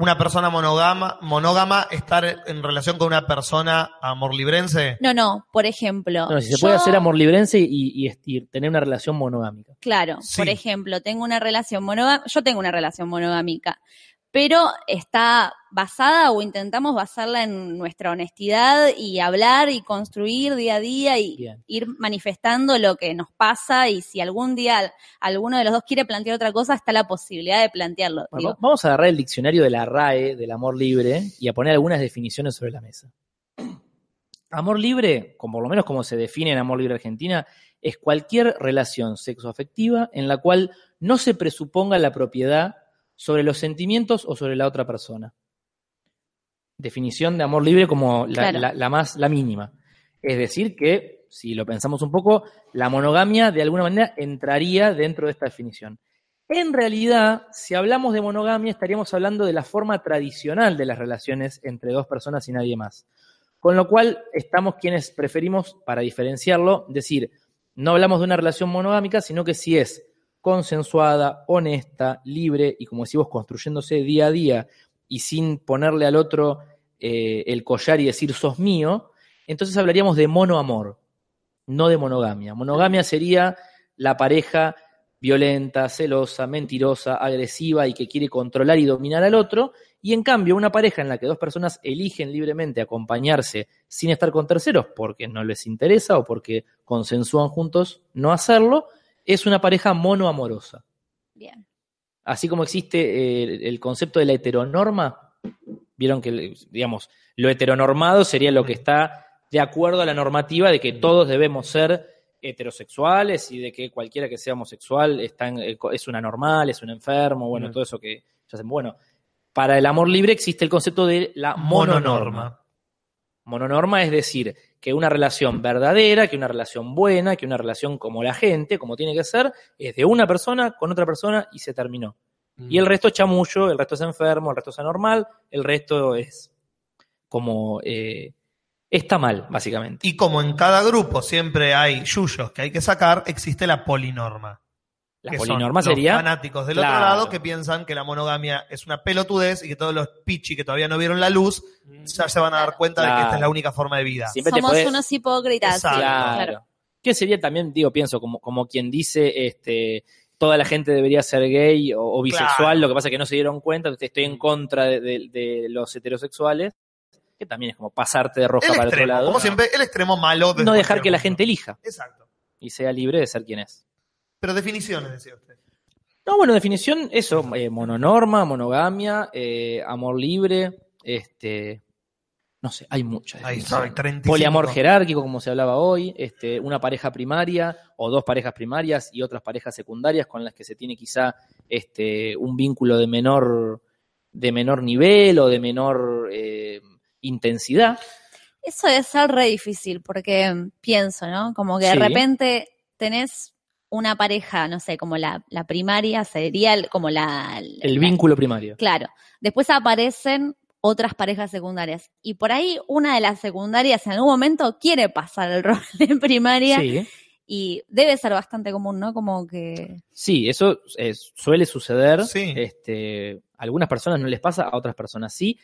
Una persona monogama, monógama estar en relación con una persona amor librense. No, no, por ejemplo. No, si se yo- puede hacer amor librense y, y- y tener una relación monogámica. Claro, Sí. por ejemplo, tengo una relación monogámica, yo tengo una relación monogámica, pero está basada o intentamos basarla en nuestra honestidad y hablar y construir día a día y Bien. ir manifestando lo que nos pasa y si algún día alguno de los dos quiere plantear otra cosa, está la posibilidad de plantearlo. Bueno, vamos a agarrar el diccionario de la RAE, del amor libre, y a poner algunas definiciones sobre la mesa. Amor libre, como por lo menos como se define en Amor Libre Argentina, es cualquier relación sexoafectiva en la cual no se presuponga la propiedad sobre los sentimientos o sobre la otra persona. Definición de amor libre como la, Claro. la- la más, la mínima. Es decir, que, si lo pensamos un poco, la monogamia de alguna manera entraría dentro de esta definición. En realidad, si hablamos de monogamia, estaríamos hablando de la forma tradicional de las relaciones entre dos personas y nadie más. Con lo cual, estamos quienes preferimos, para diferenciarlo, decir, no hablamos de una relación monogámica, sino que si es consensuada, honesta, libre y, como decimos, construyéndose día a día y sin ponerle al otro eh, el collar y decir sos mío, entonces hablaríamos de monoamor, no de monogamia. Monogamia sería la pareja violenta, celosa, mentirosa, agresiva y que quiere controlar y dominar al otro. Y en cambio, una pareja en la que dos personas eligen libremente acompañarse sin estar con terceros porque no les interesa o porque consensúan juntos no hacerlo, es una pareja monoamorosa. Bien. Así como existe eh, el concepto de la heteronorma, vieron que, digamos, lo heteronormado sería lo que está de acuerdo a la normativa de que todos debemos ser heterosexuales y de que cualquiera que sea homosexual está en- eh, es una normal, es un enfermo, bueno, Mm. todo eso que ya hacen. Bueno, para el amor libre existe el concepto de la mononorma. Mononorma es decir, que una relación verdadera, que una relación buena, que una relación como la gente, como tiene que ser, es de una persona con otra persona y se terminó. Y el resto es chamullo, el resto es enfermo, el resto es anormal, el resto es como... eh, está mal, básicamente. Y como en cada grupo siempre hay yuyos que hay que sacar, existe la polinorma. La que son polinorma los fanáticos del Claro. otro lado que piensan que la monogamia es una pelotudez y que todos los pichi que todavía no vieron la luz ya se van a dar cuenta de que esta es la única forma de vida. Siempre Somos podés- unos hipócritas. Claro. claro. Que sería también, digo, pienso, como, como quien dice, este, toda la gente debería ser gay o, o bisexual, Claro. lo que pasa es que no se dieron cuenta, estoy en contra de, de- de los heterosexuales, que también es como pasarte de roja El para otro extremo, lado. como siempre, el extremo malo. de no dejar que la gente elija Exacto. y sea libre de ser quien es. Pero definiciones, decía usted. No, bueno, definición, eso, eh, mononorma, monogamia, eh, amor libre, este, no sé, hay muchas. Ahí está, 35. Poliamor jerárquico, como se hablaba hoy, este, una pareja primaria o dos parejas primarias y otras parejas secundarias con las que se tiene quizá este, un vínculo de menor, de menor nivel o de menor eh, intensidad. Eso debe ser re difícil porque mm, pienso, ¿no? Como que de Sí. repente tenés una pareja, no sé, como la, la primaria sería el- como la... El la- vínculo primario. Claro. Después aparecen otras parejas secundarias. Y por ahí una de las secundarias en algún momento quiere pasar el rol de primaria Sí, y debe ser bastante común, ¿no? Como que... sí, eso eh, suele suceder. Sí. Este, a algunas personas no les pasa, a otras personas sí.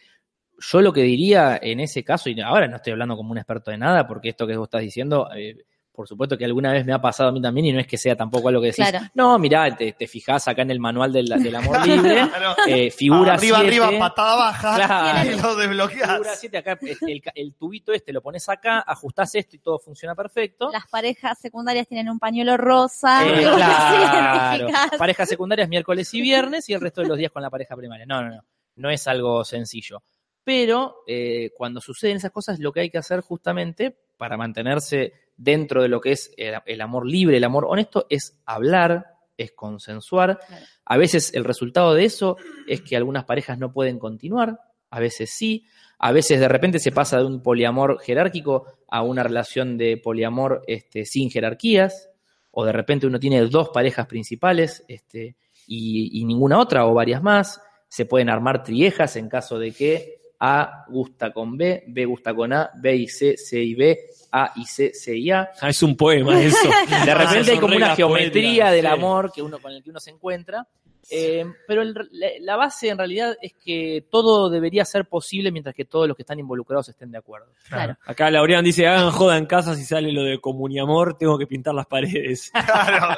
Yo lo que diría en ese caso, y ahora no estoy hablando como un experto de nada, porque esto que vos estás diciendo, eh, por supuesto que alguna vez me ha pasado a mí también, y no es que sea tampoco algo que decís, Claro. no, mirá, te, te fijás acá en el manual del, del amor libre, Claro. eh, figura arriba, 7, arriba, patada baja Claro. y lo desbloqueas. figura 7, acá este, el, el tubito este lo pones acá, ajustás esto y todo funciona perfecto. Las parejas secundarias tienen un pañuelo rosa. Eh, claro. Parejas secundarias miércoles y viernes y el resto de los días con la pareja primaria. No, no, no. no es algo sencillo. Pero eh, cuando suceden esas cosas, lo que hay que hacer justamente para mantenerse dentro de lo que es el, el amor libre, el amor honesto, es hablar, es consensuar. Claro. A veces el resultado de eso es que algunas parejas no pueden continuar, a veces sí. A veces de repente se pasa de un poliamor jerárquico a una relación de poliamor este, sin jerarquías, o de repente uno tiene dos parejas principales este, y, y ninguna otra, o varias más. Se pueden armar triejas en caso de que A gusta con B, B gusta con A, B y C, C y B, A y C, C y A. Ah, es un poema eso. De repente hay como una geometría poéticas, del sí. amor que uno, con el que uno se encuentra. Eh, pero el- la, la base en realidad es que todo debería ser posible mientras que todos los que están involucrados estén de acuerdo. Claro. Acá Laureán dice, hagan joda en casa si sale lo de comuniamor, tengo que pintar las paredes. Claro.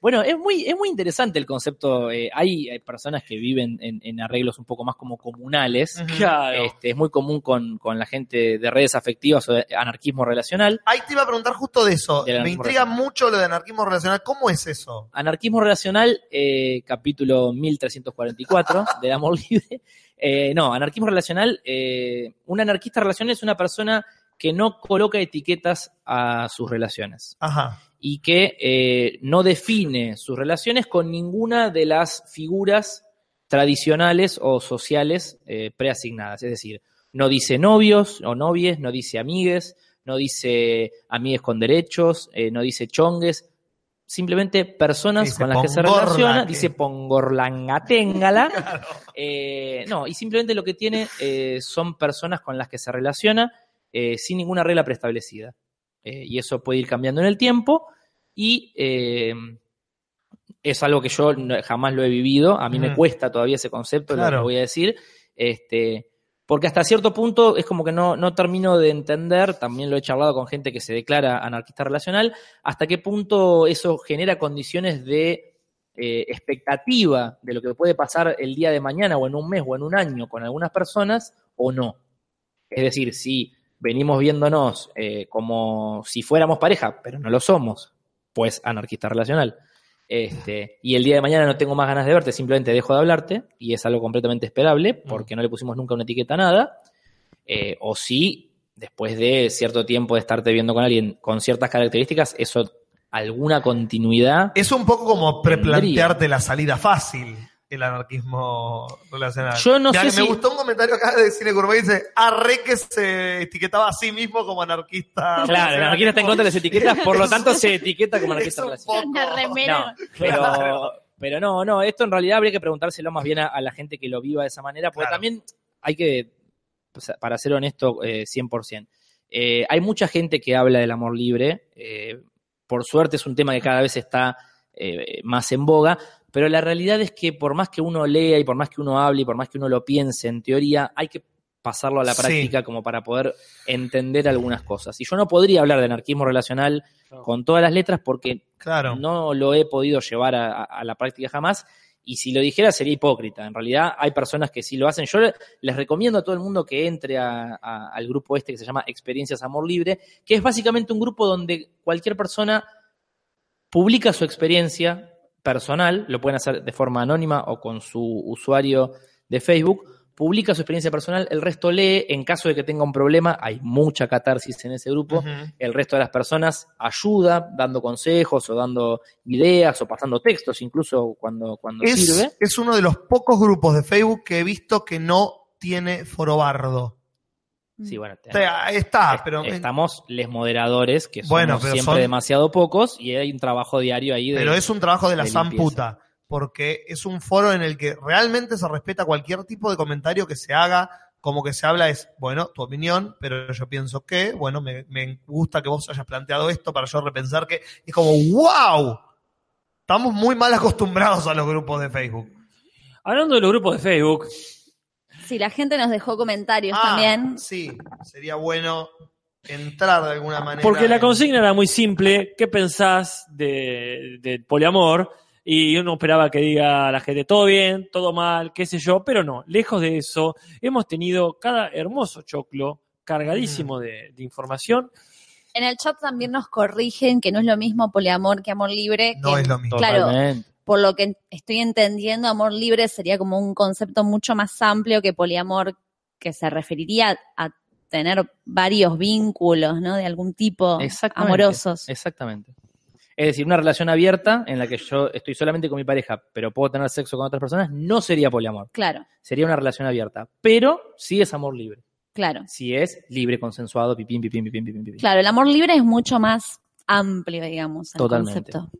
Bueno, es muy, es muy interesante el concepto. eh, hay, hay personas que viven en, en arreglos un poco más como comunales. Claro. Este, es muy común con, con la gente de redes afectivas o de anarquismo relacional. Ahí te iba a preguntar justo de eso. Me intriga relacional. mucho lo de anarquismo relacional. ¿Cómo es eso? Anarquismo relacional, eh, capítulo 1344 del amor libre. Eh, no, anarquismo relacional, eh, un anarquista relacional es una persona que no coloca etiquetas a sus relaciones Ajá. Y que eh, no define sus relaciones con ninguna de las figuras tradicionales o sociales eh, preasignadas. Es decir, no dice novios o novies, no dice amigues, no dice amigues con derechos, eh, no dice chongues, simplemente personas Dice con las que se relaciona, que- dice pongorlangaténgala. Eh, no, y simplemente lo que tiene eh, son personas con las que se relaciona eh, sin ninguna regla preestablecida. Eh, y eso puede ir cambiando en el tiempo y eh, es algo que yo jamás lo he vivido. A mí me cuesta todavía ese concepto, lo Claro. que voy a decir. Este, porque hasta cierto punto es como que no, no termino de entender, también lo he charlado con gente que se declara anarquista relacional, hasta qué punto eso genera condiciones de eh, expectativa de lo que puede pasar el día de mañana o en un mes o en un año con algunas personas o no. Es decir, si venimos viéndonos eh, como si fuéramos pareja, pero no lo somos, pues anarquista relacional. Este, y el día de mañana no tengo más ganas de verte, simplemente dejo de hablarte, y es algo completamente esperable, porque no le pusimos nunca una etiqueta a nada. Eh, o si después de cierto tiempo de estarte viendo con alguien con ciertas características, eso alguna continuidad. Es un poco como Tendría. preplantearte la salida fácil, el anarquismo relacional. Yo no Mirá sé que Me si- gustó un comentario acá de Cine Gourmet que dice, arre que se etiquetaba a sí mismo como anarquista. Claro, el anarquista está en contra de las etiquetas, por lo tanto se etiqueta como anarquista relacional. No, pero, pero no, no, esto en realidad habría que preguntárselo más bien a, a la gente que lo viva de esa manera, porque Claro. también hay que, para ser honesto, eh, 100%. Eh, hay mucha gente que habla del amor libre, eh, por suerte es un tema que cada vez está eh, más en boga, pero la realidad es que por más que uno lea y por más que uno hable y por más que uno lo piense en teoría, hay que pasarlo a la Sí. práctica como para poder entender algunas cosas. Y yo no podría hablar de anarquismo relacional con todas las letras porque Claro. no lo he podido llevar a, la práctica jamás. Y si lo dijera sería hipócrita. En realidad hay personas que sí lo hacen. Yo le- les recomiendo a todo el mundo que entre a- a- al grupo este que se llama Experiencias Amor Libre, que es básicamente un grupo donde cualquier persona publica su experiencia personal, lo pueden hacer de forma anónima o con su usuario de Facebook, publica su experiencia personal, el resto lee, en caso de que tenga un problema, hay mucha catarsis en ese grupo, el resto de las personas ayuda dando consejos o dando ideas o pasando textos incluso cuando, cuando sirve. Es uno de los pocos grupos de Facebook que he visto que no tiene forobardo. Sí, bueno, O sea, está, pero, estamos les moderadores, que somos Bueno, pero siempre son- demasiado pocos, y hay un trabajo diario ahí de... pero es un trabajo de la de zamputa. Porque es un foro en el que realmente se respeta cualquier tipo de comentario que se haga. Como que se habla es, bueno, tu opinión, pero yo pienso que, bueno, me, me gusta que vos hayas planteado esto para yo repensar que. Es como, wow. Estamos muy mal acostumbrados a los grupos de Facebook. Hablando de los grupos de Facebook, Sí, la gente nos dejó comentarios Ah, también. Sí, sería bueno entrar de alguna manera. porque la en- consigna era muy simple, ¿qué pensás de, del poliamor? Y uno esperaba que diga la gente todo bien, todo mal, qué sé yo, pero no, lejos de eso, hemos tenido cada hermoso choclo cargadísimo de, de información. En el chat también nos corrigen que no es lo mismo poliamor que amor libre. No que- es lo mismo. Claro. Totalmente. Por lo que estoy entendiendo, amor libre sería como un concepto mucho más amplio que poliamor, que se referiría a tener varios vínculos, ¿no? De algún tipo Exactamente. amorosos. Exactamente. Es decir, una relación abierta en la que yo estoy solamente con mi pareja, pero puedo tener sexo con otras personas, no sería poliamor. Claro, Sería una relación abierta. Pero sí es amor libre. claro. Si es libre, consensuado, pipín, pipín, pipín, pipín, pipín. Claro, el amor libre es mucho más amplio, digamos, el Totalmente. concepto.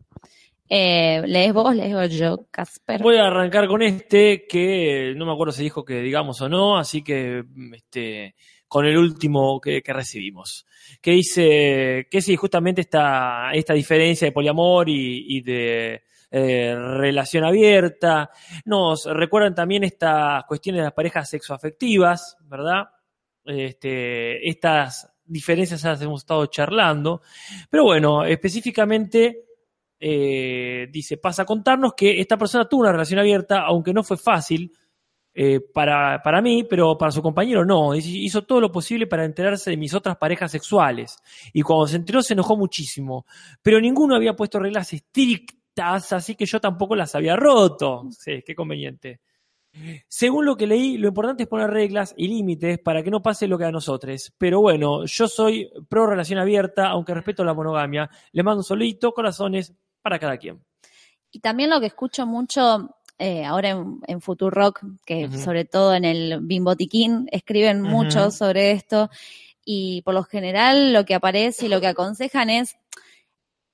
Eh, ¿Lees vos, leo yo, Casper? Voy a arrancar con este que no me acuerdo si dijo que digamos o no, así que este, con el último que, recibimos. Que dice que sí, justamente esta, esta diferencia de poliamor y, y de eh, relación abierta. Nos recuerdan también estas cuestiones de las parejas sexoafectivas, ¿verdad? Este, estas diferencias las hemos estado charlando. Pero bueno, específicamente eh, dice, pasa a contarnos que esta persona tuvo una relación abierta, aunque no fue fácil eh, para, para mí, pero para su compañero no. Hizo todo lo posible para enterarse de mis otras parejas sexuales. Y cuando se enteró se enojó muchísimo. Pero ninguno había puesto reglas estrictas, así que yo tampoco las había roto. Sí, qué conveniente. Según lo que leí, lo importante es poner reglas y límites para que no pase lo que a nosotros. Pero bueno, yo soy pro relación abierta, aunque respeto la monogamia. Le mando un solito, corazones para cada quien. Y también lo que escucho mucho eh, ahora en, en Futurock, que sobre todo en el Bimbotiquín escriben mucho sobre esto, y por lo general lo que aparece y lo que aconsejan es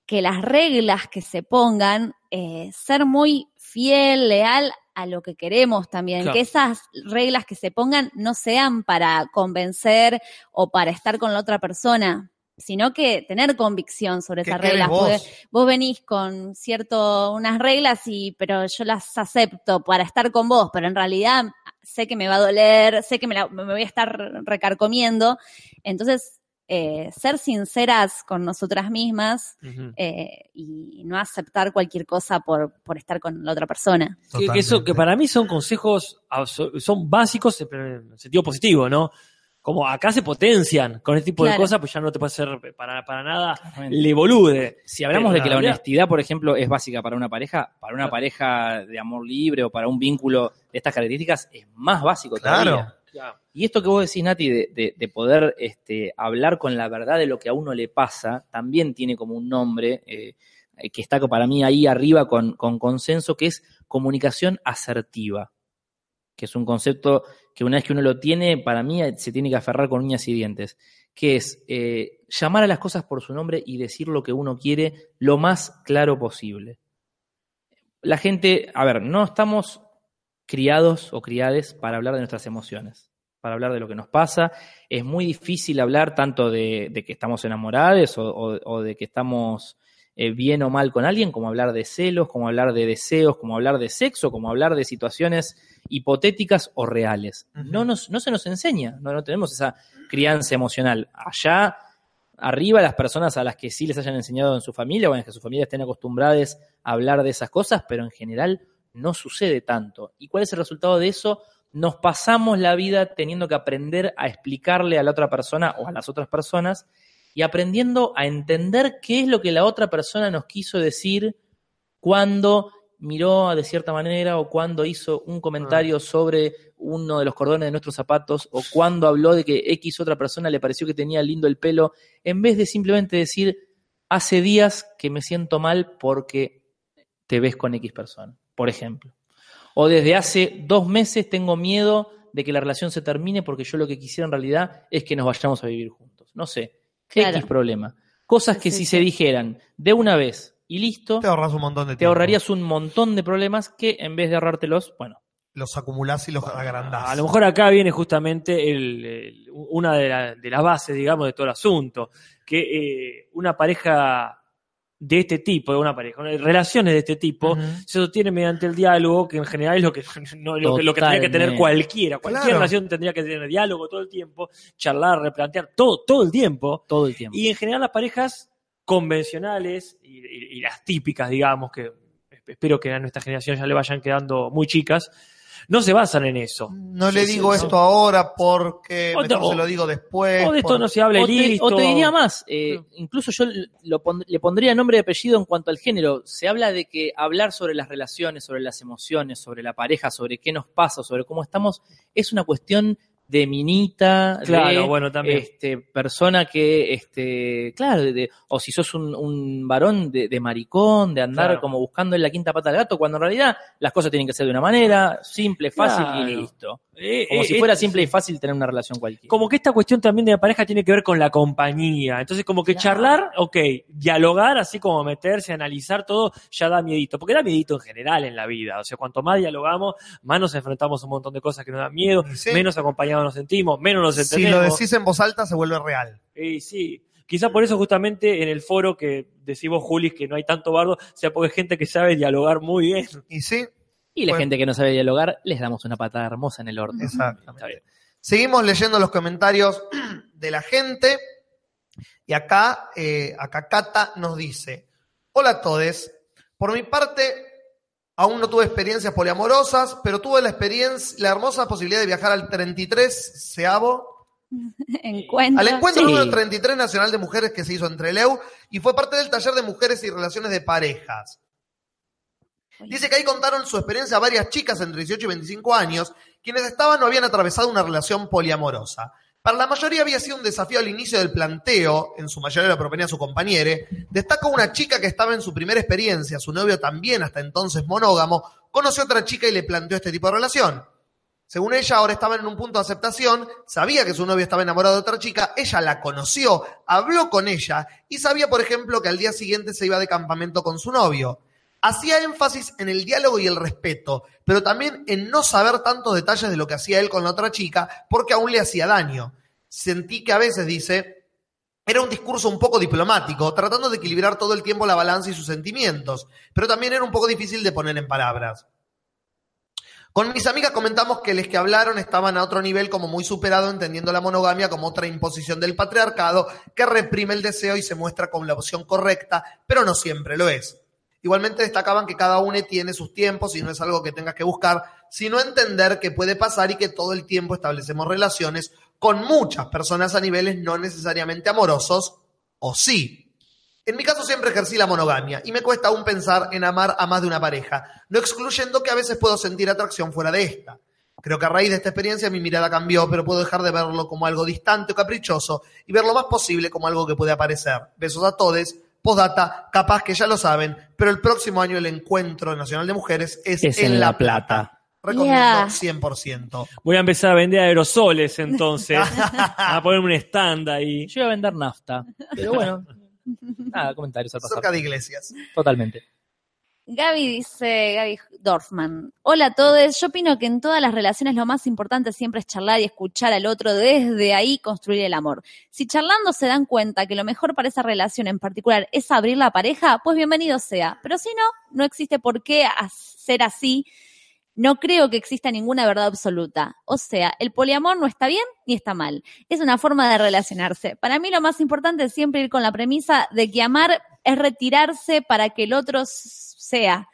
que las reglas que se pongan, eh, ser muy fiel, leal a lo que queremos también, Claro. que esas reglas que se pongan no sean para convencer o para estar con la otra persona, sino que tener convicción sobre ¿Qué esas reglas. vos? porque vos venís con cierto, unas reglas y, pero yo las acepto para estar con vos, pero en realidad sé que me va a doler, sé que me, la- me voy a estar recarcomiendo. Entonces, eh, ser sinceras con nosotras mismas eh, y no aceptar cualquier cosa por, por estar con la otra persona. Que, que eso, que para mí son consejos, son básicos en el sentido positivo, ¿no? Como acá se potencian con este tipo de Claro. cosas, pues ya no te puede hacer para, para nada le bolude. Si hablamos Pero de que la honestidad, por ejemplo, es básica para una pareja, para una pareja de amor libre o para un vínculo de estas características, es más básico Claro. todavía. Y esto que vos decís, Nati, de, de- de poder este, hablar con la verdad de lo que a uno le pasa, también tiene como un nombre eh, eh, que está para mí ahí arriba con, con consenso, que es comunicación asertiva, que es un concepto que una vez que uno lo tiene, para mí eh, se tiene que aferrar con uñas y dientes, que es eh, llamar a las cosas por su nombre y decir lo que uno quiere lo más claro posible. La gente, a ver, no estamos criados o criades para hablar de nuestras emociones, para hablar de lo que nos pasa. Es muy difícil hablar tanto de, que estamos enamorados o de que estamos eh, bien o mal con alguien, como hablar de celos, como hablar de deseos, como hablar de sexo, como hablar de situaciones hipotéticas o reales. no, nos, no se nos enseña, no, no tenemos esa crianza emocional. Allá arriba las personas a las que sí les hayan enseñado en su familia o en las que su familia estén acostumbradas a hablar de esas cosas, pero en general no sucede tanto. ¿Y cuál es el resultado de eso? Nos pasamos la vida teniendo que aprender a explicarle a la otra persona o a las otras personas y aprendiendo a entender qué es lo que la otra persona nos quiso decir cuando miró de cierta manera o cuando hizo un comentario sobre uno de los cordones de nuestros zapatos o cuando habló de que X otra persona le pareció que tenía lindo el pelo, en vez de simplemente decir, hace días que me siento mal porque te ves con X persona, por ejemplo. O desde hace dos meses tengo miedo de que la relación se termine porque yo lo que quisiera en realidad es que nos vayamos a vivir juntos. No sé, Claro. X problema. Cosas que Sí, si sí. se dijeran de una vez y listo, Te ahorras un montón de te tiempo. ahorrarías un montón de problemas que en vez de ahorrártelos, bueno, Los acumulás y los agrandás. A lo mejor acá viene justamente el- el- una de, la- de las bases, digamos, de todo el asunto, que eh, una pareja de este tipo, de una pareja, relaciones de este tipo, se sostiene mediante el diálogo, que en general es lo que, no, lo, que- lo que tendría que tener cualquiera. Cualquier Claro. relación tendría que tener diálogo todo el tiempo, charlar, replantear, todo, todo el tiempo. todo el tiempo. Y en general las parejas convencionales y, y- y las típicas, digamos, que espero que a nuestra generación ya le vayan quedando muy chicas, no se basan en eso. No le sí, digo no. esto ahora porque O mejor te- se lo digo después. O de esto por- no se habla O te, o te diría más, eh, incluso yo lo pon- le pondría nombre y apellido en cuanto al género. Se habla de que hablar sobre las relaciones, sobre las emociones, sobre la pareja, sobre qué nos pasa, sobre cómo estamos, es una cuestión de minita, Claro, de bueno, también. este, persona que, este, claro, de- o si sos un, un varón de, de maricón, de andar Claro. como buscando en la quinta pata del gato, cuando en realidad las cosas tienen que ser de una manera simple, fácil Claro. y listo. Eh, Como eh, si eh, fuera simple y fácil tener una relación cualquiera. como que esta cuestión también de la pareja tiene que ver con la compañía. Entonces, como que Claro. charlar, ok, dialogar, así como meterse, analizar todo, ya da miedito. Porque da miedito en general en la vida. O sea, cuanto más dialogamos, más nos enfrentamos a un montón de cosas que nos dan miedo, Sí. menos acompañados nos sentimos, menos nos Si entendemos. lo decís en voz alta se vuelve real. Y sí, quizá por eso justamente en el foro que decimos, Julis, que no hay tanto bardo, sea porque hay gente que sabe dialogar muy bien. Y sí, Y la Bueno. gente que no sabe dialogar, les damos una patada hermosa en el orto. exactamente. Está bien. Seguimos leyendo los comentarios de la gente. Y acá, eh, acá Cata nos dice: Hola a todos. Por mi parte, aún no tuve experiencias poliamorosas, pero tuve la experiencia, la hermosa posibilidad de viajar al 33 seavo Encuentro. al encuentro Sí. número 33 nacional de mujeres que se hizo en Trelew y fue parte del taller de mujeres y relaciones de parejas. Dice que ahí contaron su experiencia a varias chicas entre 18 y 25 años, quienes estaban o habían atravesado una relación poliamorosa. Para la mayoría había sido un desafío al inicio del planteo, en su mayoría lo proponía su compañere. Destaca una chica que estaba en su primera experiencia, su novio también hasta entonces monógamo, conoció a otra chica y le planteó este tipo de relación. Según ella, ahora estaban en un punto de aceptación, sabía que su novio estaba enamorado de otra chica, ella la conoció, habló con ella y sabía, por ejemplo, que al día siguiente se iba de campamento con su novio. Hacía énfasis en el diálogo y el respeto, pero también en no saber tantos detalles de lo que hacía él con la otra chica, porque aún le hacía daño. Sentí que a veces, dice, era un discurso un poco diplomático, tratando de equilibrar todo el tiempo la balanza y sus sentimientos, pero también era un poco difícil de poner en palabras. Con mis amigas comentamos que los que hablaron estaban a otro nivel como muy superado, entendiendo la monogamia como otra imposición del patriarcado que reprime el deseo y se muestra como la opción correcta, pero no siempre lo es. Igualmente destacaban que cada uno tiene sus tiempos y no es algo que tengas que buscar, sino entender que puede pasar y que todo el tiempo establecemos relaciones con muchas personas a niveles no necesariamente amorosos, o sí. En mi caso siempre ejercí la monogamia y me cuesta aún pensar en amar a más de una pareja, no excluyendo que a veces puedo sentir atracción fuera de esta. Creo que a raíz de esta experiencia mi mirada cambió, pero puedo dejar de verlo como algo distante o caprichoso y ver lo más posible como algo que puede aparecer. Besos a todos. Postdata, capaz que ya lo saben, pero el próximo año el Encuentro Nacional de Mujeres es, Es en, La Plata. Recomiendo Yeah. 100%. Voy a empezar a vender aerosoles entonces. a poner un stand ahí. Yo iba a vender nafta, pero bueno, nada, comentarios al pasar. Cerca de iglesias. Totalmente. Gaby dice, Gaby Dorfman, hola a todos, yo opino que en todas las relaciones lo más importante siempre es charlar y escuchar al otro, desde ahí construir el amor. Si charlando se dan cuenta que lo mejor para esa relación en particular es abrir la pareja, pues bienvenido sea, pero si no, no existe por qué hacer así, no creo que exista ninguna verdad absoluta. O sea, el poliamor no está bien ni está mal. Es una forma de relacionarse. Para mí lo más importante es siempre ir con la premisa de que amar es retirarse para que el otro sea.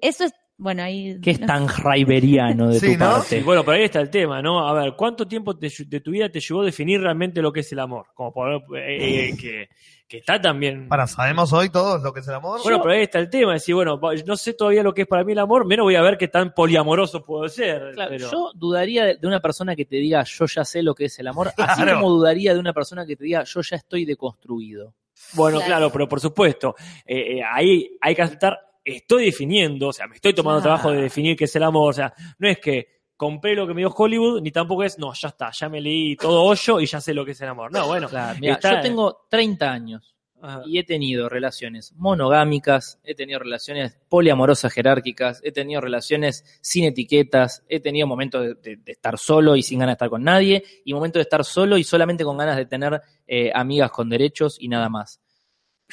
Eso es, bueno, ahí... ¿Qué es tan raiberiano de Sí, tu ¿no? parte? Sí, bueno, pero ahí está el tema, ¿no? A ver, ¿cuánto tiempo te- de tu vida te llevó a definir realmente lo que es el amor? Como por, eh, eh, que, que está también... Para, ¿sabemos hoy todos lo que es el amor? Bueno, pero ahí está el tema, decir, bueno, no sé todavía lo que es para mí el amor, menos voy a ver qué tan poliamoroso puedo ser. Claro, pero- Yo dudaría de, de una persona que te diga yo ya sé lo que es el amor, así Claro. como dudaría de una persona que te diga yo ya estoy deconstruido. Bueno, Claro. claro, pero por supuesto, eh, eh, ahí hay que aceptar, estoy definiendo, o sea, me estoy tomando Claro. trabajo de definir qué es el amor, o sea, no es que compré lo que me dio Hollywood, ni tampoco es, no, ya está, ya me leí todo hoyo y ya sé lo que es el amor. No, bueno, Claro, mira, está- yo tengo 30 años Ajá. y he tenido relaciones monogámicas, he tenido relaciones poliamorosas jerárquicas, he tenido relaciones sin etiquetas, he tenido momentos de, de- de estar solo y sin ganas de estar con nadie, y momentos de estar solo y solamente con ganas de tener eh, amigas con derechos y nada más.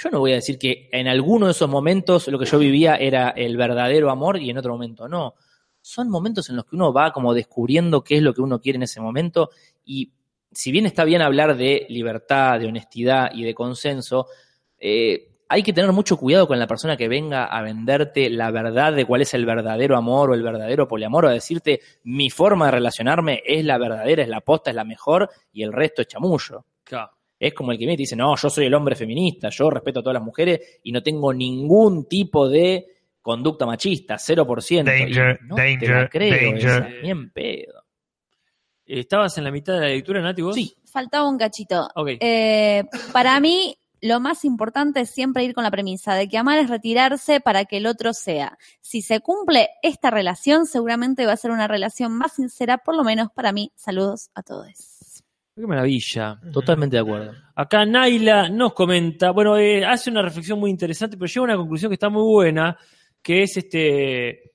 Yo no voy a decir que en alguno de esos momentos lo que yo vivía era el verdadero amor y en otro momento no. Son momentos en los que uno va como descubriendo qué es lo que uno quiere en ese momento y si bien está bien hablar de libertad, de honestidad y de consenso, eh, hay que tener mucho cuidado con la persona que venga a venderte la verdad de cuál es el verdadero amor o el verdadero poliamor, o a decirte mi forma de relacionarme es la verdadera, es la posta, es la mejor y el resto es chamullo. Claro. Es como el que viene y te dice, no, yo soy el hombre feminista, yo respeto a todas las mujeres y no tengo ningún tipo de conducta machista, 0%. Danger, Y no te danger, la creo danger. esa, ni en pedo. ¿Estabas en la mitad de la lectura, Nati, vos? Sí. Faltaba un cachito. Eh, para mí, lo más importante es siempre ir con la premisa de que amar es retirarse para que el otro sea. Si se cumple esta relación, seguramente va a ser una relación más sincera, por lo menos para mí. Saludos a todos. Qué maravilla. Totalmente de acuerdo. Acá Naila nos comenta, bueno, eh, hace una reflexión muy interesante, pero llega a una conclusión que está muy buena, que es este,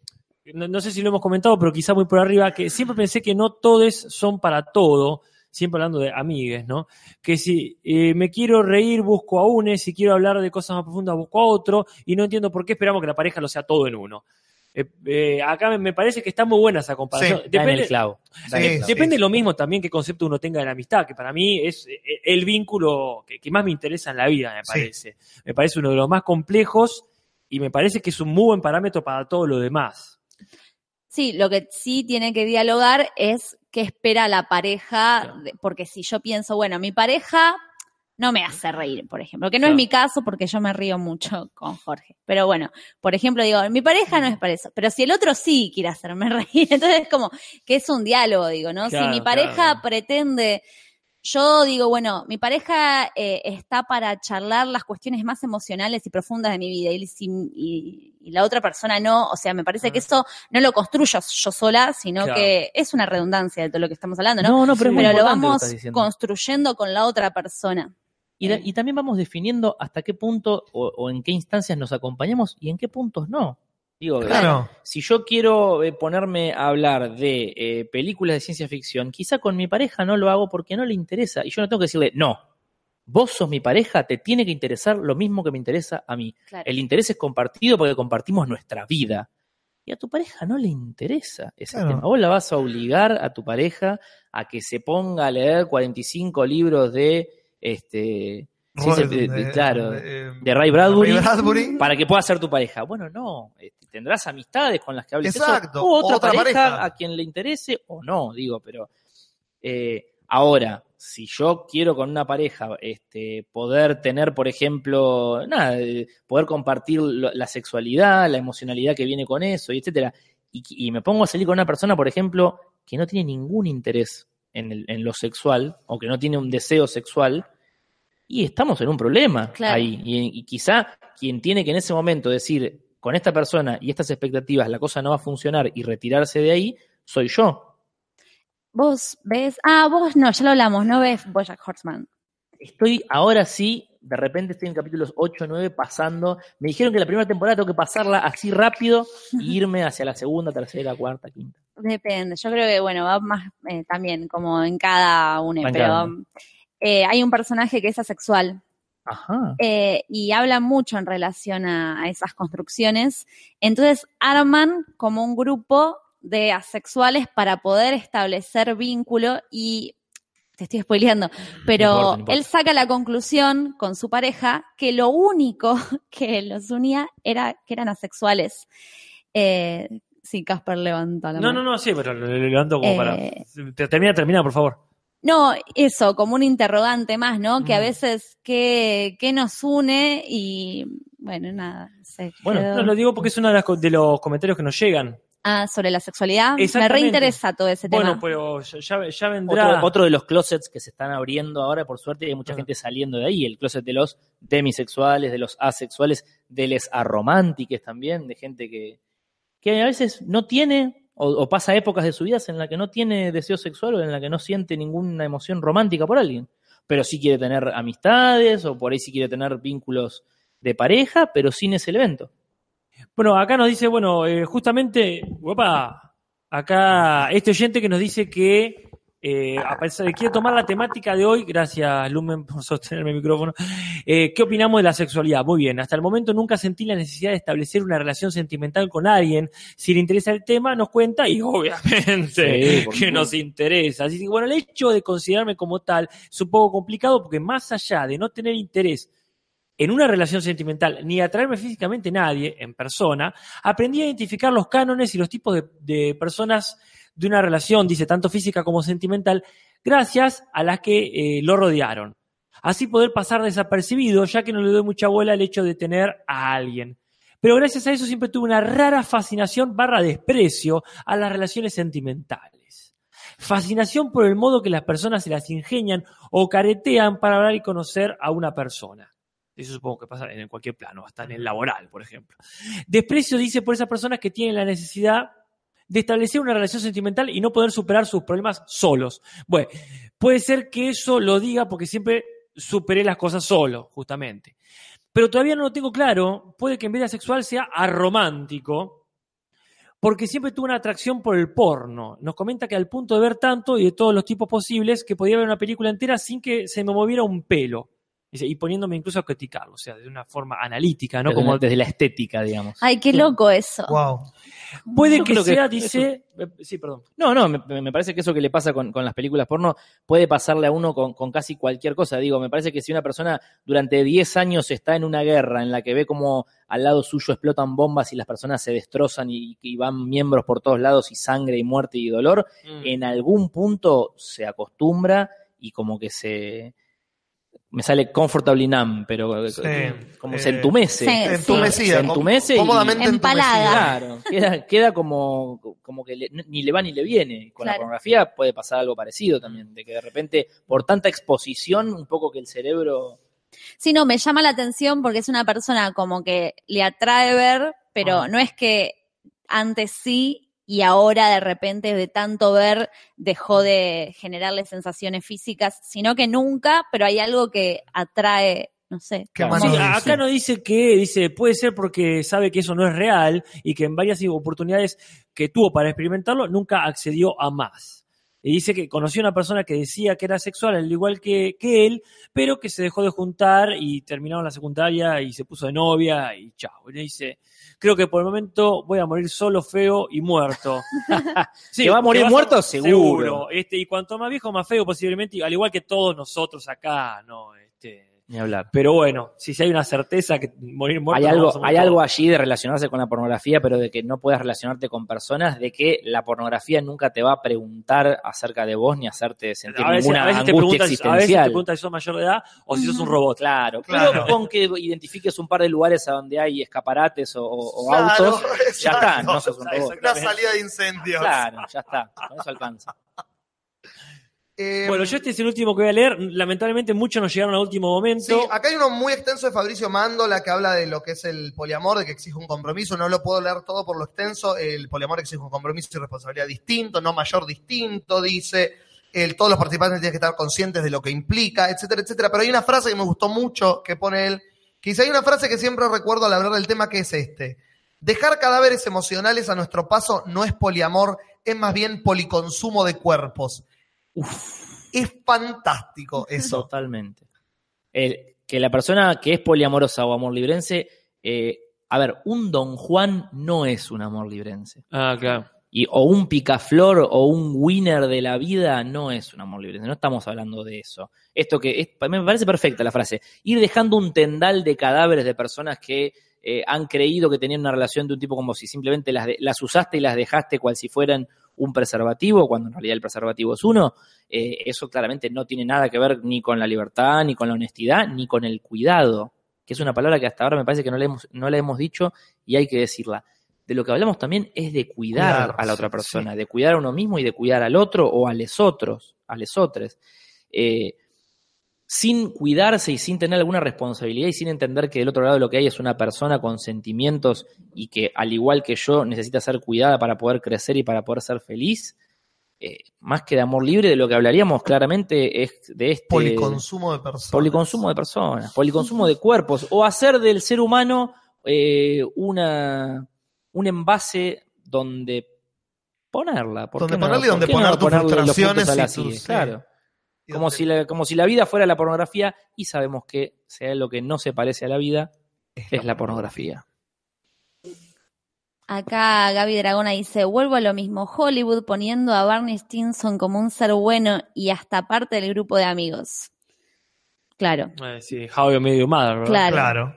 no, no sé si lo hemos comentado, pero quizá muy por arriba, que siempre pensé que no todos son para todo, siempre hablando de amigues, ¿no? Que si eh, me quiero reír, busco a uno, si quiero hablar de cosas más profundas, busco a otro, y no entiendo por qué esperamos que la pareja lo sea todo en uno. Eh, eh, acá me, parece que está muy buena esa comparación. En el clavo. Sí. Depende sí. lo mismo también qué concepto uno tenga de la amistad, que para mí es eh, el vínculo que, que más me interesa en la vida, me Sí. parece. Me parece uno de los más complejos y me parece que es un muy buen parámetro para todo lo demás. Sí, lo que sí tiene que dialogar es qué espera la pareja, Claro. de- porque si yo pienso, bueno, mi pareja no me hace reír, por ejemplo, que no es mi caso porque yo me río mucho con Jorge. Pero bueno, por ejemplo, digo, mi pareja no es para eso, pero si el otro sí quiere hacerme reír, entonces es como que es un diálogo, digo, ¿no? Claro, si mi pareja claro. pretende yo digo, bueno, mi pareja eh, está para charlar las cuestiones más emocionales y profundas de mi vida y, si- y- y la otra persona no, o sea, me parece que eso no lo construyo yo sola, sino Claro. que es una redundancia de todo lo que estamos hablando, ¿no? No, no, pero es Pero lo vamos construyendo con la otra persona. Y, también vamos definiendo hasta qué punto o, o en qué instancias nos acompañamos y en qué puntos no. Digo, Claro. si yo quiero eh, ponerme a hablar de eh, películas de ciencia ficción, quizá con mi pareja no lo hago porque no le interesa. Y yo no tengo que decirle, no, vos sos mi pareja, te tiene que interesar lo mismo que me interesa a mí. Claro. El interés es compartido porque compartimos nuestra vida. Y a tu pareja no le interesa ese Claro. tema. Vos la vas a obligar a tu pareja a que se ponga a leer 45 libros de este de- de- claro, de Ray Bradbury, Ray Bradbury. para que pueda ser tu pareja. Bueno, no, este, tendrás amistades con las que hables eso, Exacto, o otra, otra pareja, pareja. a quien le interese o no, digo, pero eh, ahora, si yo quiero con una pareja este, poder tener, por ejemplo, nada, eh, poder compartir lo- la sexualidad, la emocionalidad que viene con eso, y etcétera, y, y me pongo a salir con una persona, por ejemplo, que no tiene ningún interés en, el- en lo sexual, o que no tiene un deseo sexual, y estamos en un problema Claro. ahí. Y, y quizá quien tiene que en ese momento decir, con esta persona y estas expectativas la cosa no va a funcionar y retirarse de ahí, soy yo. Vos ves, ah, vos no, ya lo hablamos, no ves Bojack Horseman. Estoy ahora sí, de repente estoy en capítulos 8 o 9 pasando. Me dijeron que la primera temporada tengo que pasarla así rápido e irme hacia la segunda, tercera, cuarta, quinta. Depende, yo creo que, bueno, va más eh, también como en cada en pero cada uno. Eh, hay un personaje que es asexual Ajá. eh, y habla mucho en relación a, a esas construcciones. Entonces arman como un grupo de asexuales para poder establecer vínculo y te estoy spoileando, pero No importa, no importa. él saca la conclusión con su pareja que lo único que los unía era que eran asexuales. Eh, sí, Casper levanta la No, mano. no, no, sí, pero levanto como Eh, para... Te- Termina, termina, por favor. No, eso, como un interrogante más, ¿no? Que a Mm. veces, ¿qué, qué nos une? Y, bueno, nada. se Bueno, quedó- No, lo digo porque es uno de, las de los comentarios que nos llegan. Ah, sobre la sexualidad. Me reinteresa todo ese Bueno, tema. pero ya, ya- vendrá... Otro, otro de los closets que se están abriendo ahora, por suerte, hay mucha Ah. gente saliendo de ahí. El closet de los demisexuales, de los asexuales, de les aromántiques también, de gente que, que a veces no tiene o, pasa épocas de su vida en la que no tiene deseo sexual o en la que no siente ninguna emoción romántica por alguien. Pero sí quiere tener amistades o por ahí sí quiere tener vínculos de pareja, pero sin ese evento. Bueno, acá nos dice, bueno, eh, justamente, guapa, acá este oyente que nos dice que eh, a pesar de- quiere tomar la temática de hoy, gracias Lumen por sostenerme el micrófono, eh, ¿qué opinamos de la sexualidad? Muy bien, hasta el momento nunca sentí la necesidad de establecer una relación sentimental con alguien. Si le interesa el tema, nos cuenta y obviamente Sí, que nos interesa. Así que bueno, el hecho de considerarme como tal es un poco complicado porque más allá de no tener interés en una relación sentimental ni atraerme físicamente a nadie en persona, aprendí a identificar los cánones y los tipos de, de personas de una relación, dice, tanto física como sentimental, gracias a las que eh, lo rodearon. Así poder pasar desapercibido, ya que no le doy mucha bola al hecho de tener a alguien. Pero gracias a eso siempre tuve una rara fascinación barra desprecio a las relaciones sentimentales. Fascinación por el modo que las personas se las ingenian o caretean para hablar y conocer a una persona. Eso supongo que pasa en cualquier plano, hasta en el laboral, por ejemplo. Desprecio dice por esas personas que tienen la necesidad de establecer una relación sentimental y no poder superar sus problemas solos. Bueno, puede ser que eso lo diga porque siempre superé las cosas solo, justamente. Pero todavía no lo tengo claro. Puede que en vez de asexual sea aromántico, porque siempre tuve una atracción por el porno. Nos comenta que al punto de ver tanto y de todos los tipos posibles, que podía ver una película entera sin que se me moviera un pelo. Dice, Y poniéndome incluso a criticarlo, o sea, de una forma analítica, ¿no? Desde, Como desde la estética, digamos. Ay, qué loco eso. Wow. puede que que sea, dice. eh, Sí, perdón. No, no, me, me parece que eso que le pasa con, con las películas porno puede pasarle a uno con, con casi cualquier cosa. Digo, me parece que si una persona durante 10 años está en una guerra en la que ve como al lado suyo explotan bombas y las personas se destrozan y, y van miembros por todos lados y sangre y muerte y dolor, Mm. en algún punto se acostumbra y como que se... Me sale comfortably numb, pero Sí, como eh, se entumece. Sí, Entumecida. Se entumece y- cómodamente Empalada. entumecida. Claro, queda, queda como, como que le- ni le va ni le viene. Con la pornografía puede pasar algo parecido también, de que de repente, por tanta exposición, un poco que el cerebro. Sí, no, me llama la atención porque es una persona como que le atrae ver, pero Ah. no es que antes sí y ahora de repente de tanto ver dejó de generarle sensaciones físicas, sino que nunca, pero hay algo que atrae, no sé. Claro. Sí, acá no dice que, dice, puede ser porque sabe que eso no es real y que en varias oportunidades que tuvo para experimentarlo nunca accedió a más. Y dice que conoció a una persona que decía que era sexual al igual que, que él, pero que se dejó de juntar y terminaron la secundaria y se puso de novia y chao. Y le dice, creo que por el momento voy a morir solo, feo y muerto. Que va a morir muerto, seguro. Este, y cuanto más viejo, más feo posiblemente, al igual que todos nosotros acá, ¿no? Este, Ni hablar. pero bueno, si hay una certeza que morir muerto. Hay algo, hay algo allí de relacionarse con la pornografía, pero de que no puedas relacionarte con personas, de que la pornografía nunca te va a preguntar acerca de vos ni hacerte sentir A veces, ninguna a veces te angustia preguntas, a veces te existencial. preguntas si sos mayor de edad o si sos un robot. Claro, Claro. pero con que identifiques un par de lugares a donde hay escaparates o, o- o Claro, autos, ya está, no sos un robot. Una salida de incendios. Claro, ya está, con eso alcanza. Eh, Bueno, yo este es el último que voy a leer. Lamentablemente muchos nos llegaron a último momento. Sí, acá hay uno muy extenso de Fabricio Mandola que habla de lo que es el poliamor, de que exige un compromiso. No lo puedo leer todo por lo extenso. El poliamor exige un compromiso y responsabilidad distinto, no mayor distinto, dice. El, todos los participantes tienen que estar conscientes de lo que implica, etcétera, etcétera. Pero hay una frase que me gustó mucho que pone él, que dice, hay una frase que siempre recuerdo al hablar del tema que es este. Dejar cadáveres emocionales a nuestro paso no es poliamor, es más bien policonsumo de cuerpos. Es fantástico eso. Totalmente. El- que la persona que es poliamorosa o amor librense, eh, a ver, un Don Juan no es un amor librense. Ah, claro. Y, o un picaflor o un winner de la vida no es un amor librense. No estamos hablando de eso. Esto que es, me parece perfecta la frase. Ir dejando un tendal de cadáveres de personas que eh, han creído que tenían una relación de un tipo como si simplemente las, de- las usaste y las dejaste cual si fueran un preservativo, cuando en realidad el preservativo es uno. Eh, eso claramente no tiene nada que ver ni con la libertad, ni con la honestidad, ni con el cuidado, que es una palabra que hasta ahora me parece que no le hemos, no la hemos dicho y hay que decirla. De lo que hablamos también es de cuidar Cuidar, a la otra sí, persona, de cuidar a uno mismo y de cuidar al otro o a los otros, a los otros. Eh, sin cuidarse y sin tener alguna responsabilidad y sin entender que del otro lado lo que hay es una persona con sentimientos y que al igual que yo necesita ser cuidada para poder crecer y para poder ser feliz, eh, más que de amor libre, de lo que hablaríamos claramente es de este Policonsumo de personas. policonsumo de personas, policonsumo de cuerpos, o hacer del ser humano eh, una, un envase donde ponerla. ¿por Donde no? ponerle y ¿Por donde qué no poner tus frustraciones y tus- silla? sí. Claro. Como si, la, como si la vida fuera la pornografía y sabemos que sea lo que no se parece a la vida es la pornografía. Acá Gaby Dragona dice, vuelvo a lo mismo, Hollywood poniendo a Barney Stinson como un ser bueno y hasta parte del grupo de amigos. Claro, Eh, sí, How I Met Your Mother, ¿verdad? Claro. Claro.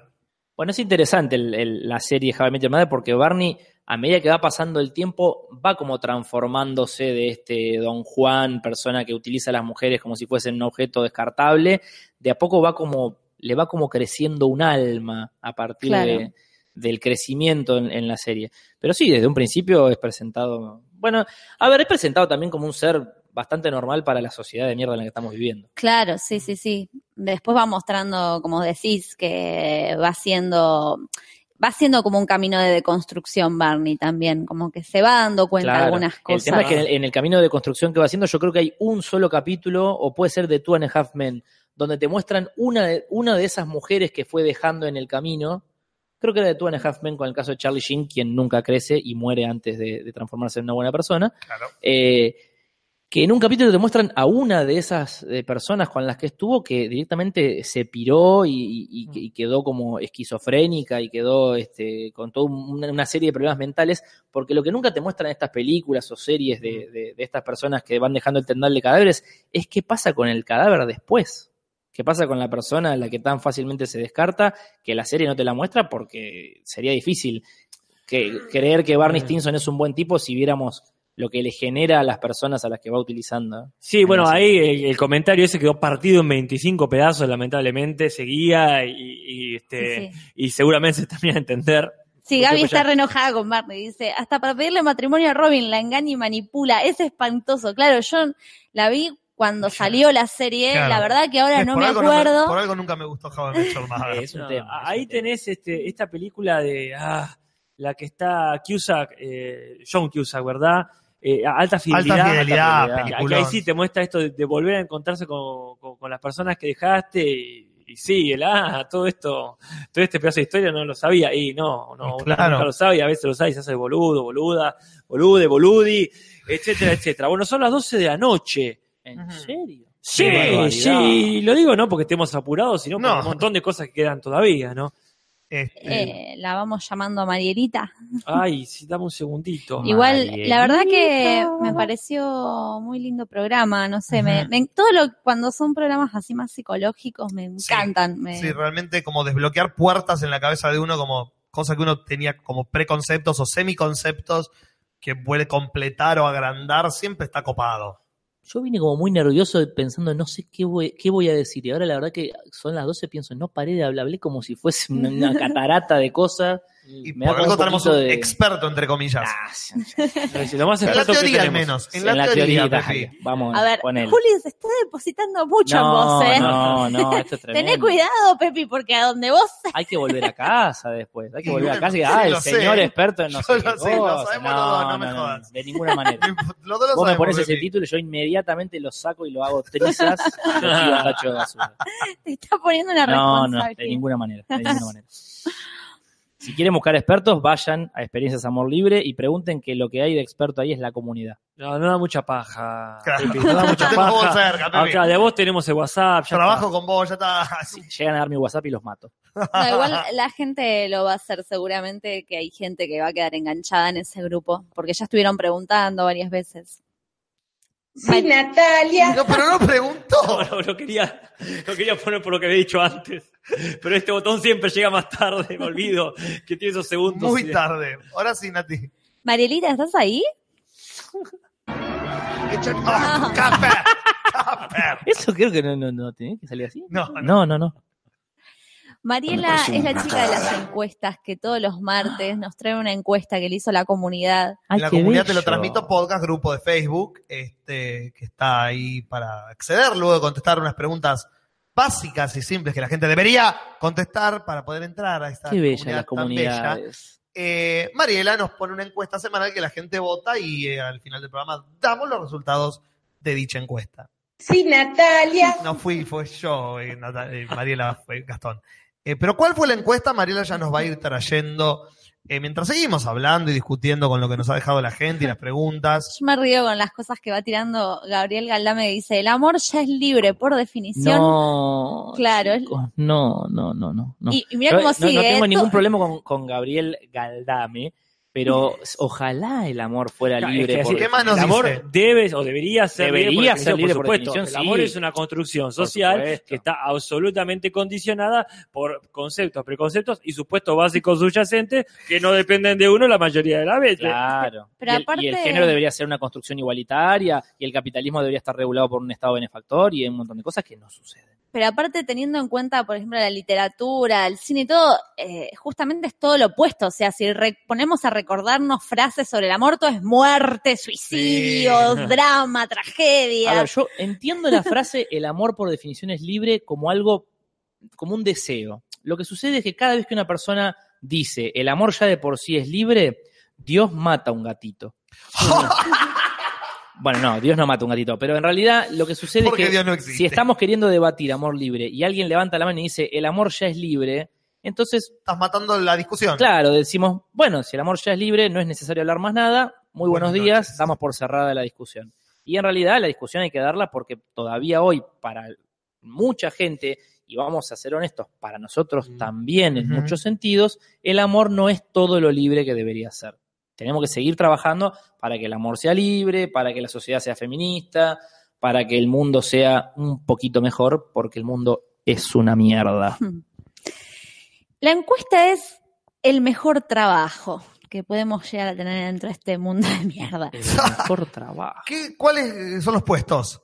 Bueno, es interesante el- el- la serie How I Met Your Mother porque Barney, a medida que va pasando el tiempo, va como transformándose de este Don Juan, persona que utiliza a las mujeres como si fuesen un objeto descartable, de a poco va como, le va como creciendo un alma a partir Claro. de- del crecimiento en, en la serie. Pero sí, desde un principio es presentado, bueno, a ver, es presentado también como un ser bastante normal para la sociedad de mierda en la que estamos viviendo. claro, sí, sí, sí. Después va mostrando, como decís, que va siendo, va siendo como un camino de deconstrucción Barney también, como que se va dando cuenta de algunas El cosas. tema es que en el, en el camino de construcción que va haciendo, yo creo que hay un solo capítulo, o puede ser de Two and a Half Men, donde te muestran una de, una de esas mujeres que fue dejando en el camino. Creo que era de Two and a Half Men con el caso de Charlie Sheen, quien nunca crece y muere antes de, de transformarse en una buena persona. Claro. Eh, que en un capítulo te muestran a una de esas eh, personas con las que estuvo que directamente se piró y, y- y quedó como esquizofrénica y quedó este, con toda una, una serie de problemas mentales, porque lo que nunca te muestran estas películas o series de, de- de estas personas que van dejando el tendal de cadáveres es qué pasa con el cadáver después. ¿Qué pasa con la persona a la que tan fácilmente se descarta? Que la serie no te la muestra porque sería difícil que, creer que Barney Stinson es un buen tipo si viéramos lo que le genera a las personas a las que va utilizando. Sí, bueno, ahí el, el comentario ese quedó partido en 25 pedazos, lamentablemente, seguía y, y, este, Sí. y seguramente se termina de entender. Sí, Gaby está re enojada con Barney. Dice, hasta para pedirle matrimonio a Robin la engaña y manipula. Es espantoso. Claro, yo la vi cuando salió la serie. Claro. La verdad que ahora Es no me acuerdo. por algo nunca me gustó How I Met Your Mother. Es un No, tema. es ahí un tema. tenés este, esta película de ah, la que está Cusack, eh, John Cusack, ¿verdad? Eh, alta fidelidad. Alta fidelidad, Alta peliculón. ahí sí te muestra esto de, de volver a encontrarse con, con- con las personas que dejaste y, y sí, el ah, todo esto, todo este pedazo de historia no lo sabía y no, no, uno Claro. nunca lo sabe y a veces lo sabe y se hace boludo, boluda, bolude, boludi, etcétera, etcétera. Bueno, son las 12 de la noche. ¿En serio? Sí, sí, lo digo no porque estemos apurados, sino por No. un montón de cosas que quedan todavía, ¿no? Este, Eh, la vamos llamando a Marielita. Ay, sí, dame un segundito. Igual, Marielita. la verdad que me pareció muy lindo programa, no sé, me, todo lo cuando son programas así más psicológicos me Sí, encantan. me- Sí, realmente como desbloquear puertas en la cabeza de uno, como cosa que uno tenía como preconceptos o semiconceptos que puede completar o agrandar, siempre está copado. Yo vine como muy nervioso pensando, no sé qué voy, qué voy a decir. Y ahora la verdad que son las 12, pienso, no paré de hablar, hablé como si fuese una, una catarata de cosas. Y Me por algo tenemos un de- experto, entre comillas. Lo más en la teoría al menos. En en la, la teoría, teoría, vamos A ver, con él. Juli se está depositando mucho en no, vos, ¿eh? no, no, esto es tremendo. Tené cuidado, Pepi, porque a donde vos Hay que volver a casa después. Hay que volver a casa y sí, ah, el sé. señor experto en no Yo sé lo qué sé, lo cosa. sabemos los dos, no me jodas. De ninguna manera. Los dos lo Vos me pones ese título y yo inmediatamente lo saco y lo hago trizas y lo tiro al tacho de basura. te está poniendo una No, no, responsabilidad. de ninguna manera, de ninguna manera. Si quieren buscar expertos, vayan a Experiencias Amor Libre y pregunten que lo que hay de experto ahí es la comunidad. No, no da mucha paja. Claro. No da mucha Tengo vos paja. cerca, Pepi. Acá de vos tenemos el WhatsApp. Ya Trabajo está. con vos, ya está. Llegan a dar mi WhatsApp y los mato. No, igual la gente lo va a hacer seguramente, que hay gente que va a quedar enganchada en ese grupo, porque ya estuvieron preguntando varias veces. Sí, Natalia. No, pero no preguntó. No, no, lo quería, lo quería poner por lo que había dicho antes. Pero este botón siempre llega más tarde, me olvido que tiene esos segundos. Muy tarde. Ahora sí, Nati. Marielita, ¿estás ahí? ¡Ah! Casper. Eso creo que no, no, no tenía que salir así. No, no. No, no, no. Mariela es la chica de las encuestas que todos los martes nos trae una encuesta que le hizo la comunidad. Ay, la comunidad te lo transmito podcast, grupo de Facebook, este, que está ahí para acceder, luego de contestar unas preguntas básicas y simples que la gente debería contestar para poder entrar a esta Qué bella la comunidad tan comunidad. bella. Eh, Mariela nos pone una encuesta semanal que la gente vota y eh, al final del programa damos los resultados de dicha encuesta. Sí, Natalia. No fui, fue yo, eh, eh, Mariela fue Gastón. Eh, pero ¿cuál fue la encuesta? Mariela ya nos va a ir trayendo eh, mientras seguimos hablando y discutiendo con lo que nos ha dejado la gente y las preguntas. Yo me río con las cosas que va tirando Gabriel Galdame que dice, el amor ya es libre por definición. No. Claro, chicos, no, no, no, no. no. Y, y mira cómo no, sigue. no tengo ningún problema con, con Gabriel Galdame, Pero ojalá el amor fuera libre. es que por ¿Qué más nos el amor dice? debe o debería ser Debería libre por ser libre por por supuesto. el amor sí. es una construcción social que está absolutamente condicionada por conceptos, preconceptos y supuestos básicos subyacentes que no dependen de uno la mayoría de las veces. Claro. Pero y, el, aparte- y el género debería ser una construcción igualitaria y el capitalismo debería estar regulado por un Estado benefactor y un montón de cosas que no suceden. Pero aparte, teniendo en cuenta, por ejemplo, la literatura, el cine y todo, eh, justamente es todo lo opuesto. O sea, si ponemos a recordarnos frases sobre el amor, todo es muerte, suicidio, Sí. drama, tragedia. A ver, yo entiendo la frase el amor por definición es libre como algo, como un deseo. Lo que sucede es que cada vez que una persona dice el amor ya de por sí es libre, Dios mata a un gatito. Bueno, no, Dios no mata a un gatito, pero en realidad lo que sucede Porque es que no si estamos queriendo debatir amor libre y alguien levanta la mano y dice el amor ya es libre, entonces, Estás matando la discusión. claro, decimos, bueno, si el amor ya es libre, no es necesario hablar más nada, muy buenos días, noches. damos por cerrada la discusión. Y en realidad la discusión hay que darla porque todavía hoy, para mucha gente, y vamos a ser honestos, para nosotros también en muchos sentidos, el amor no es todo lo libre que debería ser. Tenemos que seguir trabajando para que el amor sea libre, para que la sociedad sea feminista, para que el mundo sea un poquito mejor, porque el mundo es una mierda. La encuesta es el mejor trabajo que podemos llegar a tener dentro de este mundo de mierda. El mejor trabajo. ¿Qué, ¿Cuáles son los puestos?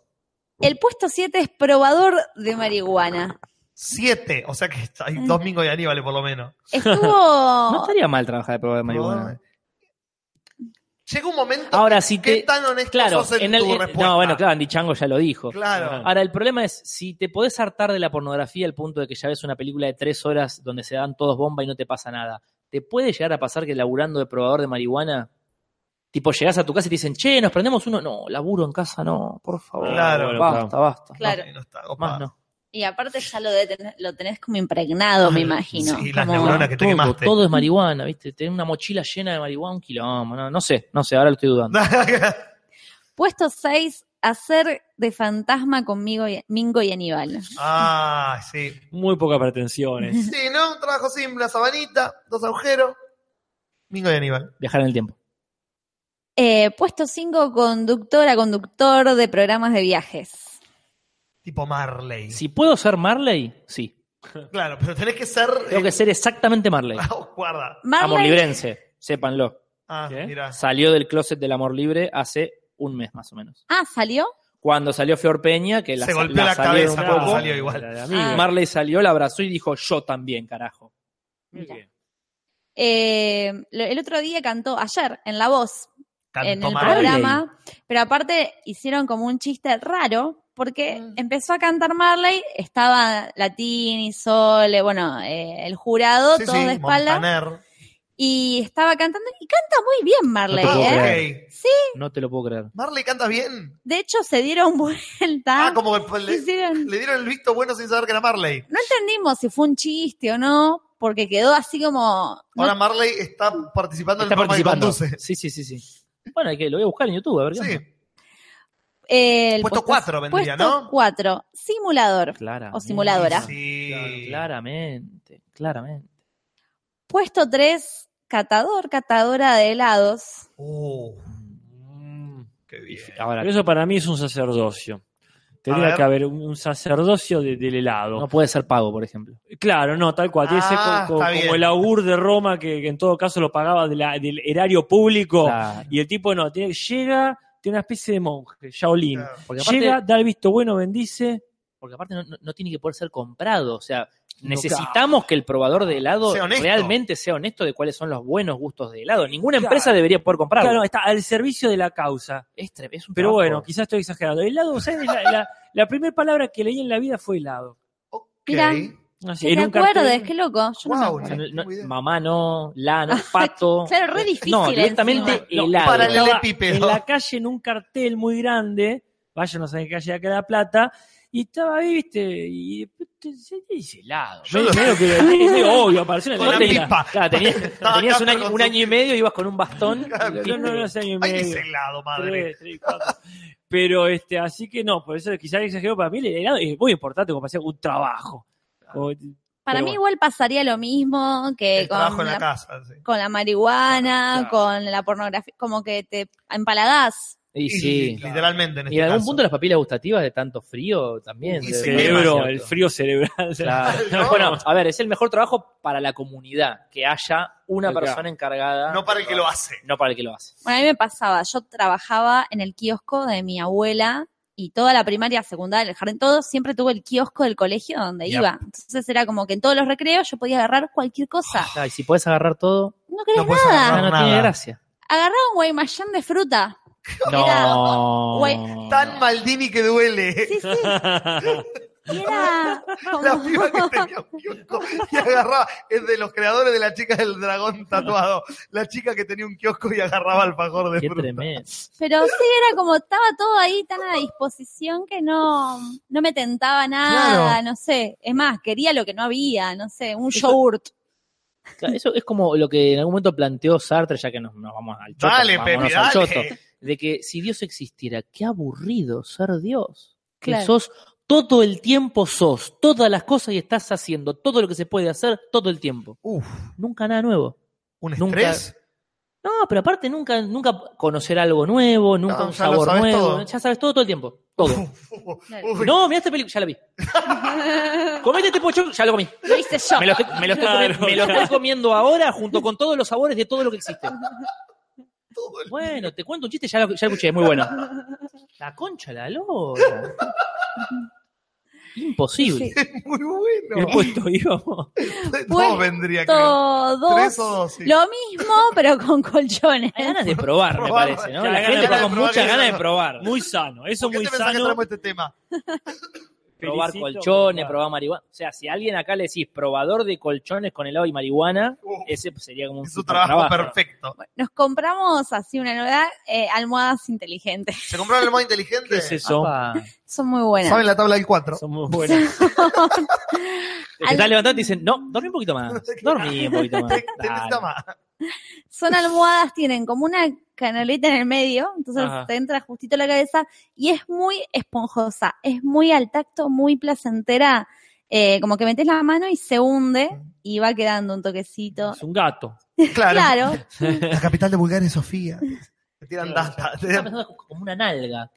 El puesto 7 es probador de marihuana. Siete. O sea que hay dos Mingo y Aníbal por lo menos. No Estuvo... estaría mal trabajar de prueba de marihuana. Llega un momento. Ahora, si ¿Qué te. tan honesto Claro, sos en, en el- tu en- respuesta? no, bueno, claro, Andy Chango ya lo dijo. Claro. Ahora, el problema es, si te podés hartar de la pornografía al punto de que ya ves una película de tres horas donde se dan todos bomba y no te pasa nada, ¿te puede llegar a pasar que laburando de probador de marihuana, tipo, llegás a tu casa y te dicen, che, nos prendemos uno? No, laburo en casa, no, por favor. Claro. Basta, claro. basta. Claro. No, no está No, copado. más no. Y aparte ya lo, de lo tenés como impregnado, me imagino. Sí, las Como- neuronas que te todo, quemaste. todo es marihuana, ¿viste? Tener una mochila llena de marihuana, un kilómetro, no, no sé, no sé, ahora lo estoy dudando. Puesto 6, hacer de fantasma conmigo y, Mingo y Aníbal. ah, sí. Muy pocas pretensiones. Sí, ¿no? Un trabajo simple, una sabanita, dos agujeros. Mingo y Aníbal. Viajar en el tiempo. Eh, puesto 5, conductora, conductor de programas de viajes. Tipo Marley. Si puedo ser Marley, sí. Claro, pero tenés que ser. Tengo eh, que ser exactamente Marley. Guarda. Marley, Amor librense, sépanlo. Ah, ¿Qué? mira. Salió del closet del amor libre hace un mes más o menos. Ah, ¿salió? Cuando salió Flor Peña, que la, Se golpeó la cabeza un cuando poco, salió igual. Ah. Marley salió, la abrazó y dijo, yo también, carajo. Muy bien. Eh, el otro día cantó, ayer, en La Voz, en Cantó el Marley. programa, pero aparte hicieron como un chiste raro, porque Mm. empezó a cantar Marley, estaba Latini, Sole, bueno, eh, el jurado, Sí, todos sí, de espalda, Montaner. y estaba cantando, y canta muy bien Marley, No te puedo ¿eh? Ah, creer. ok. No te lo puedo creer. Marley canta bien. De hecho, se dieron vuelta. Ah, como que le, hicieron- le dieron el visto bueno sin saber que era Marley. No entendimos si fue un chiste o no, porque quedó así como... Ahora Marley está participando Está en el participando. Sí, sí, sí, sí. Bueno, hay que, lo voy a buscar en YouTube, a ver qué Sí. El Puesto cuatro vendría, puesto ¿no? cuatro, simulador. Claramente. O simuladora. Sí. Claramente, claramente. Puesto 3, catador, catadora de helados. Uh, qué bien. Ahora, eso para mí es un sacerdocio. Tendría que haber un, sacerdocio de- del helado. no puede ser pago, por ejemplo. Claro, no, tal cual. Tiene que ser Ah, co- co- está como, bien. el augur de Roma, que, que en todo caso lo pagaba de la- del erario público. Claro. Y el tipo no, tiene, llega, tiene una especie de monje, Shaolin. Claro. Porque aparte- Llega, da el visto bueno, bendice. Porque aparte no, tiene que poder ser comprado. O sea, necesitamos que el probador de helado Sea realmente sea honesto de cuáles son los buenos gustos de helado. Ninguna Claro. empresa debería poder comprarlo. Claro, está al servicio de la causa. es, es un Pero trabajo- bueno, quizás estoy exagerando. Helado, ¿sabes? La, la, la primera palabra que leí en la vida fue helado. Ok. Mirá. Así, ¿Te en un cartel- acuerdes? Qué loco. Yo no me Wow. No, no, mamá no, la no, pato. Claro, re difícil No, directamente. No, helado. para el en la calle en un cartel muy grande, vayan a saber qué calle acá de La Plata, y estaba ahí, viste, y se dice helado. Yo lo- medio que medio obvio, apareció cartera. pipa. Claro, tenías, tenías un, año, un año y medio, ibas con un bastón. Claro, y- No, no, no, hace año y Ay, medio. dice helado, madre. Tres, tres, cuatro. Pero este, así que no, por eso quizás exageró para mí el helado es muy importante como para hacer un trabajo. O- Para mí bueno. igual pasaría lo mismo que El trabajo con en la la, casa. sí. con la marihuana, Claro. con la pornografía, como que te empalagás. Y Y sí. Literalmente en Y este en algún caso. punto las papilas gustativas de tanto frío también. Y ser Cerebro, el frío cerebral. Claro. No. Bueno, a ver, es el mejor trabajo para la comunidad, que haya una Claro. persona encargada. No para el que lo hace. No para el que lo hace. Bueno, a mí me pasaba, yo trabajaba en el kiosco de mi abuela y toda la primaria, secundaria, el jardín, todo, siempre tuve el kiosco del colegio donde Yep. iba. Entonces era como que en todos los recreos yo podía agarrar cualquier cosa. Claro, y si puedes agarrar todo, No quería No nada. no nada. tiene gracia. Agarraba un guaymallén de fruta. No. Tan Maldini que duele. Sí, sí. Y era como... La piba que tenía un kiosco y agarraba, es de los creadores de la chica del dragón tatuado. La chica que tenía un kiosco y agarraba alfajor de Qué fruta. tremendo. Pero sí, era como, estaba todo ahí tan a disposición que no, no me tentaba nada, Claro. no sé. Es más, quería lo que no había, no sé, un Eso- yogurt. Eso es como lo que en algún momento planteó Sartre, ya que nos, nos vamos al choto. Dale, vámonos al dale. choto, de que si Dios existiera, qué aburrido ser Dios. Que Claro. sos todo el tiempo sos, todas las cosas y estás haciendo todo lo que se puede hacer todo el tiempo. Uf, Nunca nada nuevo. un Nunca- estrés. No, pero aparte nunca, nunca conocer algo nuevo, nunca No, un sabor sabes nuevo. todo. Ya sabes todo todo el tiempo. Todo. No, mira esta película, ya la vi. Comete este pocho, ya lo comí. Lo hice yo. Me lo, estoy, me lo estoy Claro, comiendo, me lo claro. estoy comiendo ahora junto con todos los sabores de todo lo que existe. Todo el- Bueno, te cuento un chiste, ya lo, ya lo escuché, es muy bueno. La concha, la lora. Imposible. Sí. Muy ¿Qué bueno. puesto íbamos? Dos vendría, creo. Todos. Tres o dos, sí. Lo mismo, pero con colchones. Hay ganas de probar, me Probar, parece, ¿no? La ganas gente de está con probar, muchas ganas de probar. Muy sano, eso ¿Por qué muy te que sano. traemos este tema? Probar Felicito, colchones, probar marihuana. O sea, si a alguien acá le decís probador de colchones con helado y marihuana, Uh, ese sería como un es trabajo perfecto. Nos compramos así una novedad, eh, almohadas inteligentes. ¿Se compraron el modo inteligente? ¿Qué es eso? Apa. Son muy buenas. ¿Saben la tabla del 4? Son muy buenas. Te estás levantando y dicen, no, dormí un poquito más. Dormí un poquito más. Te, más. Son almohadas, tienen como una canaleta en el medio, entonces Ajá. te entra justito la cabeza y es muy esponjosa, es muy al tacto, muy placentera, eh, como que metes la mano y se hunde y va quedando un toquecito. Es un gato. Claro. Claro, La capital de Bulgaria es Sofía. Te tiran data. te- como una nalga.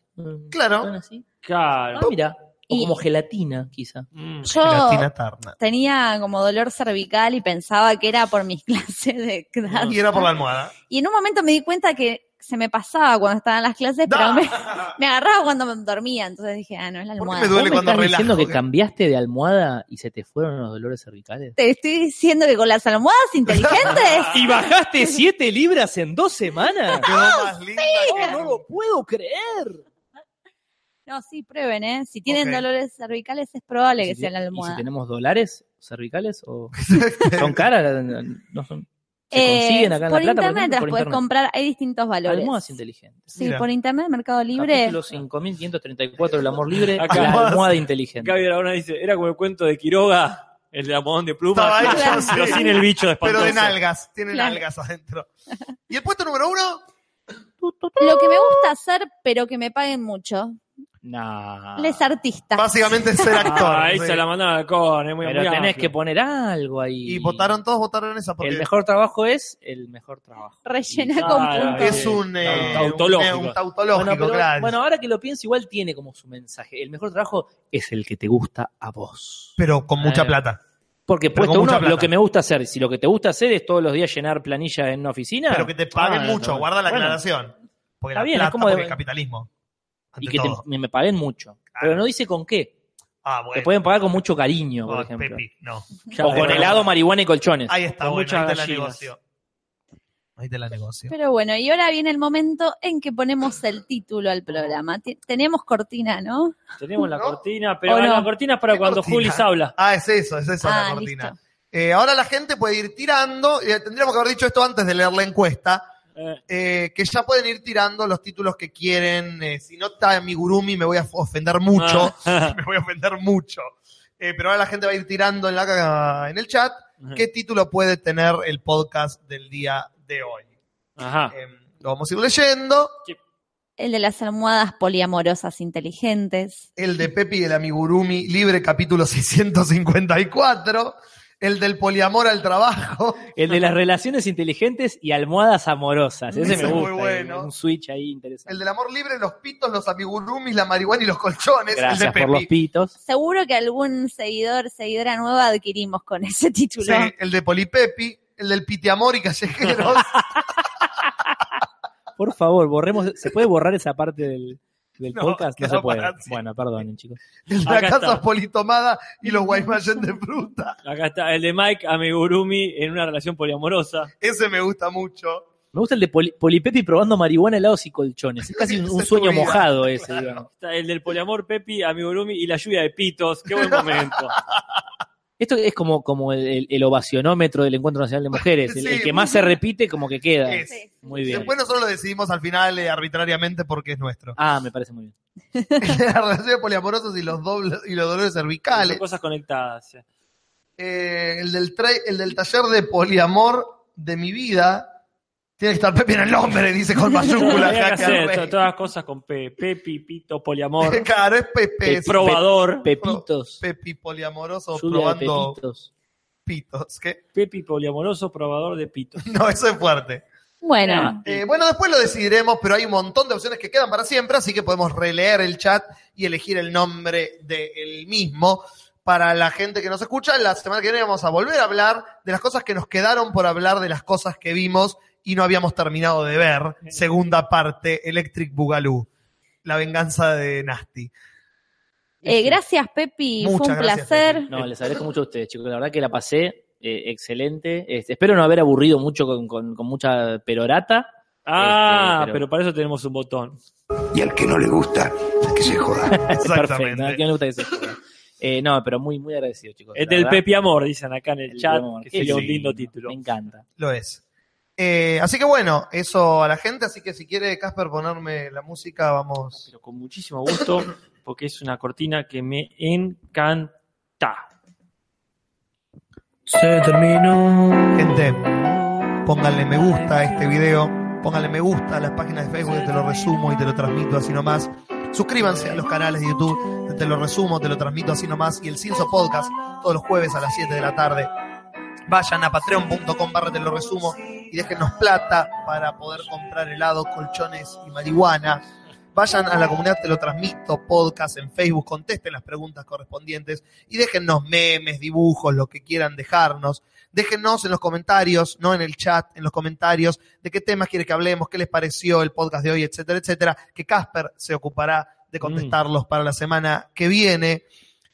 Claro. Claro. Ah, mira. O Y- como gelatina, quizá. Mm. yo Gelatina Tarna. tenía como dolor cervical y pensaba que era por mis clases de danza. Y era por la almohada. Y en un momento me di cuenta que se me pasaba cuando estaba en las clases, pero me, me agarraba cuando me dormía, entonces dije, ah, no es la ¿Por qué almohada. me duele ¿Vos me cuando estás diciendo que cambiaste de almohada y se te fueron los dolores cervicales? Te estoy diciendo que con las almohadas inteligentes ¿Y bajaste 7 libras en dos semanas? Quedó más linda que No lo puedo creer. No, sí, prueben, ¿eh? Si tienen dolores cervicales es probable ¿Y que sea la te- ¿Y almohada. si tenemos dólares cervicales? o ¿Son caras? ¿No son? ¿Se Eh, consiguen acá en por La Plata? internet las puedes comprar, hay distintos valores. Almohadas inteligentes. Sí, Mira. por internet, Mercado Libre. Capítulo 5534 del amor libre, Acá. la almohada inteligente. Gaby Dragona dice, era como el cuento de Quiroga, el de Amodón de Pluma, Claro. sí. pero sin el bicho espantoso. Pero de nalgas. Tiene Claro. nalgas adentro. ¿Y el puesto número uno? Lo que me gusta hacer, pero que me paguen mucho. No. Les artistas. Básicamente es ser actor. Ah, ahí sí. se la mandaron al con, es muy, Pero muy tenés amplio. que poner algo ahí. Y votaron, todos votaron esa porque El mejor trabajo es el mejor trabajo. Rellena Ah, con ah, puntos. es un, eh, Tautológico. un, un tautológico, Bueno, pero- claro. bueno, ahora que lo pienso, igual tiene como su mensaje. El mejor trabajo es el que te gusta a vos. pero con mucha Eh, plata. Porque Pero puesto con uno, mucha plata. lo que me gusta hacer, si lo que te gusta hacer es todos los días llenar planilla en una oficina. Pero que te paguen ah, mucho, no, guarda la bueno, aclaración. Porque Está la bien, es plata, como porque de- el capitalismo. Y que te- me, paguen mucho. Pero no dice con qué. Ah, Te bueno. pueden pagar con mucho cariño, por No, ejemplo. Pepi, no. O con helado, marihuana y colchones. Ahí está, bueno, ahí te la negocio. Ahí te la negocio. Pero bueno, y ahora viene el momento en que ponemos el título al programa. Tenemos cortina, ¿no? Tenemos la ¿No? cortina, pero ¿O no? la cortina es para ¿Qué cuando cortina? Julis habla. Ah, es eso, es eso Ah, la cortina. listo. Eh, ahora la gente puede ir tirando, y tendríamos que haber dicho esto antes de leer la encuesta, Eh, que ya pueden ir tirando los títulos que quieren. eh, si no está Amigurumi me voy a ofender mucho, ah, me voy a ofender mucho. Eh, pero ahora la gente va a ir tirando en, la, en el chat qué título puede tener el podcast del día de hoy. Ajá. Eh, lo vamos a ir leyendo. El de las almohadas poliamorosas inteligentes. El de Pepi y el amigurumi, libre capítulo 654. El del poliamor al trabajo. El de las relaciones inteligentes y almohadas amorosas. Ese, Ese me es muy gusta. bueno. Un switch ahí interesante. El del amor libre, los pitos, los amigurumis, la marihuana y los colchones. Gracias el de por los pitos. Seguro que algún seguidor, seguidora nueva adquirimos con ese título. Sí, el de Polipepi. El del pitiamor y callejeros. Por favor, borremos. ¿Se puede borrar esa parte del, del No, podcast? No se puede. Bueno, perdonen, chicos. El de Acá la casa está. politomada y los guaymallén de fruta. Acá está el de Mike Amigurumi en una relación poliamorosa. Ese me gusta mucho. Me gusta el de Poli- Polipepi probando marihuana, helados y colchones. Es casi un, sueño vida, mojado ese, claro. digamos. Está el del poliamor Pepi, Amigurumi y la lluvia de pitos. Qué buen momento. Esto es como, como el, el- el ovacionómetro del Encuentro Nacional de Mujeres. El, Sí, el que más se repite, como que queda. Es. Muy bien. Después nosotros lo decidimos al final eh, arbitrariamente porque es nuestro. Ah, me parece muy bien. Las relaciones poliamorosas y los dobles y los dolores cervicales. Son cosas conectadas. sí. Eh, el, del tra- el del taller de poliamor de mi vida. Tiene que estar Pepe en el nombre, dice con mayúsculas. Había que hacer to- todas las cosas con P. Pepi, Pito, poliamor, Claro, es Pepe. probador. Pepitos. Pepi poliamoroso Lluvia de probando pepitos. pitos. ¿Qué? Pepi poliamoroso, probador de pitos. No, eso es fuerte. Bueno, Eh, bueno, después lo decidiremos, pero hay un montón de opciones que quedan para siempre, así que podemos releer el chat y elegir el nombre del mismo. Para la gente que nos escucha, la semana que viene vamos a volver a hablar de las cosas que nos quedaron por hablar de las cosas que vimos y no habíamos terminado de ver. Segunda parte, Electric Boogaloo, la venganza de Nasty. eh, gracias Pepi, fue Muchas un gracias, placer. No, les agradezco mucho a ustedes, chicos. La verdad que la pasé eh, excelente. Este, espero no haber aburrido mucho con, con- con mucha perorata. Ah, Este, pero- pero... para eso tenemos un botón. Y al que no le gusta, que se joda. Perfecto. Exactamente. ¿no? ¿A quién le gusta que se joda? Eh, no, pero muy, muy agradecido, chicos. Es del verdad. Pepi Amor, dicen acá en el, chat, que sería un lindo título. Me encanta. Lo es. Eh, así que bueno, eso a la gente, así que si quiere Casper ponerme la música, vamos. Pero con muchísimo gusto, porque es una cortina que me encanta. Se terminó. Gente, pónganle me gusta a este video, pónganle me gusta a las páginas de Facebook, te lo resumo y te lo transmito así nomás. Suscríbanse a los canales de YouTube, de te lo resumo, te lo transmito así nomás. Y el Cinso Podcast, todos los jueves a las 7 de la tarde. Vayan a patreon.com barra te lo resumo y déjennos plata para poder comprar helado, colchones y marihuana. Vayan a la comunidad Te lo transmito, podcast en Facebook, contesten las preguntas correspondientes y déjennos memes, dibujos, lo que quieran dejarnos. Déjennos en los comentarios, no en el chat, en los comentarios, de qué temas quiere que hablemos, qué les pareció el podcast de hoy, etcétera, etcétera, que Casper se ocupará de contestarlos para la semana que viene.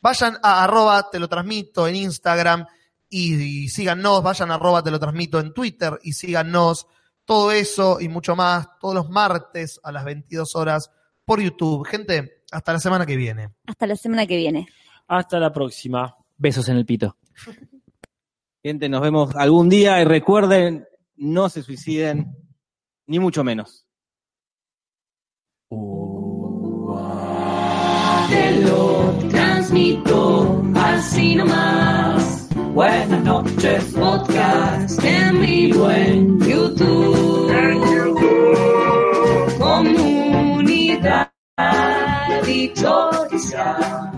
Vayan a arroba te lo transmito en Instagram y, y síganos, vayan a arroba te lo transmito en Twitter y síganos. Todo eso y mucho más todos los martes a las 22 horas por YouTube. Gente, hasta la semana que viene. Hasta la semana que viene. Hasta la próxima. Besos en el pito. Gente, nos vemos algún día y recuerden, no se suiciden, ni mucho menos. Te lo transmito así nomás. Buenas noches, podcast en vivo en YouTube. Comunidad dichosa.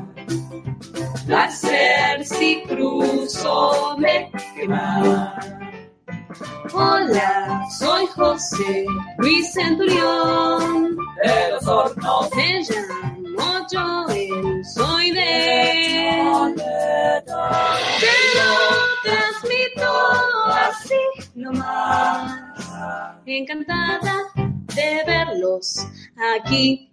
Placer si cruzo me quema. Hola, soy José Luis Centurión de los hornos. Me llamo Joel, soy de. Te lo transmito así nomás. Encantada de verlos aquí.